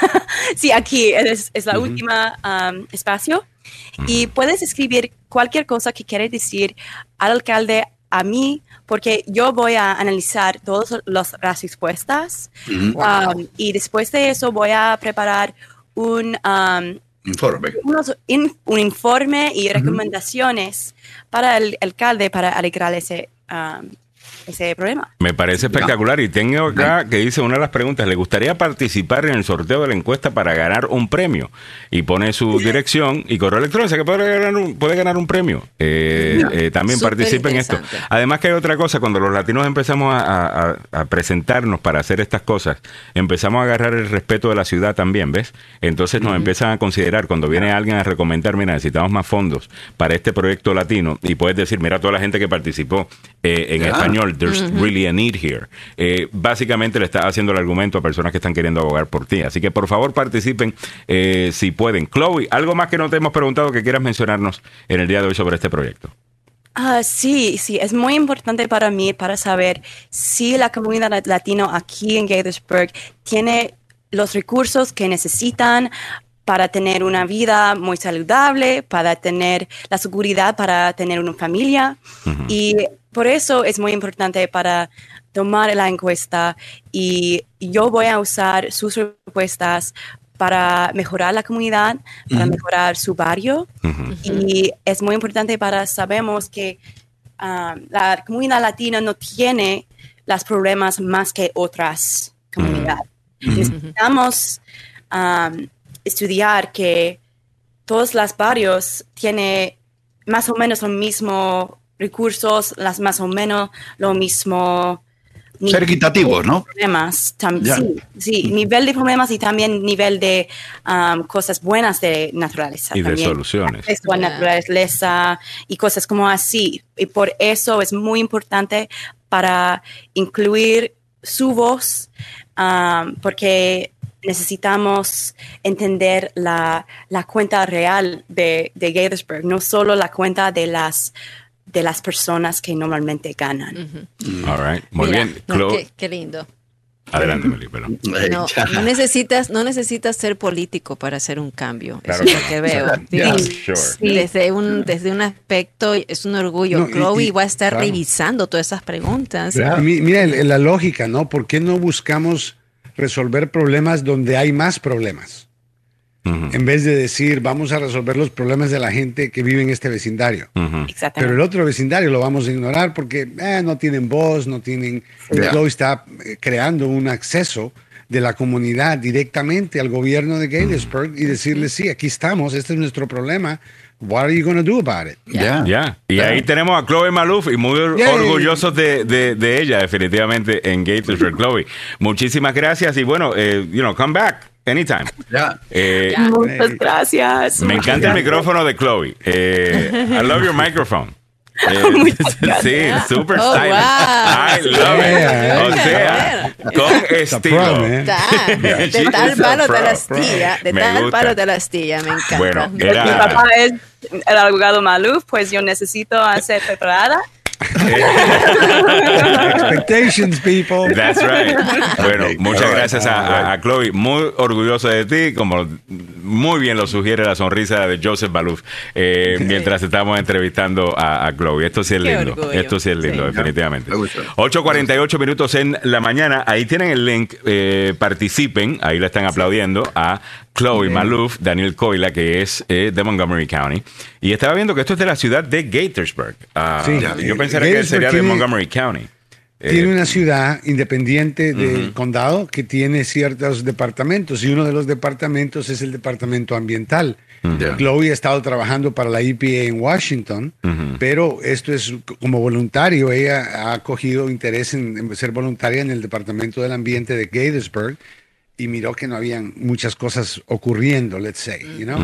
sí, aquí es, la última um, espacio. Y puedes escribir cualquier cosa que quieras decir al alcalde, a mí, porque yo voy a analizar todas las respuestas. Um, y después de eso voy a preparar un, um, Informe. un informe y recomendaciones para el alcalde para arreglar ese, um, ese problema. Me parece espectacular y tengo acá que dice una de las preguntas, ¿le gustaría participar en el sorteo de la encuesta para ganar un premio? Y pone su dirección y correo electrónico, que puede ganar un, puede ganar un premio. Eh, eh, también participe en esto. Además que hay otra cosa, cuando los latinos empezamos a, presentarnos para hacer estas cosas, empezamos a agarrar el respeto de la ciudad también, ¿ves? Entonces nos empiezan a considerar, cuando viene alguien a recomendar, mira, necesitamos más fondos para este proyecto latino, y puedes decir, mira toda la gente que participó eh, en español, there's really a need here. Eh, básicamente le está haciendo el argumento a personas que están queriendo abogar por ti. Así que por favor participen eh, si pueden. Chloe, ¿algo más que no te hemos preguntado que quieras mencionarnos en el día de hoy sobre este proyecto? Ah, sí, sí, es muy importante para mí para saber si la comunidad latina aquí en Gaithersburg tiene los recursos que necesitan para tener una vida muy saludable, para tener la seguridad para tener una familia. Y por eso es muy importante para tomar la encuesta y yo voy a usar sus respuestas para mejorar la comunidad, para mejorar su barrio. Y es muy importante para sabemos que um, la comunidad latina no tiene los problemas más que otras comunidades. Necesitamos um, estudiar que todos los barrios tienen más o menos lo mismo recursos, las más o menos lo mismo. Ser equitativos, ¿no? Problemas, sí, sí, nivel de problemas y también nivel de um, cosas buenas de naturaleza. Y de soluciones. Yeah. naturaleza y cosas como así. Y por eso es muy importante para incluir su voz, um, porque necesitamos entender la, la cuenta real de, de Gaithersburg, no solo la cuenta de las de las personas que normalmente ganan. All right. Muy bien. qué, lindo. Adelante, Meli, no, no, necesitas, no necesitas ser político para hacer un cambio. Eso es lo que veo. desde, un, desde un aspecto, es un orgullo. Chloe va a estar revisando todas esas preguntas. Mira la lógica, ¿no? ¿Por qué no buscamos resolver problemas donde hay más problemas? En vez de decir vamos a resolver los problemas de la gente que vive en este vecindario. Pero el otro vecindario lo vamos a ignorar porque eh, no tienen voz, no tienen... Yeah. está eh, creando un acceso de la comunidad directamente al gobierno de Gatesburg y decirle, sí, aquí estamos, este es nuestro problema, What are you going to do about it? Ya. Yeah. Y ahí tenemos a Chloe Maluf y muy orgullosos de, de, ella, definitivamente, en Gatesburg. Chloe, muchísimas gracias y bueno, eh, you know, come back. Anytime. Eh, Muchas gracias. Me encanta el micrófono de Chloe. Eh, I love your microphone. Eh, sí, super oh, stylish. I love it. O sea, con estilo. de tal palo de la astilla. De tal palo de la astilla. Me encanta. Bueno, Mi papá es el abogado Maluf, pues yo necesito hacer preparada Expectations, people. That's right. Bueno, muchas gracias a, Chloe. Muy orgulloso de ti, como muy bien lo sugiere la sonrisa de Joseph Baluf eh, mientras estamos entrevistando a, Chloe. Esto sí es lindo. Esto sí es lindo, definitivamente. 8.48 minutos en la mañana. Ahí tienen el link. Eh, participen. Ahí la están aplaudiendo a Chloe Maluf, Daniel Coila, que es eh, de Montgomery County. Y estaba viendo que esto es de la ciudad de Gaithersburg. Ah, yo pensaría que sería de Montgomery County. Tiene una ciudad independiente del condado que tiene ciertos departamentos y uno de los departamentos es el departamento ambiental. Chloe ha estado trabajando para la EPA en Washington, pero esto es como voluntario. Ella ha cogido interés en, en, ser voluntaria en el departamento del ambiente de Gaithersburg y miró que no habían muchas cosas ocurriendo, let's say, you know?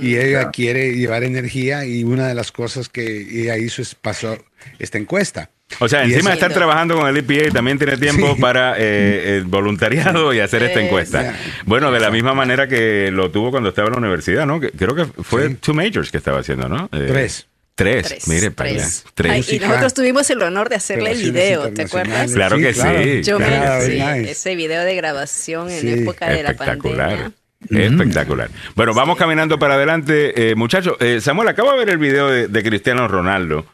Y ella quiere llevar energía y una de las cosas que ella hizo es pasó esta encuesta. O sea, encima de estar trabajando con el EPA, también tiene tiempo para eh, el voluntariado y hacer esta encuesta. Bueno, de la misma manera que lo tuvo cuando estaba en la universidad, ¿no? Creo que fue two majors que estaba haciendo, ¿no? Eh, Tres. Tres, mire para allá. Tres. y nosotros tuvimos el honor de hacerle el video, ¿te acuerdas? Claro que sí. Yo me ese video de grabación en época de la pandemia. Espectacular. Bueno, vamos caminando para adelante, eh, muchachos. Eh, Samuel, acabo de ver el video de, Cristiano Ronaldo,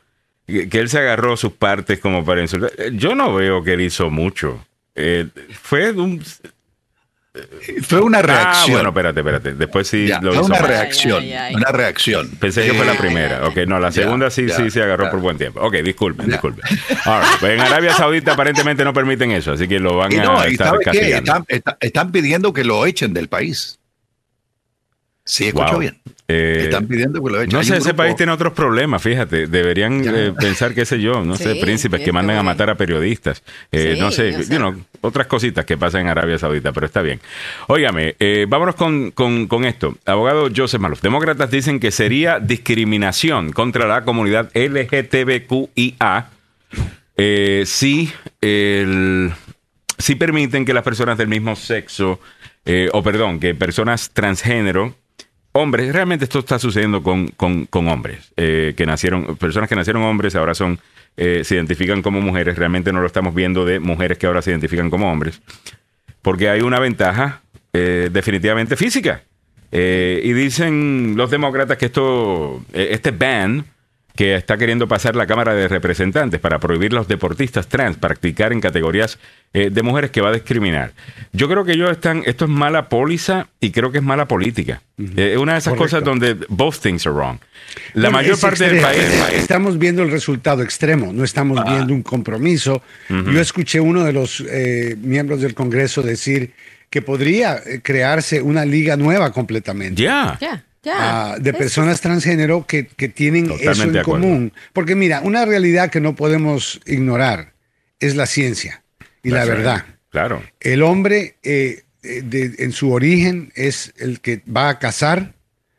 que, él se agarró sus partes como para insultar. Eh, yo no veo que él hizo mucho. fue un, fue una ah, reacción. bueno, espérate, espérate. Después sí lo hizo. Una reacción. Una reacción. Pensé que fue la primera. Ok, no, la segunda sí, sí se agarró por buen tiempo. Ok, disculpen, disculpen. Pues en Arabia Saudita aparentemente no permiten eso, así que lo van a estar castigando. están pidiendo que lo echen del país. Sí, escucho bien. Eh, Están pidiendo que lo No sé, ese país tiene otros problemas, fíjate. Deberían eh, pensar, qué sé yo, no sé, príncipes que mandan a matar a periodistas. Eh, no sé, otras cositas que pasan en Arabia Saudita, pero está bien. Óigame, vámonos con, con, esto. Abogado Joseph Maluf. Demócratas dicen que sería discriminación contra la comunidad LGTBQIA si, el, si permiten que las personas del mismo sexo, o perdón, que personas transgénero hombres, realmente esto está sucediendo con, con, hombres, eh, que nacieron, personas que nacieron hombres ahora son, eh, se identifican como mujeres, realmente no lo estamos viendo de mujeres que ahora se identifican como hombres, porque hay una ventaja eh, definitivamente física. y dicen los demócratas que esto, este ban que está queriendo pasar la Cámara de Representantes para prohibir a los deportistas trans practicar en categorías eh, de mujeres que va a discriminar. Yo creo que ellos están, esto es mala póliza y creo que es mala política. Eh, es una de esas cosas donde both things are wrong. La mayor parte del país, Estamos viendo el resultado extremo, no estamos ah. viendo un compromiso. Yo escuché uno de los eh, miembros del Congreso decir que podría crearse una liga nueva completamente. Ya. De personas transgénero que, tienen eso en común. Porque mira, una realidad que no podemos ignorar es la ciencia y la verdad. Claro. El hombre eh, eh, en su origen es el que va a cazar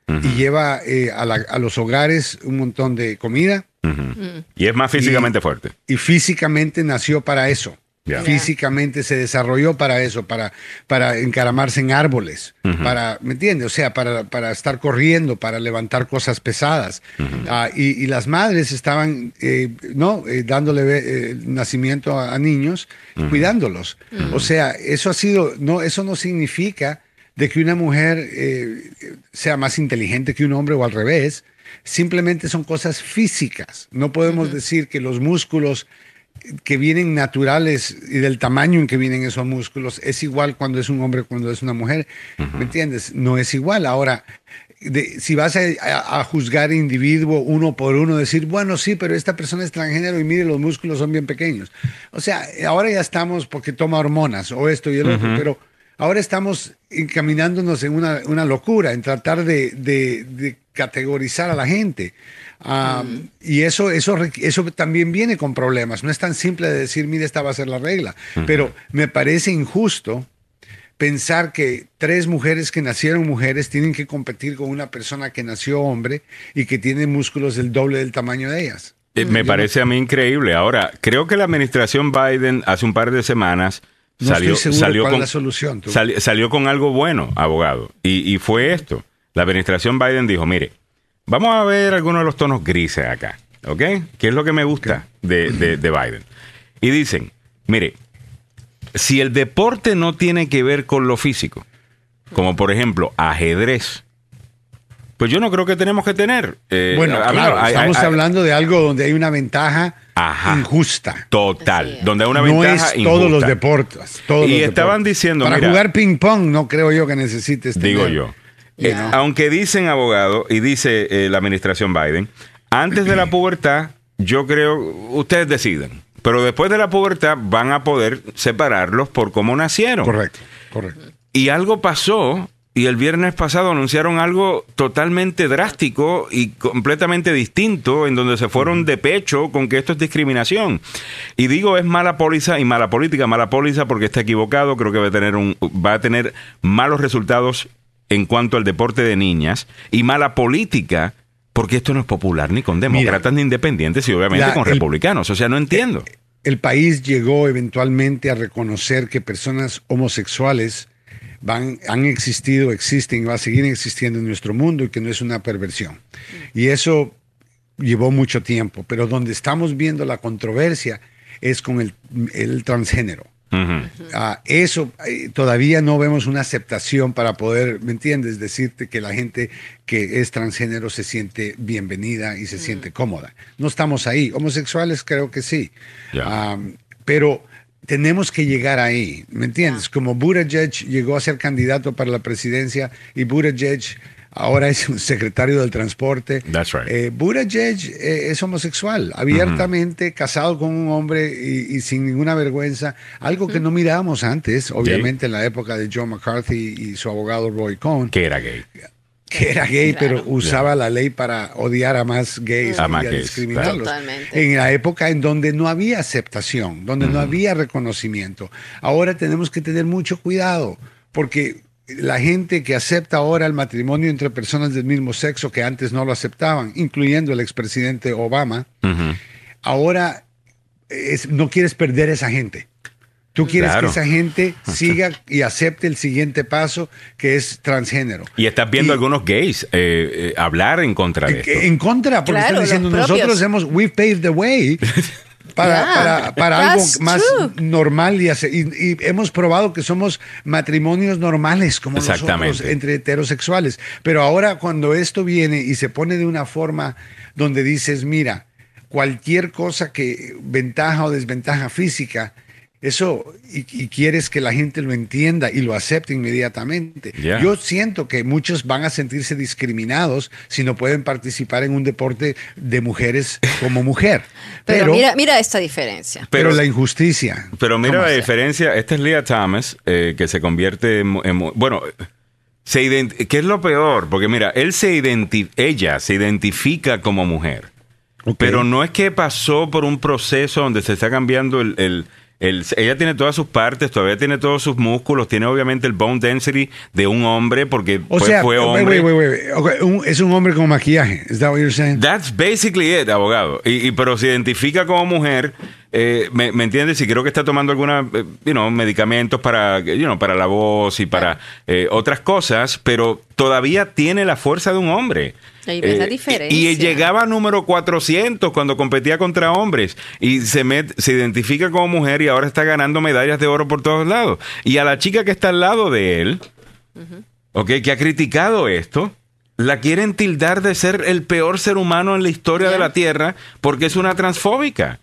y lleva eh, a, los hogares un montón de comida. Y es más físicamente fuerte. Y físicamente nació para eso. Físicamente se desarrolló para eso, para, para encaramarse en árboles, para, ¿me entiendes? O sea, para, para, estar corriendo, para levantar cosas pesadas. Ah, y, las madres estaban, eh, ¿no? Eh, dándole eh, nacimiento a, niños, cuidándolos. O sea, eso ha sido, no, eso no significa de que una mujer sea más inteligente que un hombre o al revés. Simplemente son cosas físicas. No podemos decir que los músculos que vienen naturales y del tamaño en que vienen esos músculos es igual cuando es un hombre, cuando es una mujer. ¿Me entiendes? No es igual. Ahora, si vas a, juzgar individuo uno por uno, decir, bueno, sí, pero esta persona es transgénero y mire, los músculos son bien pequeños. O sea, ahora ya estamos porque toma hormonas o esto y el otro, pero ahora estamos encaminándonos en una, una locura, en tratar de, de, categorizar a la gente. Y eso, eso, eso también viene con problemas. No es tan simple de decir, mire, esta va a ser la regla. Pero me parece injusto pensar que tres mujeres que nacieron mujeres tienen que competir con una persona que nació hombre y que tiene músculos del doble del tamaño de ellas. Eh, me parece a mí increíble. Ahora, creo que la administración Biden hace un par de semanas salió, salió con la solución. salió con algo bueno, abogado, y, fue esto. La administración Biden dijo, mire, vamos a ver algunos de los tonos grises acá, ¿ok? ¿Qué es lo que me gusta de, de Biden? Y dicen, mire, si el deporte no tiene que ver con lo físico, como por ejemplo ajedrez, pues yo no creo que tenemos que tener. Eh, bueno, claro, estamos hablando de algo donde hay una ventaja injusta. Total, donde hay una ventaja no es todos los deportes. y estaban diciendo. Para jugar ping-pong no creo yo que necesites. Digo yo. Eh, aunque dicen abogado y dice eh, la administración Biden, antes de la pubertad, yo creo, ustedes deciden. Pero después de la pubertad van a poder separarlos por cómo nacieron. Correcto, correcto. Y algo pasó y el viernes pasado anunciaron algo totalmente drástico y completamente distinto, en donde se fueron de pecho con que esto es discriminación. Y digo, es mala póliza y mala política, mala póliza porque está equivocado, creo que va a tener, un, va a tener malos resultados en cuanto al deporte de niñas, y mala política porque esto no es popular ni con demócratas ni independientes y obviamente con republicanos. O sea, no entiendo. El, país llegó eventualmente a reconocer que personas homosexuales van, han existido, existen y va a seguir existiendo en nuestro mundo y que no es una perversión. Y eso llevó mucho tiempo, pero donde estamos viendo la controversia es con el, el transgénero. Ah, eso eh, todavía no vemos una aceptación para poder, ¿me entiendes? Decirte que la gente que es transgénero se siente bienvenida y se siente cómoda. No estamos ahí. Homosexuales creo que sí. Pero tenemos que llegar ahí, ¿me entiendes? Como Buttigieg llegó a ser candidato para la presidencia y Buttigieg ahora es un secretario del transporte. That's right. Eh, eh, es homosexual, abiertamente casado con un hombre y, sin ninguna vergüenza, algo que no mirábamos antes, obviamente en la época de John McCarthy y su abogado Roy Cohn. Que era gay. Que era gay, pero usaba la ley para odiar a más gays y discriminarlos. En la época en donde no había aceptación, donde no había reconocimiento. Ahora tenemos que tener mucho cuidado, porque la gente que acepta ahora el matrimonio entre personas del mismo sexo que antes no lo aceptaban, incluyendo el expresidente Obama, ahora no quieres perder esa gente. Tú quieres que esa gente siga y acepte el siguiente paso, que es transgénero. Y estás viendo algunos gays eh, eh, hablar en contra de esto. En contra, porque están diciendo, nosotros hemos, we paved the way para, para, algo más normal y, y, hemos probado que somos matrimonios normales como nosotros entre heterosexuales. Pero ahora cuando esto viene y se pone de una forma donde dices, mira, cualquier cosa que ventaja o desventaja física eso y, quieres que la gente lo entienda y lo acepte inmediatamente. Yo siento que muchos van a sentirse discriminados si no pueden participar en un deporte de mujeres como mujer. pero, mira, mira esta diferencia. Pero, la injusticia. Pero mira la diferencia. Esta es Leah Thomas, eh, que se convierte en, bueno, se ¿qué es lo peor? Porque mira, él se ella se identifica como mujer. Pero no es que pasó por un proceso donde se está cambiando el ella tiene todas sus partes, todavía tiene todos sus músculos, tiene obviamente el bone density de un hombre porque fue, hombre. es un hombre con maquillaje. ¿Es that what you're saying? That's basically it, abogado. Y, pero se identifica como mujer. Eh, me, entiendes? Y creo que está tomando algunos eh, medicamentos para, you para la voz y para eh, otras cosas, pero todavía tiene la fuerza de un hombre. Eh, y llegaba a número 400 cuando competía contra hombres y se, se identifica como mujer y ahora está ganando medallas de oro por todos lados. Y a la chica que está al lado de él, que ha criticado esto, la quieren tildar de ser el peor ser humano en la historia de la Tierra porque es una transfóbica.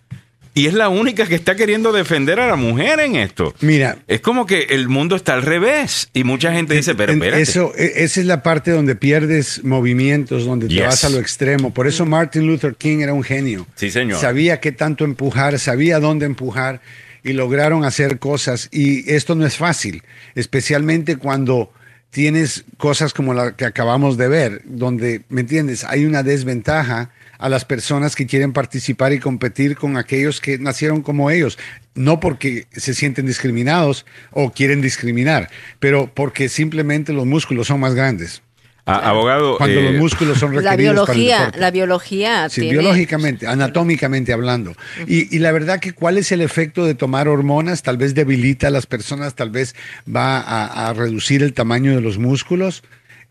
Y es la única que está queriendo defender a la mujer en esto. Mira. Es como que el mundo está al revés y mucha gente dice, pero espérate. Eso, e, esa es la parte donde pierdes movimientos, donde te vas a lo extremo. Por eso Martin Luther King era un genio. Sí, señor. Sabía qué tanto empujar, sabía dónde empujar y lograron hacer cosas. Y esto no es fácil, especialmente cuando tienes cosas como la que acabamos de ver, donde, ¿me entiendes? Hay una desventaja a las personas que quieren participar y competir con aquellos que nacieron como ellos, no porque se sienten discriminados o quieren discriminar, pero porque simplemente los músculos son más grandes. abogado. Cuando los eh, músculos son requeridos. La biología, para el la biología. Sí, biológicamente, anatómicamente hablando. y, la verdad que cuál es el efecto de tomar hormonas, tal vez debilita a las personas, tal vez va a reducir el tamaño de los músculos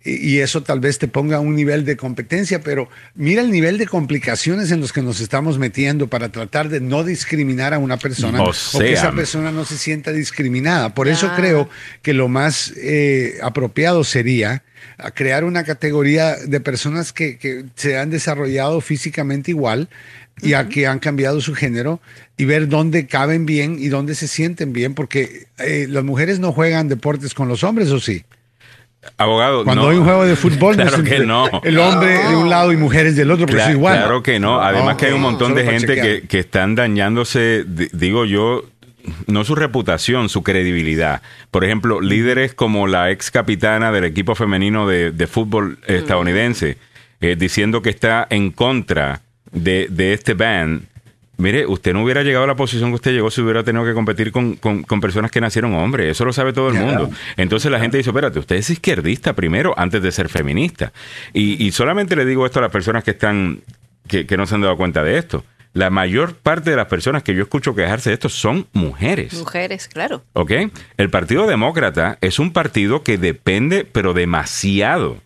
y eso tal vez te ponga a un nivel de competencia, pero mira el nivel de complicaciones en los que nos estamos metiendo para tratar de no discriminar a una persona o, que esa persona no se sienta discriminada. Por eso creo que lo más eh, apropiado sería crear una categoría de personas que, se han desarrollado físicamente igual y a que han cambiado su género y ver dónde caben bien y dónde se sienten bien, porque eh, las mujeres no juegan deportes con los hombres, ¿o sí? Abogado, Cuando hay un juego de fútbol, claro que no. el hombre de un lado y mujeres del otro, pero es igual. Claro que no. Además que hay un montón de gente que, están dañándose, digo yo, no su reputación, su credibilidad. Por ejemplo, líderes como la ex capitana del equipo femenino de, fútbol estadounidense, eh, diciendo que está en contra de, de este ban Mire, usted no hubiera llegado a la posición que usted llegó si hubiera tenido que competir con, personas que nacieron hombres. Eso lo sabe todo el mundo. Entonces la gente dice, espérate, usted es izquierdista primero antes de ser feminista. Y, solamente le digo esto a las personas que están, que, no se han dado cuenta de esto. La mayor parte de las personas que yo escucho quejarse de esto son mujeres. Mujeres, claro. ¿Ok? El Partido Demócrata es un partido que depende, pero demasiado,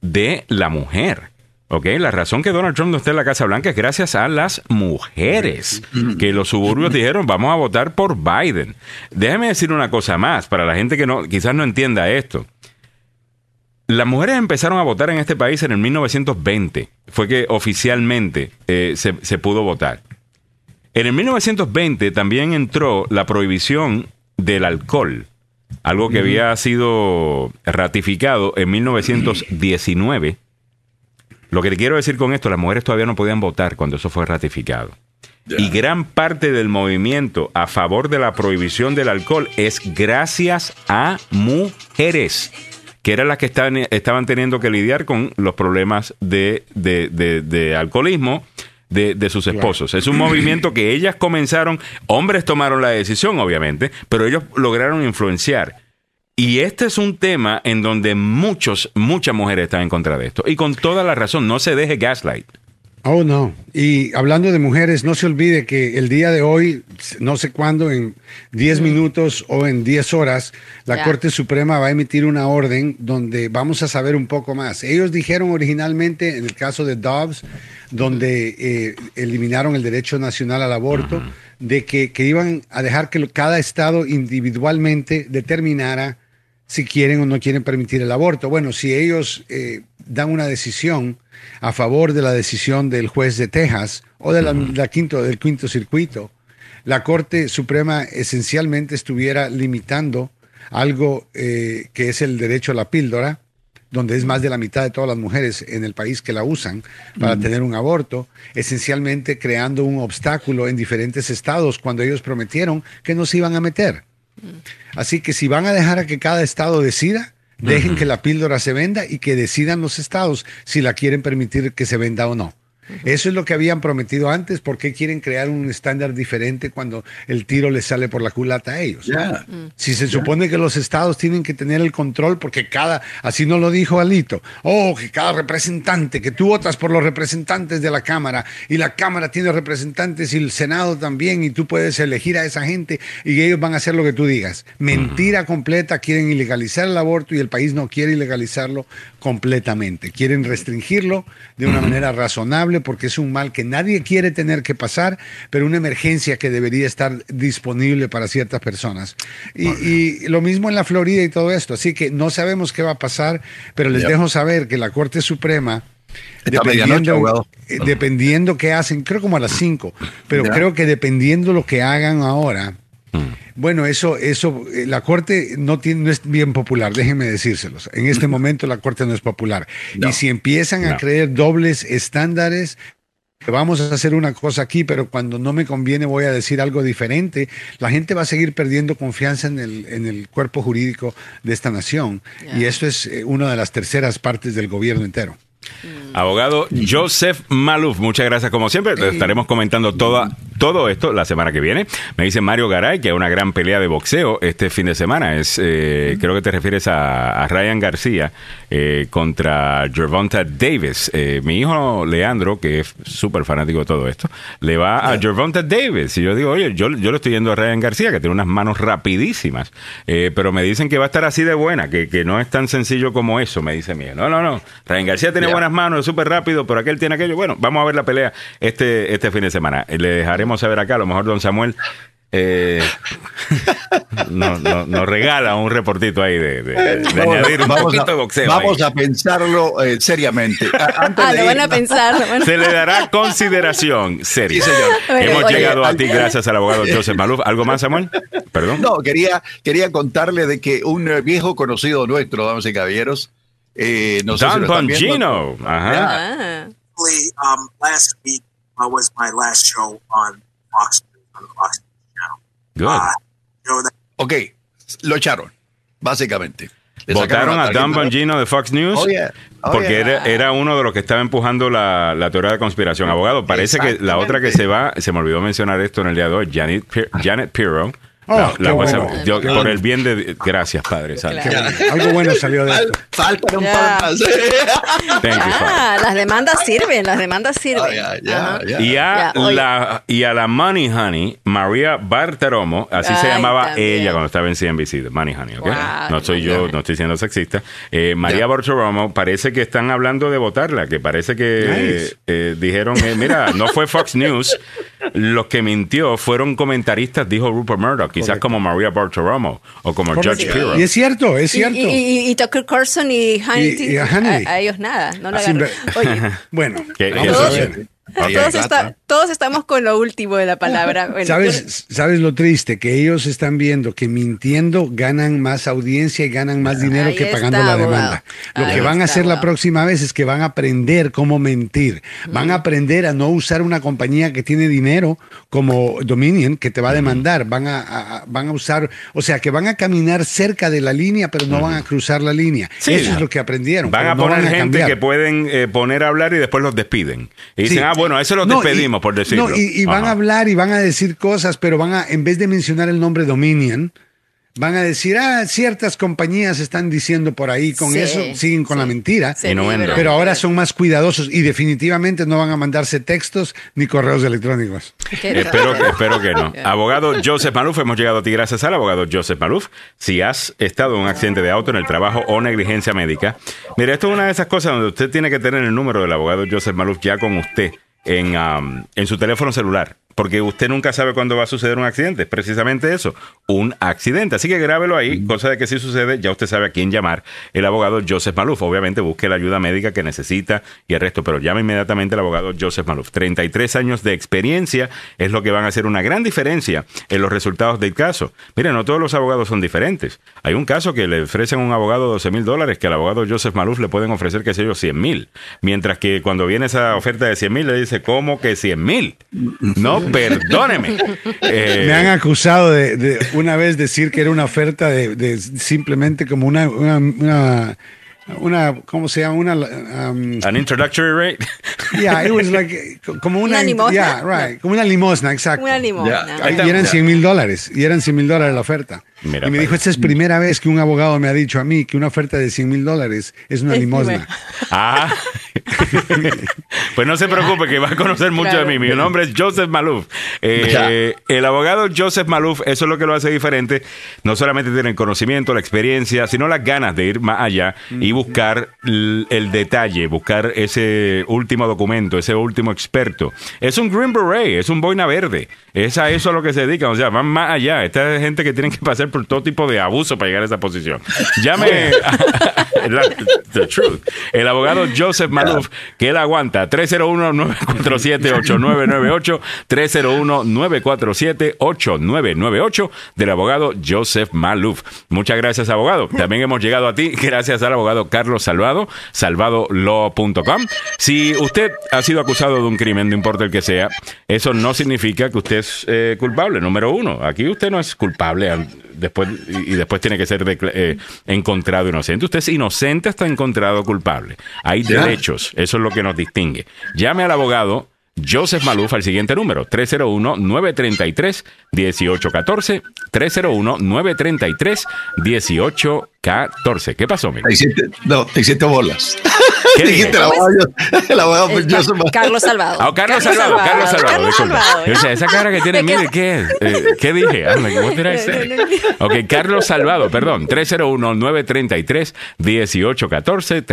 de la mujer. Ok, la razón que Donald Trump no esté en la Casa Blanca es gracias a las mujeres, que los suburbios dijeron vamos a votar por Biden. Déjeme decir una cosa más para la gente que no, quizás no entienda esto. Las mujeres empezaron a votar en este país en el 1920. Fue que oficialmente eh, se, se pudo votar. En el 1920 también entró la prohibición del alcohol, algo que había sido ratificado en 1919 lo que te quiero decir con esto, las mujeres todavía no podían votar cuando eso fue ratificado. Y gran parte del movimiento a favor de la prohibición del alcohol es gracias a mujeres, que eran las que estaban, estaban teniendo que lidiar con los problemas de, alcoholismo de, sus esposos. Es un movimiento que ellas comenzaron, hombres tomaron la decisión, obviamente, pero ellos lograron influenciar. Y este es un tema en donde muchos, muchas mujeres están en contra de esto. Y con toda la razón, no se deje gaslight. Oh, no. Y hablando de mujeres, no se olvide que el día de hoy, no sé cuándo, en 10 minutos o en 10 horas, la Corte Suprema va a emitir una orden donde vamos a saber un poco más. Ellos dijeron originalmente, en el caso de Dobbs, donde eh, eliminaron el derecho nacional al aborto, de que, que, iban a dejar que cada estado individualmente determinara si quieren o no quieren permitir el aborto. Bueno, si ellos eh, dan una decisión a favor de la decisión del juez de Texas o de la, quinto, del quinto circuito, la Corte Suprema esencialmente estuviera limitando algo eh, que es el derecho a la píldora, donde es más de la mitad de todas las mujeres en el país que la usan para tener un aborto, esencialmente creando un obstáculo en diferentes estados cuando ellos prometieron que no se iban a meter. Así que si van a dejar a que cada estado decida, dejen que la píldora se venda y que decidan los estados si la quieren permitir que se venda o no. Eso es lo que habían prometido antes. ¿Por qué quieren crear un estándar diferente cuando el tiro les sale por la culata a ellos? Mm. Si se supone que los estados tienen que tener el control, porque cada, así no lo dijo Alito, oh, que cada representante, que tú votas por los representantes de la Cámara y la Cámara tiene representantes y el Senado también y tú puedes elegir a esa gente y ellos van a hacer lo que tú digas. Mentira completa, quieren ilegalizar el aborto y el país no quiere ilegalizarlo completamente. Quieren restringirlo de una manera razonable porque es un mal que nadie quiere tener que pasar, pero una emergencia que debería estar disponible para ciertas personas. Y, lo mismo en la Florida y todo esto. Así que no sabemos qué va a pasar, pero les dejo saber que la Corte Suprema dependiendo, eh, dependiendo qué hacen, creo como a las 5, pero creo que dependiendo lo que hagan ahora. Bueno, eso, eso, eh, la corte no, tiene, no es bien popular, déjenme decírselos. En este momento la corte no es popular. Y si empiezan a creer dobles estándares, vamos a hacer una cosa aquí, pero cuando no me conviene voy a decir algo diferente, la gente va a seguir perdiendo confianza en el, en el cuerpo jurídico de esta nación. Y eso es eh, una de las terceras partes del gobierno entero. Abogado Joseph Maluf, muchas gracias como siempre. estaremos comentando toda, todo esto la semana que viene. Me dice Mario Garay que hay una gran pelea de boxeo este fin de semana. Es, eh, Creo que te refieres a, Ryan García eh, contra Gervonta Davis. Eh, mi hijo Leandro, que es súper fanático de todo esto, le va a Gervonta Davis. Y yo digo, oye, yo, yo le estoy yendo a Ryan García, que tiene unas manos rapidísimas. pero me dicen que va a estar así de buena, que, que no es tan sencillo como eso, me dice mi hijo. No, no, no. Ryan García tiene buenas manos, es súper rápido, pero aquel tiene aquello. Bueno, vamos a ver la pelea este, este fin de semana. Le dejaremos saber acá, a lo mejor don Samuel eh, nos regala un reportito ahí de, añadir un poquito de boxeo. Vamos a pensarlo eh, seriamente. ah, lo van a pensar. Se le dará consideración seria. Hemos llegado a ti gracias al abogado Joseph Maluf. ¿Algo más, Samuel? Perdón. No, quería, quería contarle de que un viejo conocido nuestro, damas y caballeros, eh, no Don si Bongino. Ajá. Um, last week uh, was my last show on Fox, on the Fox channel. Good. Uh, you know that ok, lo echaron, básicamente. Votaron a Don Bongino de Fox News oh, yeah. oh, porque yeah. era, era, uno de los que estaba empujando la, la teoría de conspiración. Abogado, parece que la otra que se va, se me olvidó mencionar esto en el día de hoy, Janet, Janet Pirro, Oh, por el bien de. Gracias, Padre. Algo bueno salió de esto. Faltan un par más. ah, las demandas sirven, las demandas sirven. y, a la, y a la Money Honey, María Barteromo, así se llamaba ella cuando estaba en CNBC, Money Honey, ¿ok? no soy yo, no estoy siendo sexista. Eh, María Barteromo, parece que están hablando de votarla, que parece que eh, dijeron, eh, mira, no fue Fox News, los que mintió fueron comentaristas, dijo Rupert Murdoch quizás como Maria Bartiromo o como Judge Pirro. Y es cierto, es cierto. Y, Tucker Carlson y Hannity, a, ellos nada, no lo. Oye, bueno, todos, estamos con lo último de la palabra. ¿Sabes, ¿Sabes lo triste? Que ellos están viendo que mintiendo ganan más audiencia y ganan más dinero que pagando la demanda. Lo que van a hacer la próxima vez es que van a aprender cómo mentir. Van a aprender a no usar una compañía que tiene dinero como Dominion que te va a demandar. Van a, van a usar, o sea, que van a caminar cerca de la línea, pero no van a cruzar la línea. Eso es lo que aprendieron. Van a poner gente que pueden eh, poner a hablar y después los despiden. Y dicen, ah, bueno, eso lo despedimos, por decirlo. No, y, van a hablar y van a decir cosas, pero van a, en vez de mencionar el nombre Dominion, van a decir, ah, ciertas compañías están diciendo por ahí, con eso siguen con la mentira, pero ahora son más cuidadosos y definitivamente no van a mandarse textos ni correos electrónicos. espero, que, espero que no. Abogado Joseph Maluf, hemos llegado a ti gracias al abogado Joseph Maluf. Si has estado en un accidente de auto en el trabajo o negligencia médica, mire, esto es una de esas cosas donde usted tiene que tener el número del abogado Joseph Maluf ya con usted en, um, en su teléfono celular porque usted nunca sabe cuándo va a suceder un accidente. Es precisamente eso, un accidente. Así que grábelo ahí, cosa de que si sucede, ya usted sabe a quién llamar. El abogado Joseph Maluf. Obviamente busque la ayuda médica que necesita y el resto, pero llame inmediatamente al abogado Joseph Maluf. 33 años de experiencia es lo que van a hacer una gran diferencia en los resultados del caso. Mire, no todos los abogados son diferentes. Hay un caso que le ofrecen a un abogado 12 mil dólares que al abogado Joseph Maluf le pueden ofrecer, qué sé yo, 100 mil. Mientras que cuando viene esa oferta de 100 mil, le dice, ¿cómo que 100 mil? No perdóneme. Me han acusado de, una vez decir que era una oferta de, simplemente como una, una, una ¿cómo se llama? Una um, an introductory rate. Yeah, it was like como una, limosna. Yeah, right, como una limosna, exacto. Una limosna. Y eran 100 mil dólares, y eran 100 mil dólares la oferta y me dijo, esta es primera vez que un abogado me ha dicho a mí que una oferta de 100 mil dólares es una limosna. Ah, pues no se preocupe que va a conocer mucho de mí. Mi nombre es Joseph Maluf. Eh, el abogado Joseph Maluf, eso es lo que lo hace diferente. No solamente tiene el conocimiento, la experiencia, sino las ganas de ir más allá y buscar el, detalle, buscar ese último documento, ese último experto. Es un Green Beret, es un boina verde. Es a eso a lo que se dedica. O sea, van más allá. Esta es gente que tienen que pasar por todo tipo de abuso para llegar a esa posición. Llame the truth. El abogado Joseph Malouf, que él aguanta 301-947-8998, 301-947-8998 del abogado Joseph Malouf. Muchas gracias, abogado. También hemos llegado a ti gracias al abogado Carlos Salvado, salvadolaw.com. Si usted ha sido acusado de un crimen, no importa el que sea, eso no significa que usted es eh, culpable. Número uno, aquí usted no es culpable después y después tiene que ser eh, encontrado inocente. Usted es inocente hasta encontrado culpable. Hay derechos, eso es lo que nos distingue. Llame al abogado Joseph Maluf al siguiente número, 301-933-1814, 301-933-1814. ¿Qué pasó, hiciste, no, te hiciste bolas. ¿Qué dijiste? El abogado, Carlos Salvado. Ah, Carlos, Salvado, Carlos Salvado. Carlos esa cara que tiene, mire, ¿qué es? Eh, ¿Qué dije? Ok, Carlos Salvado, perdón, 301-933-1814,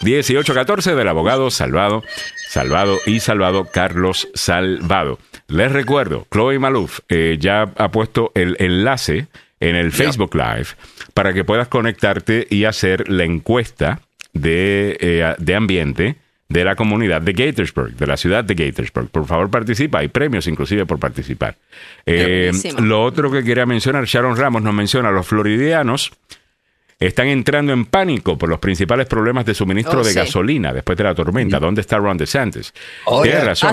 301-933-1814 del abogado Salvado Salvado y Salvado Carlos Salvado. Les recuerdo, Chloe Maluf eh, ya ha puesto el enlace en el Facebook Live para que puedas conectarte y hacer la encuesta de, eh, de ambiente de la comunidad de Gatorsburg, de la ciudad de Gatorsburg. Por favor, participa. Hay premios inclusive por participar. Eh, lo otro que quería mencionar, Sharon Ramos nos menciona a los floridianos están entrando en pánico por los principales problemas de suministro oh, de gasolina después de la tormenta. ¿Dónde está Ron DeSantis? Oh, Tiene razón. Ha,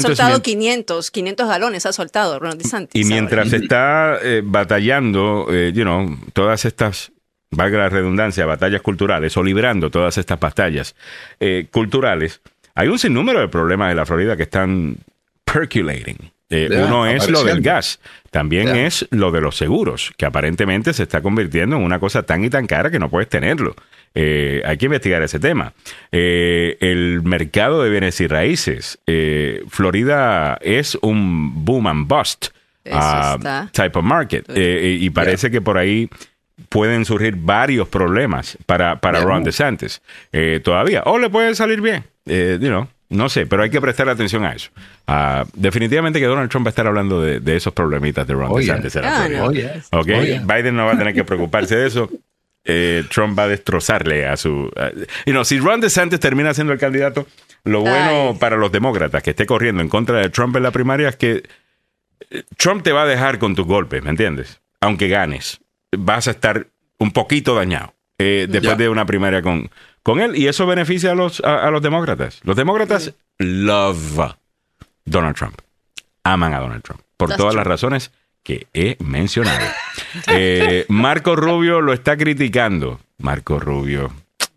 soltado 500, 500 galones, ha soltado Ron DeSantis. Y mientras está eh, batallando, eh, you know, todas estas valga la redundancia, batallas culturales o librando todas estas batallas eh, culturales, hay un sinnúmero de problemas en la Florida que están percolating. Eh, uno es lo del gas, también es lo de los seguros, que aparentemente se está convirtiendo en una cosa tan y tan cara que no puedes tenerlo. Eh, hay que investigar ese tema. Eh, el mercado de bienes y raíces. Florida es un boom and bust uh, type of market. y parece que por ahí pueden surgir varios problemas para, para Ron DeSantis todavía. O le puede salir bien, you know. No sé, pero hay que prestar atención a eso. Ah, definitivamente que Donald Trump va a estar hablando de, esos problemitas de Ron oh, DeSantis. Oh, oh, Biden no va a tener que preocuparse de eso. Eh, Trump va a destrozarle a su... y no, si Ron DeSantis termina siendo el candidato, lo bueno para los demócratas que esté corriendo en contra de Trump en la primaria es que eh, Trump te va a dejar con tus golpes, ¿me entiendes? Aunque ganes, vas a estar un poquito dañado eh, después de una primaria con, con él y eso beneficia a los, a, los demócratas. Los demócratas love Donald Trump. Aman a Donald Trump. Por todas las razones que he mencionado. Eh, Marco Rubio lo está criticando. Marco Rubio.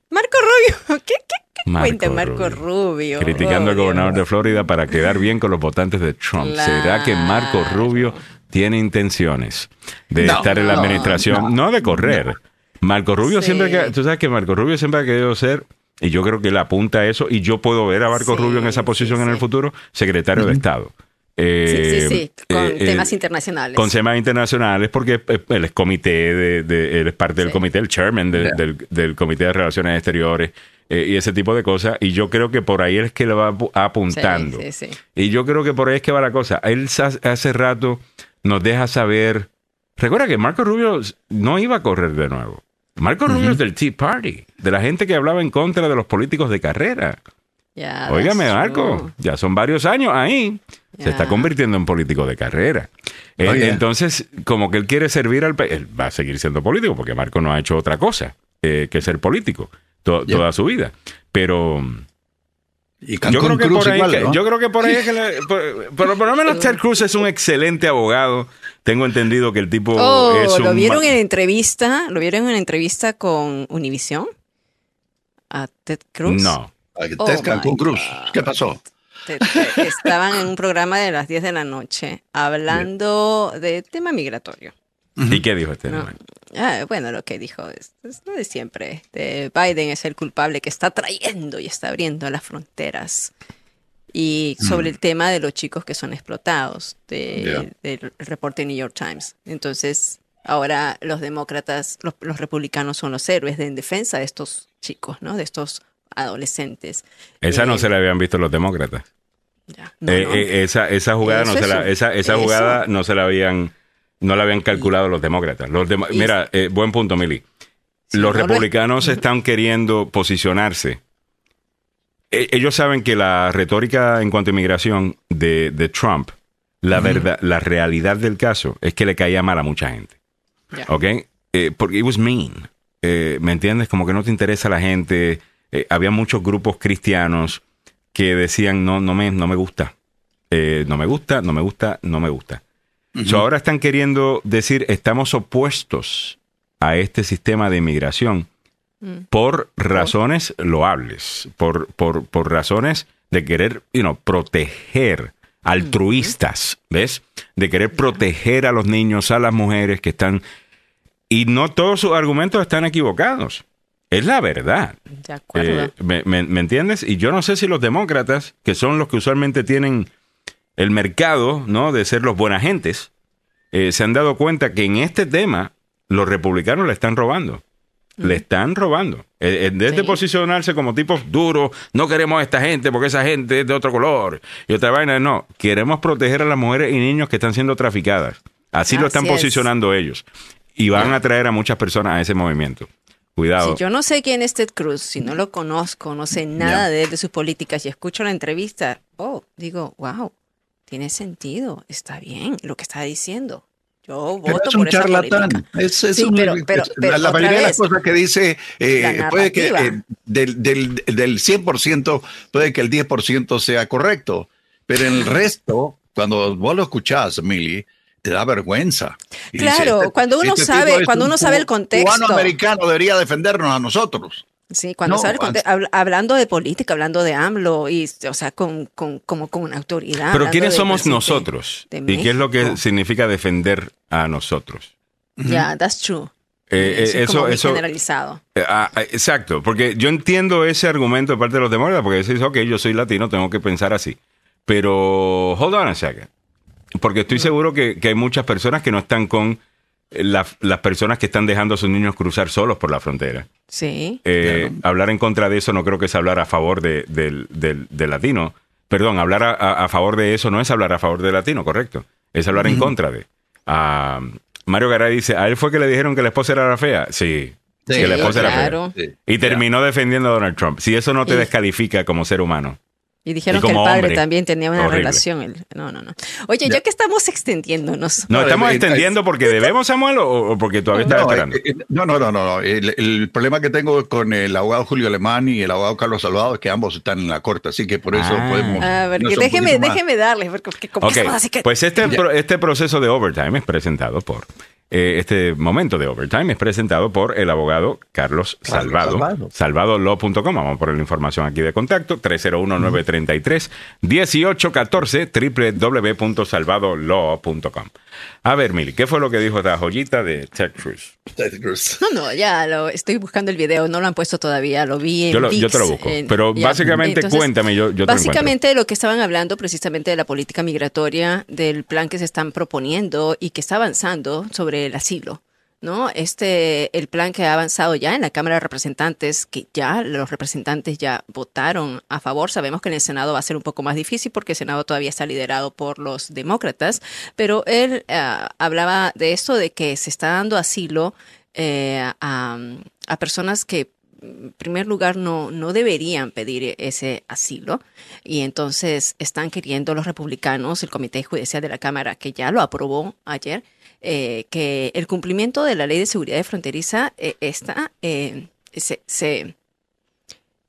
Marco Rubio, ¿qué, qué, cuenta Marco Rubio? Criticando al gobernador de Florida para quedar bien con los votantes de Trump. ¿Será que Marco Rubio tiene intenciones de estar en la administración? No, de correr Marco Rubio siempre que, tú sabes que Marco Rubio siempre ha querido ser y yo creo que le apunta a eso y yo puedo ver a Marco Rubio en esa posición en el futuro, secretario de Estado. sí, sí, sí, con eh, eh, temas internacionales. Con temas internacionales, porque él es comité, de, él es parte del comité, el chairman del, Comité de Relaciones Exteriores eh, y ese tipo de cosas. Y yo creo que por ahí es que lo va apuntando. Y yo creo que por ahí es que va la cosa. Él hace rato nos deja saber. Recuerda que Marco Rubio no iba a correr de nuevo. Marco Rubio es del Tea Party, de la gente que hablaba en contra de los políticos de carrera. Yeah, Óigame, Marco, ya son varios años ahí. Se está convirtiendo en político de carrera. Eh, entonces, como que él quiere servir al país, él va a seguir siendo político, porque Marco no ha hecho otra cosa eh, que ser político toda su vida. Pero yo creo, que por ahí yo creo que por ahí es que por, lo menos Ted Cruz es un excelente abogado. Tengo entendido que el tipo oh, es un... ¿Lo vieron en entrevista? ¿Lo vieron en entrevista con Univision? ¿A Ted Cruz? No. Ted oh Cruz. ¿Qué pasó? Estaban en un programa de las 10 de la noche hablando de tema migratorio. ¿Y qué dijo este no. Ah, bueno, lo que dijo es, lo de siempre. De Biden es el culpable que está trayendo y está abriendo las fronteras. Y sobre el mm. tema de los chicos que son explotados del reporte New York Times. Entonces, ahora los demócratas, los, republicanos son los héroes de, en defensa de estos chicos, ¿no? De estos adolescentes. Esa no eh, se la habían visto los demócratas. Eh, eh, esa, esa jugada, no se la, esa, esa jugada no se la habían No lo habían calculado los demócratas. Los mira, eh, buen punto, Mili. los republicanos están queriendo posicionarse. E, ellos saben que la retórica en cuanto a inmigración de, Trump, la verdad, la realidad del caso es que le caía mal a mucha gente. ¿Ok? Eh, porque it was mean. Eh, ¿Me entiendes? Como que no te interesa la gente. había muchos grupos cristianos que decían, no, no me, no me gusta. no me gusta, no me gusta, no me gusta ahora están queriendo decir, estamos opuestos a este sistema de inmigración mm. por razones loables, por, por, por razones de querer you proteger altruistas, ¿ves? De querer proteger a los niños, a las mujeres que están... Y no todos sus argumentos están equivocados. Es la verdad. De acuerdo. Eh, me, me, entiendes? Y yo no sé si los demócratas, que son los que usualmente tienen el mercado, ¿no? De ser los buenas gentes, eh, se han dado cuenta que en este tema los republicanos le están robando. Le están robando. Eh, en vez de posicionarse como tipos duros, no queremos a esta gente porque esa gente es de otro color. Y otra vaina, no. Queremos proteger a las mujeres y niños que están siendo traficadas. Así, lo están posicionando ellos. Y van a atraer a muchas personas a ese movimiento. Cuidado. Si yo no sé quién es Ted Cruz, si no lo conozco, no sé nada de él, de sus políticas, y escucho la entrevista, oh, digo, wow, tiene sentido, está bien lo que está diciendo. Yo voto es un charlatán. Es, la, mayoría de las cosas que dice, eh, puede que eh, del, del, del 100% puede que el 10% sea correcto, pero el resto, cuando vos lo escuchás, Mili, te da vergüenza. claro, este cuando uno este sabe, cuando uno sabe el contexto. Americano debería defendernos a nosotros. Sí, cuando hablando de política, hablando de AMLO, y, o sea, con, con, como con una autoridad. Pero ¿quiénes somos nosotros? ¿Y qué es lo que significa defender a nosotros? Ya, yeah, that's true. Eh, eh, eso, eso, generalizado. Eh, ah, ah, exacto, porque yo entiendo ese argumento de parte de los demócratas, porque decís, ok, yo soy latino, tengo que pensar así. Pero, hold on a second. Porque estoy seguro que, que hay muchas personas que no están con las personas que están dejando a sus niños cruzar solos por la frontera. Sí. Eh, hablar en contra de eso no creo que es hablar a favor de, del, latino. Perdón, hablar a, favor de eso no es hablar a favor del latino, correcto. Es hablar en contra de. Ah, Mario Garay dice, ¿a él fue que le dijeron que la esposa era fea? Sí. que la esposa era fea. Y terminó defendiendo a Donald Trump. Si eso no te descalifica como ser humano. Y dijeron que el padre también tenía una relación. No, no, no. Oye, ya que estamos extendiéndonos. No, estamos extendiendo porque debemos, Samuel, o porque todavía estás esperando. Eh, eh, no, no, no, no. El, problema que tengo con el abogado Julio Alemán y el abogado Carlos Salvador es que ambos están en la corte, así que por eso ah. podemos. A ver, déjeme, déjeme darles, porque como así que... Pues este, este proceso de overtime es presentado por eh, este momento de Overtime es presentado por el abogado Carlos Salvado. Salvado. Salvadolaw.com. Vamos a poner la información aquí de contacto. 301-933-1814 www.salvadolaw.com. A ver, Mili, ¿qué fue lo que dijo la joyita de Ted Cruz? No, no, ya lo estoy buscando el video, no lo han puesto todavía, lo vi en Yo, yo te lo busco, pero básicamente cuéntame, yo, yo Básicamente lo que estaban hablando precisamente de la política migratoria, del plan que se están proponiendo y que está avanzando sobre el asilo. ¿No? Este, el plan que ha avanzado ya en la Cámara de Representantes, que ya los representantes ya votaron a favor. Sabemos que en el Senado va a ser un poco más difícil porque el Senado todavía está liderado por los demócratas, pero él eh, hablaba de esto, de que se está dando asilo eh, a, a personas que en primer lugar no, no deberían pedir ese asilo y entonces están queriendo los republicanos, el Comité Judicial de la Cámara, que ya lo aprobó ayer, eh, que el cumplimiento de la ley de seguridad de fronteriza eh, está, eh, se,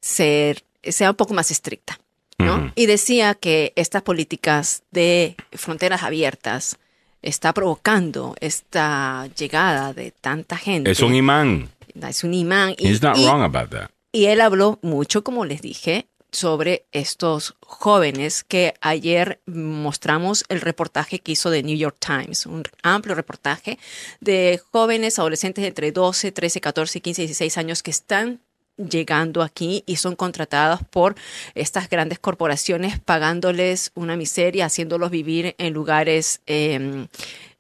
sea un poco más estricta. ¿no? Y decía que estas políticas de fronteras abiertas está provocando esta llegada de tanta gente. Es un imán. Es un imán. He's not wrong about that. Y él habló mucho, como les dije, sobre estos jóvenes que ayer mostramos el reportaje que hizo de New York Times, un amplio reportaje de jóvenes adolescentes entre 12, 13, 14, 15, 16 años que están llegando aquí y son contratados por estas grandes corporaciones pagándoles una miseria, haciéndolos vivir en lugares em,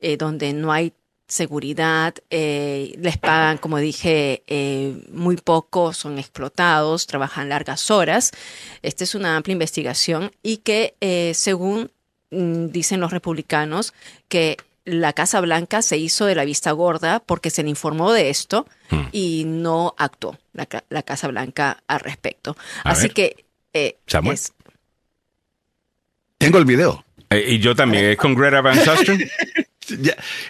eh, donde no hay seguridad, eh, les pagan, como dije, eh, muy poco, son explotados, trabajan largas horas. Esta es una amplia investigación y que, eh, según mm, dicen los republicanos, que la Casa Blanca se hizo de la vista gorda porque se le informó de esto hmm. y no actuó la, Casa Blanca al respecto. Así que... Eh, Tengo el video. Eh, y yo también. ¿Es con Greta Van Susteren?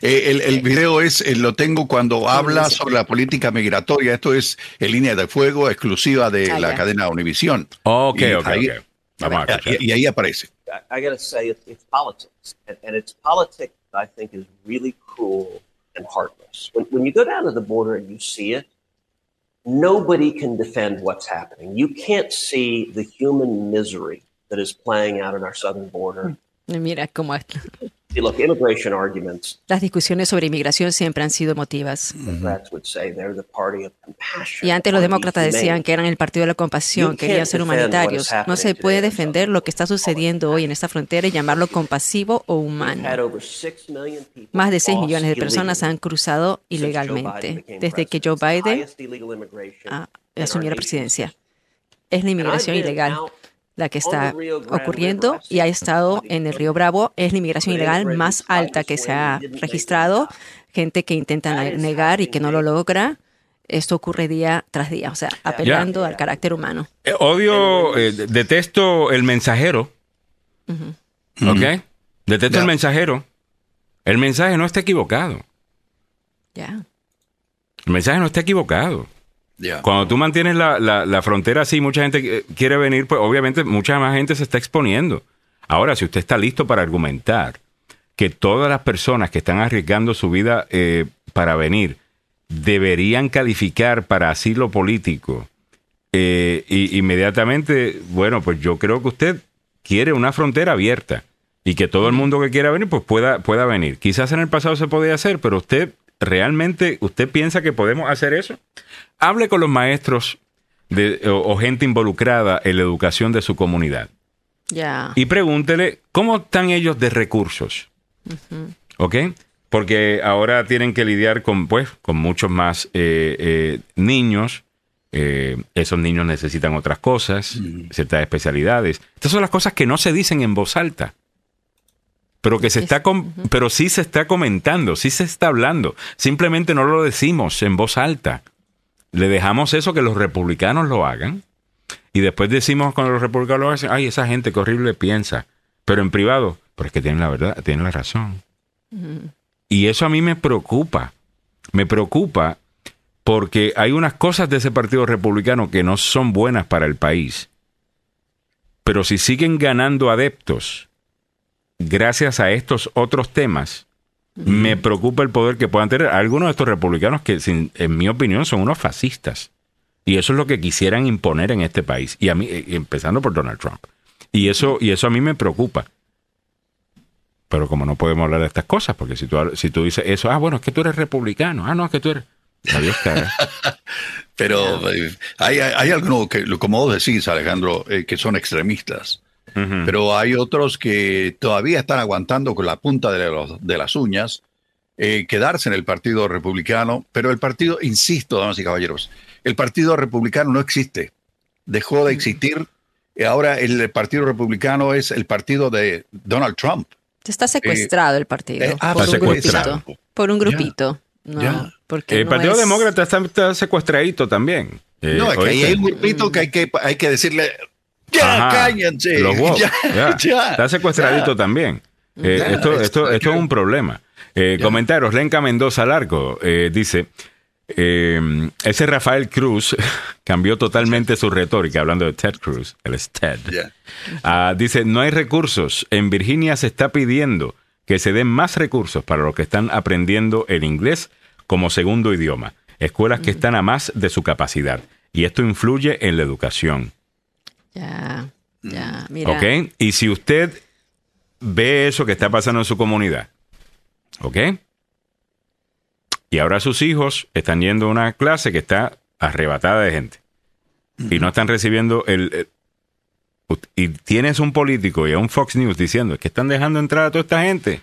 Eh, el, el, video es, eh, lo tengo cuando habla sobre la política migratoria. Esto es en línea de fuego exclusiva de ah, la cadena Univisión. Ok, y ok, ahí, Vamos a y, y, ahí aparece. I, I gotta say, it's, it's politics. And, and, it's politics I think is really cruel and heartless. When, when you go down to the border and you see it, nobody can defend what's happening. You can't see the human misery that is playing out in our southern border. Mira cómo Las discusiones sobre inmigración siempre han sido emotivas. Y antes los demócratas decían que eran el partido de la compasión, querían ser humanitarios. No se puede defender lo que está sucediendo hoy en esta frontera y llamarlo compasivo o humano. Más de 6 millones de personas han cruzado ilegalmente desde que Joe Biden asumió la presidencia. Es la inmigración ilegal la que está ocurriendo y ha estado en el río Bravo. Es la inmigración ilegal más alta que se ha registrado. Gente que intenta negar y que no lo logra. Esto ocurre día tras día, o sea, apelando al carácter humano. Eh, odio, eh, detesto el mensajero. ¿Ok? Detesto el mensajero. El mensaje no está equivocado. Ya. El mensaje no está equivocado. Cuando tú mantienes la, la, frontera así, mucha gente quiere venir, pues obviamente mucha más gente se está exponiendo. Ahora, si usted está listo para argumentar que todas las personas que están arriesgando su vida eh, para venir deberían calificar para asilo político, eh, y, inmediatamente, bueno, pues yo creo que usted quiere una frontera abierta y que todo el mundo que quiera venir, pues pueda, pueda venir. Quizás en el pasado se podía hacer, pero usted realmente, ¿usted piensa que podemos hacer eso? Hable con los maestros de, o, gente involucrada en la educación de su comunidad. Ya. Y pregúntele cómo están ellos de recursos. ¿Ok? Porque ahora tienen que lidiar con, pues, con muchos más eh, eh, niños. Eh, esos niños necesitan otras cosas, ciertas especialidades. Estas son las cosas que no se dicen en voz alta pero que se está pero sí se está comentando, sí se está hablando. Simplemente no lo decimos en voz alta. Le dejamos eso que los republicanos lo hagan y después decimos cuando los republicanos lo hacen, ay, esa gente que horrible piensa, pero en privado, pero es que tienen la verdad, tienen la razón. Y eso a mí me preocupa. Me preocupa porque hay unas cosas de ese partido republicano que no son buenas para el país. Pero si siguen ganando adeptos, gracias a estos otros temas, me preocupa el poder que puedan tener algunos de estos republicanos que, en mi opinión, son unos fascistas. Y eso es lo que quisieran imponer en este país. Y a mí, eh, empezando por Donald Trump. Y eso, y eso a mí me preocupa. Pero como no podemos hablar de estas cosas, porque si tú, si tú dices eso, ah, bueno, es que tú eres republicano. Ah, no, es que tú eres... Adiós, Pero eh, hay, hay, algunos que, como vos decís, Alejandro, eh, que son extremistas. Pero hay otros que todavía están aguantando con la punta de, los, de las uñas eh, quedarse en el Partido Republicano. Pero el partido, insisto, damas y caballeros, el Partido Republicano no existe. Dejó de existir. Y ahora el Partido Republicano es el partido de Donald Trump. Está secuestrado el partido. Eh, ah, por, un grupito, por un grupito. el Partido Demócrata está, secuestradito también. no, es que hay un grupito que hay que, hay que decirle, ya, cállense. Está secuestradito también. Eh, esto, esto, esto es un problema. Eh, comentarios, Lenca Mendoza Largo eh, dice, ese Rafael Cruz cambió totalmente su retórica, hablando de Ted Cruz, el es Ted. Ah, dice, no hay recursos. En Virginia se está pidiendo que se den más recursos para los que están aprendiendo el inglés como segundo idioma. Escuelas que están a más de su capacidad. Y esto influye en la educación. Ya, ya, mira. ¿Ok? Y si usted ve eso que está pasando en su comunidad, ¿ok? Y ahora sus hijos están yendo a una clase que está arrebatada de gente. Y no están recibiendo el, y tienes un político y a un Fox News diciendo que están dejando entrar a toda esta gente.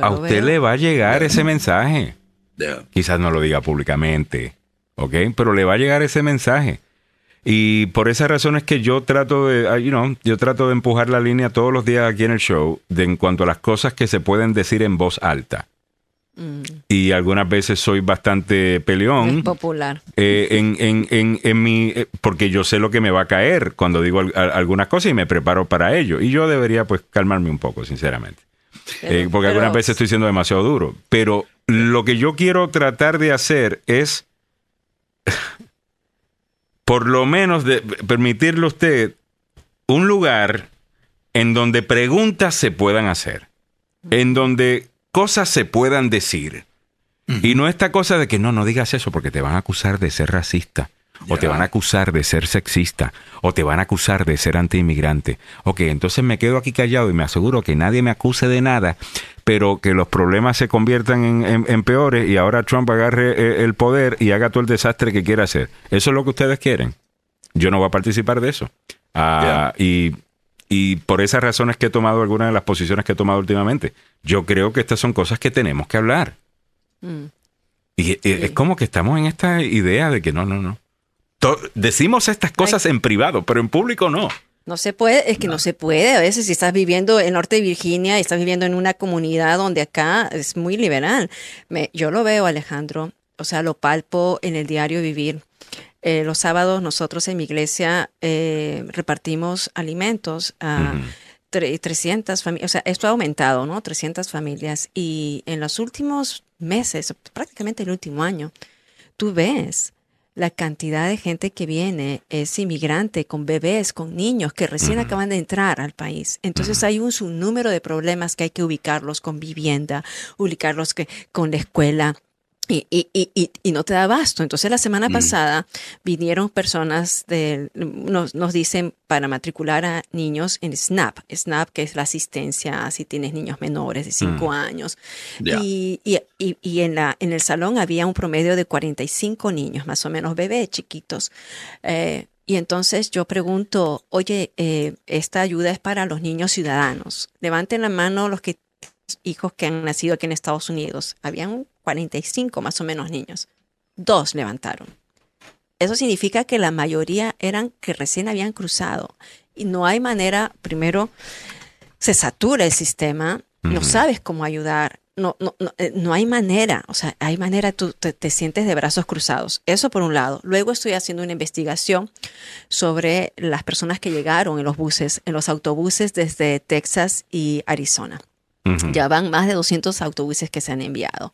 a usted le va a llegar ese mensaje. Quizás no lo diga públicamente, ¿ok? Pero le va a llegar ese mensaje. Y por esa razón es que yo trato de, ah, you know, yo trato de empujar la línea todos los días aquí en el show de en cuanto a las cosas que se pueden decir en voz alta. Mm. Y algunas veces soy bastante peleón. popular. Eh, en, en, en, en, mi, eh, porque yo sé lo que me va a caer cuando digo algunas cosas y me preparo para ello. Y yo debería pues calmarme un poco, sinceramente. Eh, porque algunas veces estoy siendo demasiado duro. Pero lo que yo quiero tratar de hacer es por lo menos de permitirle a usted un lugar en donde preguntas se puedan hacer, en donde cosas se puedan decir. Y no esta cosa de que no, no digas eso porque te van a acusar de ser racista, o te van a acusar de ser sexista, o te van a acusar de ser antiinmigrante. Ok, entonces me quedo aquí callado y me aseguro que nadie me acuse de nada, pero que los problemas se conviertan en, peores y ahora Trump agarre eh, el poder y haga todo el desastre que quiere hacer. ¿Eso es lo que ustedes quieren? Yo no voy a participar de eso. Ah, y, y por esas razones que he tomado algunas de las posiciones que he tomado últimamente. Yo creo que estas son cosas que tenemos que hablar. Mm. Y es como que estamos en esta idea de que no, no, no. decimos estas cosas en privado, pero en público no. No se puede, es que no. se puede. A veces si estás viviendo en norte de Virginia y estás viviendo en una comunidad donde acá es muy liberal. Me, yo lo veo, Alejandro, o sea, lo palpo en el diario vivir. Eh, los sábados nosotros en mi iglesia eh, repartimos alimentos a 300 familias. O sea, esto ha aumentado, ¿no? 300 familias. Y en los últimos meses, prácticamente el último año, tú ves la cantidad de gente que viene es inmigrante, con bebés, con niños que recién acaban de entrar al país. Entonces hay un número de problemas que hay que ubicarlos con vivienda, ubicarlos que, con la escuela, y, y, y, y, no te da abasto. Entonces la semana mm. pasada vinieron personas de, nos, nos dicen para matricular a niños en SNAP, SNAP que es la asistencia si tienes niños menores de 5 mm. años. Y, y, en, la, en el salón había un promedio de 45 niños, más o menos bebés chiquitos. Eh, y entonces yo pregunto, oye, eh, esta ayuda es para los niños ciudadanos. Levanten la mano los que hijos que han nacido aquí en Estados Unidos. Habían 45 más o menos niños. Dos levantaron. Eso significa que la mayoría eran que recién habían cruzado. Y no hay manera, primero, se satura el sistema, no sabes cómo ayudar, no, no, no, eh, no, hay manera, o sea, hay manera, tú te, te, sientes de brazos cruzados. Eso por un lado. Luego estoy haciendo una investigación sobre las personas que llegaron en los buses, en los autobuses desde Texas y Arizona. Ya van más de 200 autobuses que se han enviado.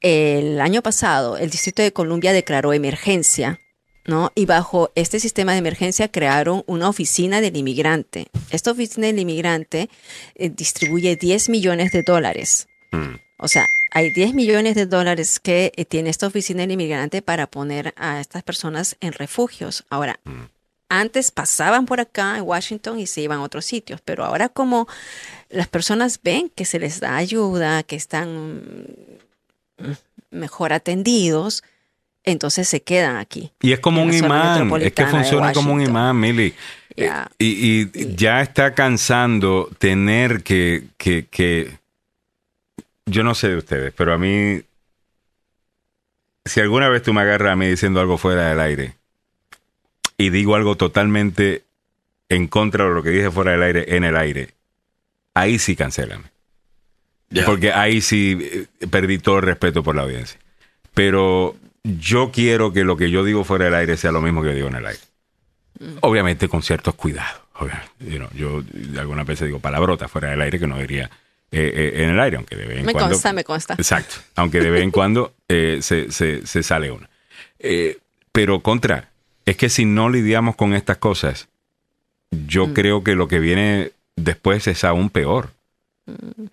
El año pasado, el Distrito de Columbia declaró emergencia, ¿no? Y bajo este sistema de emergencia crearon una oficina del inmigrante. Esta oficina del inmigrante eh, distribuye 10 millones de dólares. Mm. O sea, hay 10 millones de dólares que eh, tiene esta oficina del inmigrante para poner a estas personas en refugios. Ahora, mm. Antes pasaban por acá en Washington y se iban a otros sitios, pero ahora como las personas ven que se les da ayuda, que están mejor atendidos, entonces se quedan aquí. Y es como un imán, es que funciona como un imán, Mili. Eh, y, ya está cansando tener que, que, que, yo no sé de ustedes, pero a mí, si alguna vez tú me agarras a mí diciendo algo fuera del aire y digo algo totalmente en contra de lo que dije fuera del aire en el aire, ahí sí cancelan. Porque ahí sí eh, perdí todo el respeto por la audiencia. Pero yo quiero que lo que yo digo fuera del aire sea lo mismo que yo digo en el aire. Mm. Obviamente con ciertos cuidados. yo algunas veces digo palabrotas fuera del aire que no diría eh, eh, en el aire, aunque de vez en me cuando. Me consta, me consta. Exacto. Aunque de vez en cuando se, se, sale una. pero contra, es que si no lidiamos con estas cosas, yo mm. creo que lo que viene después es aún peor.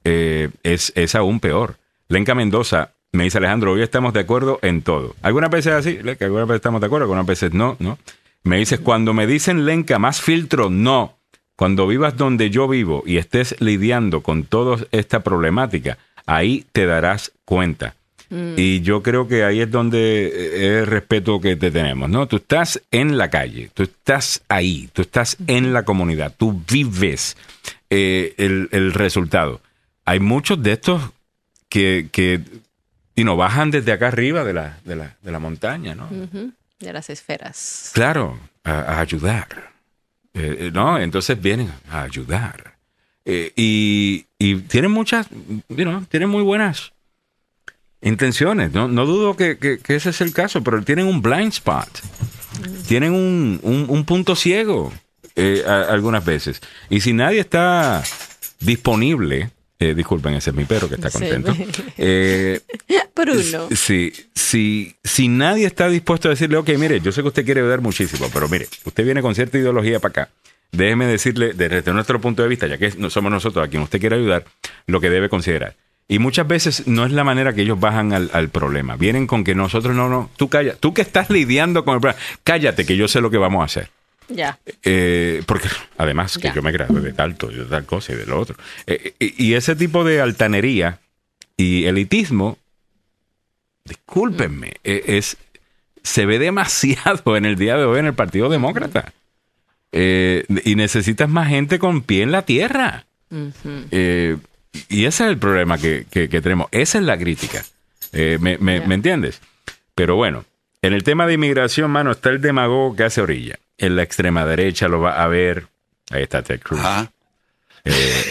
Eh, es, es aún peor. Lenca Mendoza me dice Alejandro, hoy estamos de acuerdo en todo. Algunas veces así, algunas veces estamos de acuerdo, algunas veces no, ¿no? Me dices, cuando me dicen Lenca, más filtro, no. Cuando vivas donde yo vivo y estés lidiando con toda esta problemática, ahí te darás cuenta. Mm. Y yo creo que ahí es donde es el respeto que te tenemos, ¿no? Tú estás en la calle, tú estás ahí, tú estás en la comunidad, tú vives eh, el, resultado. Hay muchos de estos que, que y no bajan desde acá arriba de la, de la, de la montaña, ¿no? De las esferas. Claro, a, ayudar. Eh, ¿No? Entonces vienen a ayudar. y, y, tienen muchas, you tienen muy buenas intenciones. No, no dudo que, que, ese es el caso, pero tienen un blind spot. Tienen un, un, punto ciego algunas veces. Y si nadie está disponible eh, disculpen, ese es mi perro que está contento. Eh, Bruno. Sí, si, si nadie está dispuesto a decirle, ok, mire, yo sé que usted quiere ayudar muchísimo, pero mire, usted viene con cierta ideología para acá. Déjeme decirle, desde nuestro punto de vista, ya que somos nosotros a quien usted quiere ayudar, lo que debe considerar. Y muchas veces no es la manera que ellos bajan al, al, problema. Vienen con que nosotros no, no, tú calla, tú que estás lidiando con el problema, cállate que yo sé lo que vamos a hacer. Ya. Eh, porque además que yo me gradué de tal, de tal cosa y de lo otro. Eh, eh, y ese tipo de altanería y elitismo, discúlpenme, es, se ve demasiado en el día de hoy en el Partido Demócrata. y necesitas más gente con pie en la tierra. Y ese es el problema que, tenemos. Esa es la crítica. me, me, ¿Me entiendes? Pero bueno, en el tema de inmigración, mano, está el demagogo que hace orilla en la extrema derecha lo va a ver. Ahí está Ted Cruz. Eh,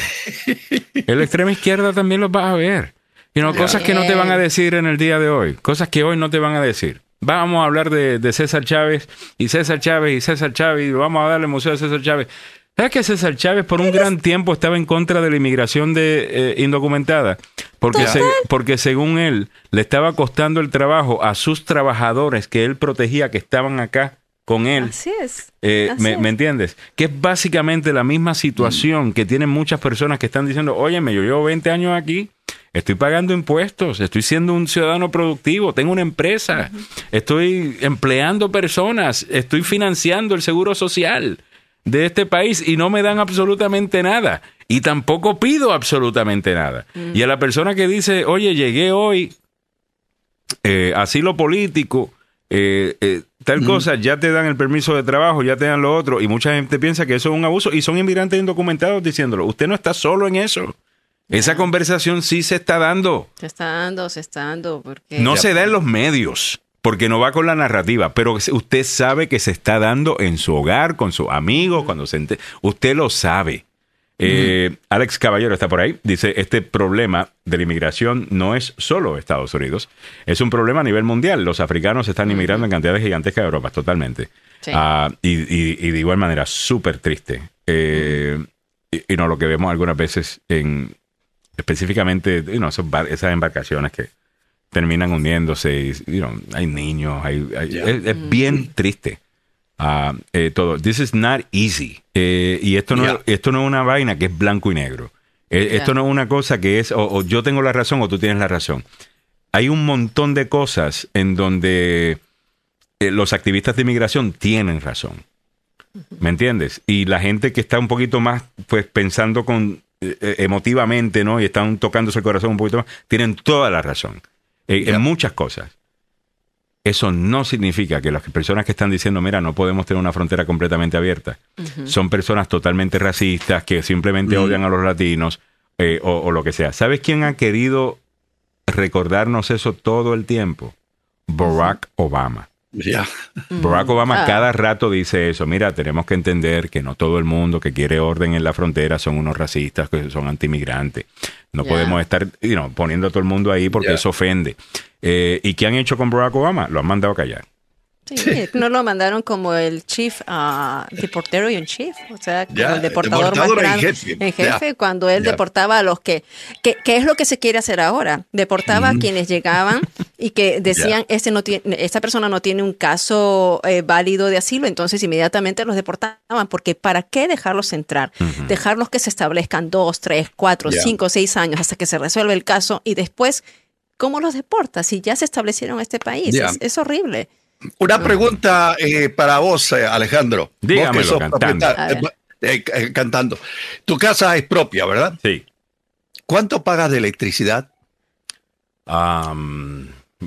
en la extrema izquierda también lo va a ver. Y no, cosas que no te van a decir en el día de hoy. Cosas que hoy no te van a decir. Vamos a hablar de, César Chávez y César Chávez y César Chávez y vamos a darle museo a César Chávez. ¿Sabes que César Chávez por un gran tiempo estaba en contra de la inmigración de, eh, indocumentada? Porque, porque según él, le estaba costando el trabajo a sus trabajadores que él protegía que estaban acá con él. Así es. Eh, me, entiendes? Que es básicamente la misma situación que tienen muchas personas que están diciendo, óyeme, yo llevo 20 años aquí, estoy pagando impuestos, estoy siendo un ciudadano productivo, tengo una empresa, estoy empleando personas, estoy financiando el seguro social de este país y no me dan absolutamente nada. Y tampoco pido absolutamente nada. Y a la persona que dice, oye, llegué hoy, eh, asilo político, eh, eh, tal cosa, ya te dan el permiso de trabajo, ya te dan lo otro, y mucha gente piensa que eso es un abuso, y son inmigrantes indocumentados diciéndolo. Usted no está solo en eso. Esa conversación sí se está dando. Se está dando, se está dando. Porque... No se da en los medios, porque no va con la narrativa, pero usted sabe que se está dando en su hogar, con sus amigos, cuando se Usted lo sabe. Eh, Alex Caballero está por ahí. Dice, este problema de la inmigración no es solo Estados Unidos, es un problema a nivel mundial. Los africanos están inmigrando en cantidades gigantescas de Europa, totalmente. Ah, y, de igual manera, súper triste. Eh, y, no lo que vemos algunas veces en específicamente esas embarcaciones que terminan hundiéndose y hay niños, hay, es, bien triste. Eh, todo. This is not easy. Eh, y esto no, esto no es una vaina que es blanco y negro. Eh, esto no es una cosa que es o, yo tengo la razón o tú tienes la razón. Hay un montón de cosas en donde los activistas de inmigración tienen razón. ¿Me entiendes? Y la gente que está un poquito más, pues pensando con emotivamente, ¿no? Y están tocándose el corazón un poquito más, tienen toda la razón. En muchas cosas. Eso no significa que las personas que están diciendo, mira, no podemos tener una frontera completamente abierta, son personas totalmente racistas que simplemente odian a los latinos eh, o, lo que sea. ¿Sabes quién ha querido recordarnos eso todo el tiempo? Barack Obama. Barack Obama ah. cada rato dice eso. Mira, tenemos que entender que no todo el mundo que quiere orden en la frontera son unos racistas, que son antimigrantes. No podemos estar poniendo a todo el mundo ahí porque eso ofende. Eh, ¿Y qué han hecho con Barack Obama? Lo han mandado a callar. Sí, no lo mandaron como el chief, uh, deportero y un chief, o sea, como el deportador, más grande, en jefe, cuando él deportaba a los que, que, es lo que se quiere hacer ahora, deportaba a quienes llegaban y que decían, este no tiene, esta persona no tiene un caso eh, válido de asilo, entonces inmediatamente los deportaban, porque ¿para qué dejarlos entrar? Dejarlos que se establezcan dos, tres, cuatro, cinco, seis años hasta que se resuelva el caso y después, ¿cómo los deportas? Si ya se establecieron en este país, es horrible. Una pregunta eh, para vos, eh, Alejandro. Dígamelo cantando. Eh, cantando. Tu casa es propia, ¿verdad? Sí. ¿Cuánto pagas de electricidad?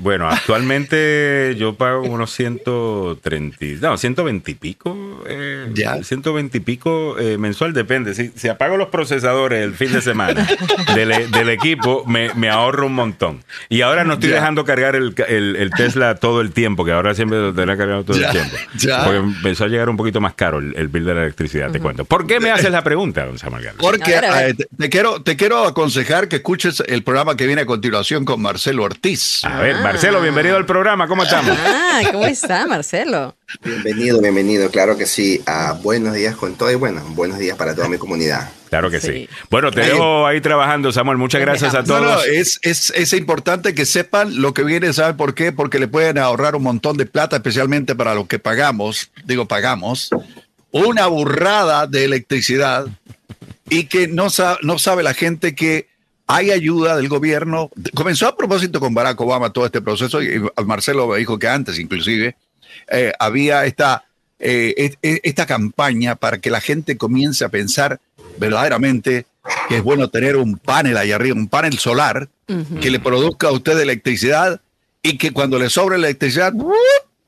Bueno, actualmente yo pago unos 130, no, 120 y pico, eh, ya. 120 y pico eh, mensual, depende. Si, si, apago los procesadores el fin de semana del, equipo, me, ahorro un montón. Y ahora no estoy dejando cargar el, Tesla todo el tiempo, que ahora siempre lo tendré cargado todo el tiempo. Porque empezó a llegar un poquito más caro el, bill de la electricidad, te cuento. ¿Por qué me haces la pregunta, don Samuel Porque eh, te, quiero, te quiero aconsejar que escuches el programa que viene a continuación con Marcelo Ortiz. A ver, Marcelo, bienvenido al programa. ¿Cómo estamos? Ah, ¿cómo está, Marcelo? Bienvenido, bienvenido. Claro que sí. buenos días con todo y bueno, buenos días para toda mi comunidad. Claro que sí. Bueno, te dejo ahí trabajando, Samuel. Muchas gracias a todos. No, no, es, es, es, importante que sepan lo que viene, ¿saben por qué? Porque le pueden ahorrar un montón de plata, especialmente para lo que pagamos, digo, pagamos, una burrada de electricidad y que no, no sabe la gente que hay ayuda del gobierno. Comenzó a propósito con Barack Obama todo este proceso y Marcelo dijo que antes inclusive eh, había esta, eh, esta campaña para que la gente comience a pensar verdaderamente que es bueno tener un panel ahí arriba, un panel solar que le produzca a usted electricidad y que cuando le sobre electricidad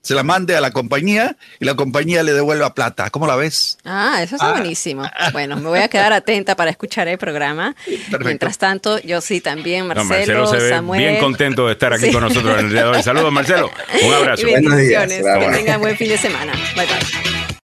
se la mande a la compañía y la compañía le devuelva plata. ¿Cómo la ves? Ah, eso está ah. buenísimo. Bueno, me voy a quedar atenta para escuchar el programa. Mientras tanto, yo sí también, Marcelo, se Samuel. Bien contento de estar aquí con nosotros en el día de hoy. Saludos, Marcelo. Un abrazo. Y bendiciones. Que tengan buen fin de semana. Bye bye.